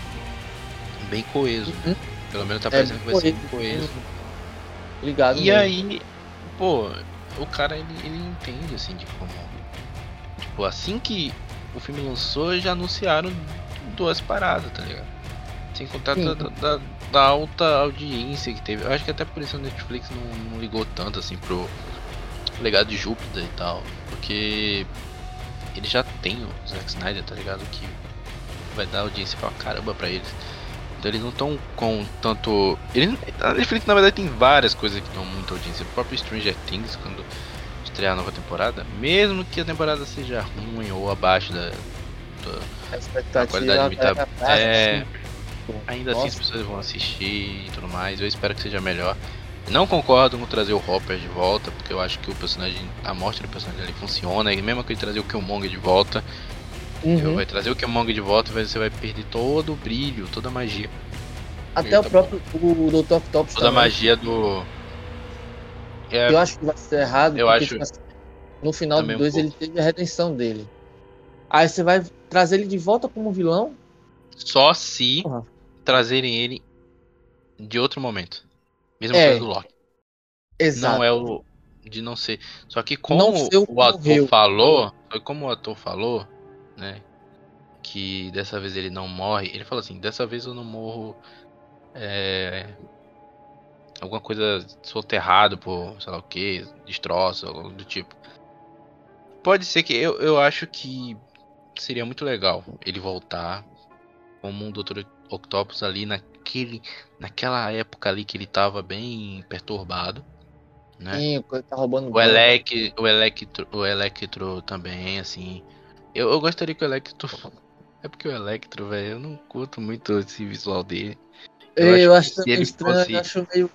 Bem coeso. né? Uhum. Pelo menos tá É, parecendo que vai ser bem coeso. coeso. Ligado E mesmo. aí, pô, o cara ele, ele entende assim de como. Tipo, assim que o filme lançou, já anunciaram duas paradas, tá ligado? Sem contar da, da, da alta audiência que teve. Eu acho que até por isso a Netflix não, não ligou tanto assim pro legado de Júpiter e tal. Porque ele já tem o Zack Snyder, tá ligado? Que vai dar audiência pra caramba pra eles. Então eles não estão com tanto. Eles, a Netflix na verdade tem várias coisas que dão muita audiência. O próprio Stranger Things, quando estrear a nova temporada, mesmo que a temporada seja ruim ou abaixo da. da- A qualidade tá- baixa, é, assim. ainda assim as Nossa. pessoas vão assistir e tudo mais. Eu espero que seja melhor. Não concordo com trazer o Hopper de volta, porque eu acho que o personagem, a morte do personagem ali funciona. E mesmo que ele trazer o Killmonger de volta, Uhum. vai trazer o Killmonger de volta, você vai perder todo o brilho, toda a magia. Até o Tá próprio o Dr. Octopus Toda a magia do. É, Eu acho que vai ser errado. Eu acho tipo assim, no final do também um 2 ele teve a redenção dele. Aí você vai trazer ele de volta como vilão? só se Porra. trazerem ele de outro momento. Mesma É, coisa do Loki. Exato. Não é o. De não ser. Só que como o o ator morreu. falou. Foi como o ator falou, né? Que dessa vez ele não morre. Ele falou assim, dessa vez eu não morro. É. Alguma coisa soterrado por sei lá o que, destroço, algo do tipo. Pode ser que eu, eu acho que seria muito legal ele voltar como um Dr. Octopus ali naquele, naquela época ali que ele tava bem perturbado, né? Sim, o tá roubando O, Elec, o, Electro, o Electro também, assim. Eu, eu gostaria que o Electro. É porque o Electro, velho, eu não curto muito esse visual dele. Eu, eu acho, acho que se também ele estranho, fosse- acho meio.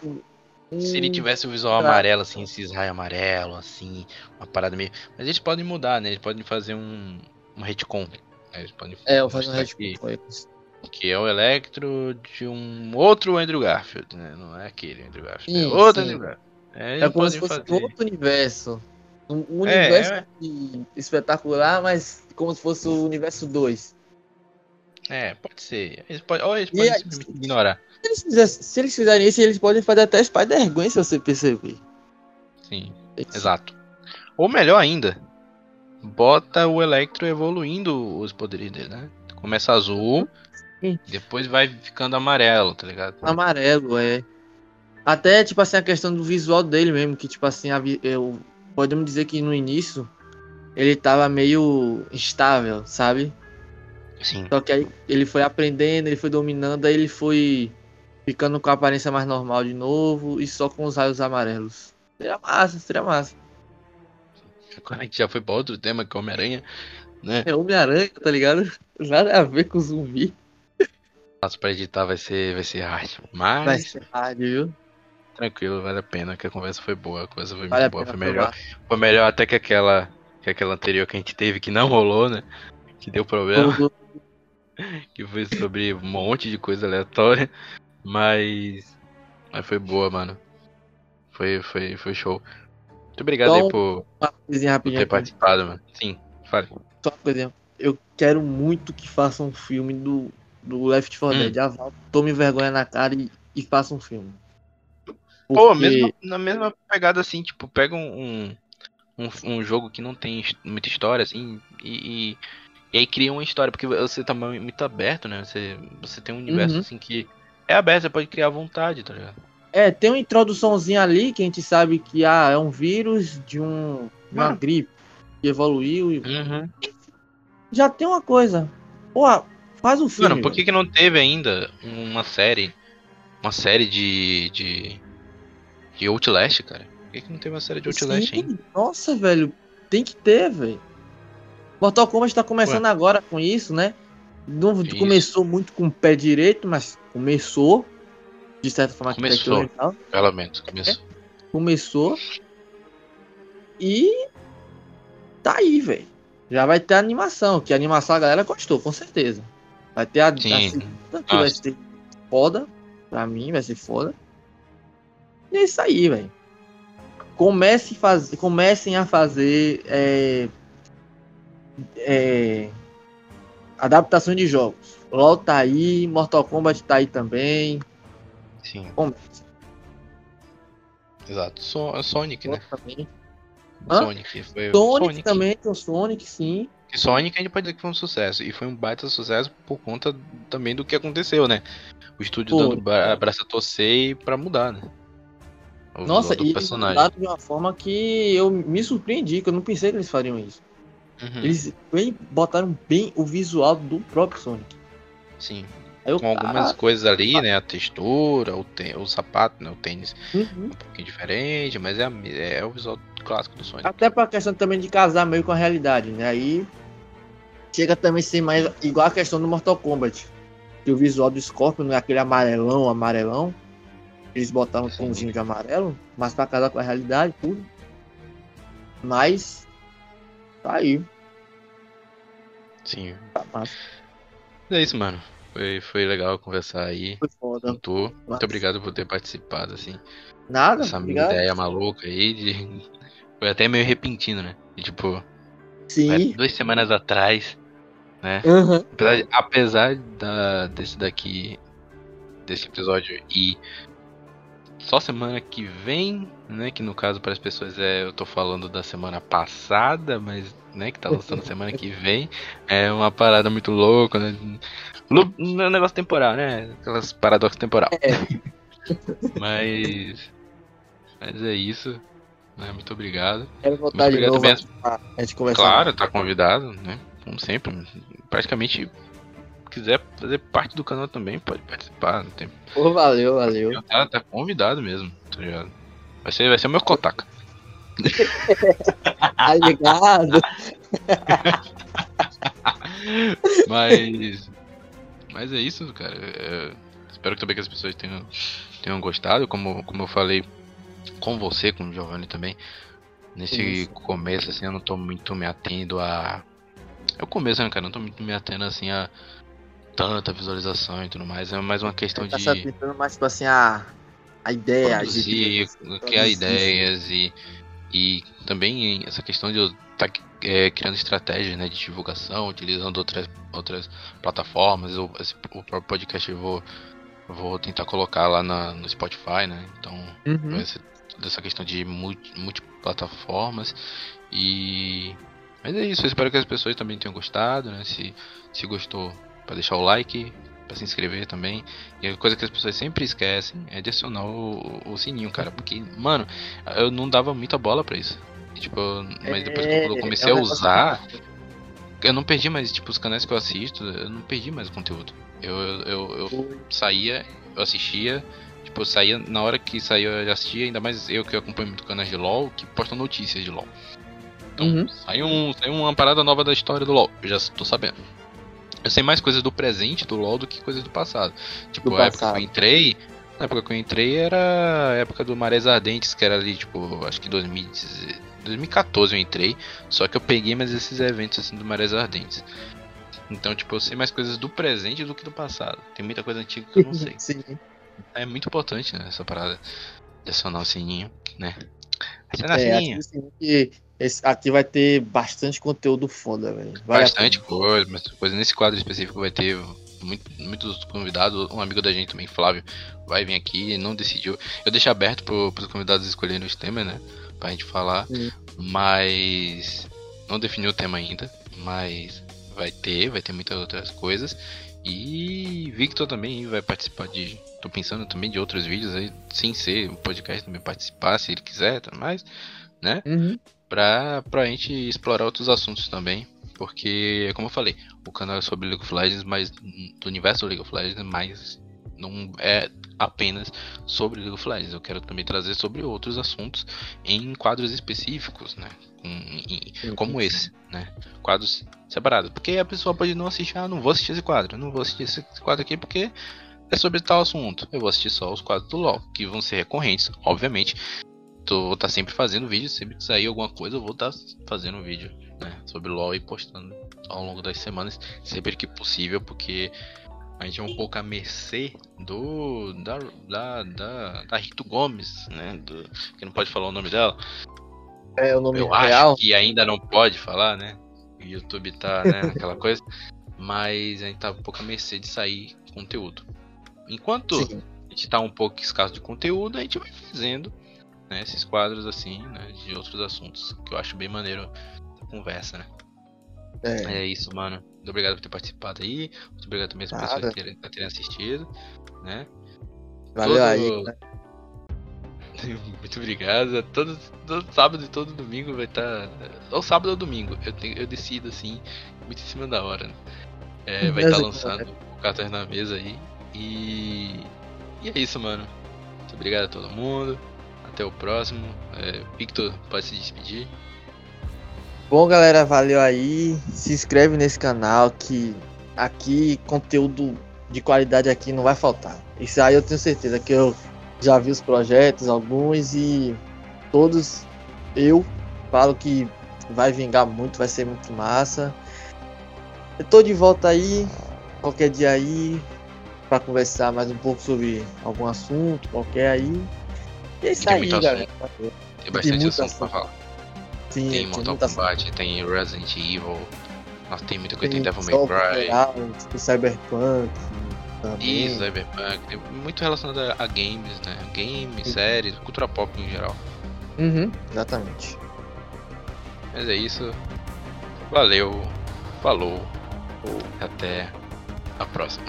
Se ele tivesse o visual amarelo, assim, esses raios amarelo, assim, uma parada meio. Mas eles podem mudar, né? Eles podem fazer um, um retcon. né? Eles podem É, eu faço um retcon. que, que é o Electro de um outro Andrew Garfield, né? Não é aquele Andrew Garfield. é Sim, outro sim. Andrew Garfield. É, É como se fosse fazer. outro universo. Um É, universo é. de- espetacular, mas como se fosse o universo 2. É, pode ser. Eles podem, ou eles podem simplesmente ignorar. Se eles, fizessem- se eles fizerem isso, eles podem fazer até Spider-Gwen, se você perceber. Sim, exato. Ou melhor ainda, bota o Electro evoluindo os poderes dele, né? Começa azul, Sim. depois vai ficando amarelo, tá ligado? Amarelo, é. Até, tipo assim, a questão do visual dele mesmo, que, tipo assim, a eu, podemos dizer que no início ele tava meio instável, sabe? Sim. Só que aí ele foi aprendendo, ele foi dominando, aí ele foi ficando com a aparência mais normal de novo e só com os raios amarelos. Seria massa, seria massa. Agora a gente já foi pra outro tema que é Homem-Aranha, né? É Homem-Aranha, tá ligado? Nada a ver com zumbi. Nossa, pra editar vai ser, vai ser hard. Mas Vai ser hard, viu? Tranquilo, vale a pena, que a conversa foi boa, a conversa foi Vale muito boa, foi melhor. provar. Foi melhor até que aquela, que aquela anterior que a gente teve que não rolou, né? Que deu problema. Tudo- que foi sobre um monte de coisa aleatória, mas mas foi boa, mano. Foi foi foi show. Muito obrigado aí Então, por, coisinha por rapidinha ter aqui. participado, mano. Sim, fale. Só uma coisinha. Eu quero muito que faça um filme do, do Left 4 Hum. Dead. Ah, tome vergonha na cara e, e faça um filme. Pô, Porque- mesmo, na mesma pegada assim, tipo, pega um, um, um, jogo que não tem muita história, assim, e, e, e aí cria uma história, porque você tá mu- muito aberto, né? Você, você tem um universo Uhum. assim que é aberto, você pode criar à vontade, tá ligado? É, tem uma introduçãozinha ali que a gente sabe que ah, é um vírus de, um, uma Mano. gripe que evoluiu e Uhum. já tem uma coisa. Pô, faz um filme. Mano, por que, que não teve ainda uma série? Uma série de. de. De Outlast, cara? Por que, que não teve uma série de Outlast Sim, ainda? Nossa, velho, tem que ter, velho. Mortal Kombat tá começando agora com isso, né? Não Isso. começou muito com o pé direito, mas começou. De certa forma, Começou. e tal. Pelo menos, começou. Começou. E. Tá aí, velho. Já vai ter animação, que a animação a galera gostou, com certeza. Vai ter a, a Sim. segunda, que vai Nossa. ser foda. Pra mim, vai ser foda. E é isso aí, velho. Comece faz... Comecem a fazer é... É... adaptações de jogos. LOL tá aí, Mortal Kombat tá aí também. Sim, Comece. exato. So, Sonic, né? também. Sonic. Foi Sonic, também, tem o Sonic, sim. Que Sonic a gente pode dizer que foi um sucesso. E foi um baita sucesso por conta também do que aconteceu, né? O estúdio Foi. dando bra- abraço a torcer e pra mudar, né? O Nossa, do e eles personagem. de uma forma que eu me surpreendi, que eu não pensei que eles fariam isso. Uhum, Eles bem, botaram bem o visual do próprio Sonic. Sim. Eu, Com algumas cara, coisas ali, né? A textura, o, tê- o sapato, né? O tênis uhum. um pouquinho diferente, mas é, me- é o visual clássico do Sonic. Até pra questão também de casar meio com a realidade, né? Aí chega também a ser mais igual a questão do Mortal Kombat. Que o visual do Scorpion não é aquele amarelão, amarelão. Eles botaram um tomzinho de amarelo, mas pra casar com a realidade, tudo. Mas tá aí, Sim. tá massa. É isso, mano. Foi, foi legal conversar aí Foi foda. Muito obrigado por ter participado, assim. Nada, Essa minha ideia maluca aí de. Foi até meio repentino, né? E, tipo, Sim. duas semanas atrás, né? Aham. Apesar, apesar da, desse daqui, desse episódio e só semana que vem, né? Que no caso para as pessoas é, eu tô falando da semana passada, mas né, que tá lançando semana que vem. É uma parada muito louca, né? Lu- É um negócio temporal, né? Aquelas paradoxos temporal. Mas. Mas é isso. Né? Muito obrigado. Quero voltar de obrigado novo também a, a gente conversar. Claro, tá convidado, né? Como sempre. Praticamente quiser fazer parte do canal também, pode participar. Não tem... Pô, valeu, valeu. Tá, tá convidado mesmo, tá ligado? Vai ser, vai ser o meu Kotaka. Tá ligado? Mas. Mas é isso, cara. É, espero também que as pessoas tenham, tenham gostado. Como, como eu falei com você, com o Giovanni também. Nesse Isso. começo, assim, eu não tô muito me atendo a. É o começo, né, cara? Eu não tô muito me atendo assim a tanta visualização e tudo mais. É mais uma questão Tá de se atentando mais, tipo assim, a, a ideia. produzir, ideia, criar produzir. ideias e, e também essa questão de eu estar criando estratégias né, de divulgação, utilizando outras, outras plataformas. Eu, esse- o próprio podcast eu vou, vou tentar colocar lá na, no Spotify, né? Então Uhum. vai ser toda essa questão de multi, multiplataformas e mas é isso, eu espero que as pessoas também tenham gostado, né? Se, se gostou, para deixar o like, para se inscrever também. E a coisa que as pessoas sempre esquecem é de acionar o, o sininho, cara, porque mano, eu não dava muita bola pra isso. E, tipo, mas depois que eu comecei é um a usar, eu não perdi mais, tipo, os canais que eu assisto, eu não perdi mais o conteúdo. Eu, eu, eu, eu saía, eu assistia, tipo, eu saía na hora que saiu eu assistia, ainda mais eu que acompanho muito canais de LoL, que postam notícias de LoL. Então, Uhum. saiu, um, saiu uma parada nova da história do LoL, eu já tô sabendo. Eu sei mais coisas do presente do LoL do que coisas do passado. Tipo, Do a época que passado. eu entrei, na época que eu entrei era a época do Marés Ardentes, que era ali, tipo, acho que 2010 2014 eu entrei, só que eu peguei mais esses eventos assim do Marés Ardentes. Então, tipo, eu sei mais coisas do presente do que do passado. Tem muita coisa antiga que eu não sei. Sim. É muito importante, né, essa parada de acionar o sininho, né? Acionar o É, sininho. assim, que esse, aqui vai ter bastante conteúdo foda, velho. Bastante coisa, mas coisa nesse quadro específico vai ter muito- muitos convidados. Um amigo da gente também, Flávio, vai vir aqui, não decidiu. Eu deixo aberto pro, pros convidados escolherem os temas, né? Pra gente falar. Sim. Mas não definiu o tema ainda. Mas vai ter, vai ter muitas outras coisas. E Victor também vai participar de. Tô pensando também de outros vídeos aí, sem ser um podcast também participar, se ele quiser, tá mais, né? Uhum. Pra, pra gente explorar outros assuntos também. Porque, como eu falei, o canal é sobre League of Legends, mas do universo do League of Legends, mas não é apenas sobre League of Legends. Eu quero também trazer sobre outros assuntos em quadros específicos, né? Em- como esse, né? Quadros separados. Porque a pessoa pode não assistir, ah, não vou assistir esse quadro, não vou assistir esse quadro aqui porque é sobre tal assunto. Eu vou assistir só os quadros do LoL, que vão ser recorrentes, obviamente. Tô, vou estar sempre fazendo vídeo, sempre que sair alguma coisa, eu vou estar fazendo um vídeo né, sobre LoL e postando ao longo das semanas, sempre que possível, porque a gente é um pouco à mercê do. da. da. da, da Rito Gomes, né? Do, que não pode falar o nome dela. É o nome Eu real. acho que ainda não pode falar, né? O YouTube tá, né, aquela coisa. Mas a gente tá um pouco à mercê de sair conteúdo. Enquanto Sim. a gente tá um pouco escasso de conteúdo, a gente vai fazendo né, esses quadros assim, né, de outros assuntos, que eu acho bem maneiro a conversa, né? É. É isso, mano. Muito obrigado por ter participado aí. Muito obrigado também às pessoas que terem, terem assistido, né? Valeu Todo- aí. né? Muito obrigado. Todo, todo sábado e todo domingo vai estar. Ou sábado ou domingo. Eu, tenho, eu decido assim, muito em cima da hora. Né? É, vai estar Beleza, lançando o Cartas na mesa aí. E. E é isso, mano. Muito obrigado a todo mundo. Até o próximo. É, Victor, pode se despedir. Bom, galera, valeu aí. Se inscreve nesse canal que aqui conteúdo de qualidade aqui não vai faltar. Isso aí eu tenho certeza que eu já vi os projetos, alguns e todos eu falo que vai vingar muito, vai ser muito massa. Eu tô de volta aí, qualquer dia aí, para conversar mais um pouco sobre algum assunto, qualquer aí. E é isso Tem aí, galera. Tem bastante muito assunto pra falar. Sim, Tem tem Mortal assunto. Kombat, tem Resident Evil. Nossa, tem muita coisa. Tem Tem Devil May Cry. tipo Cyberpunk também. Isso, Cyberpunk, tem muito relacionado a, games, né? Games, Sim. séries, cultura pop em geral. Uhum, exatamente. Mas é isso. Valeu, falou, até a próxima.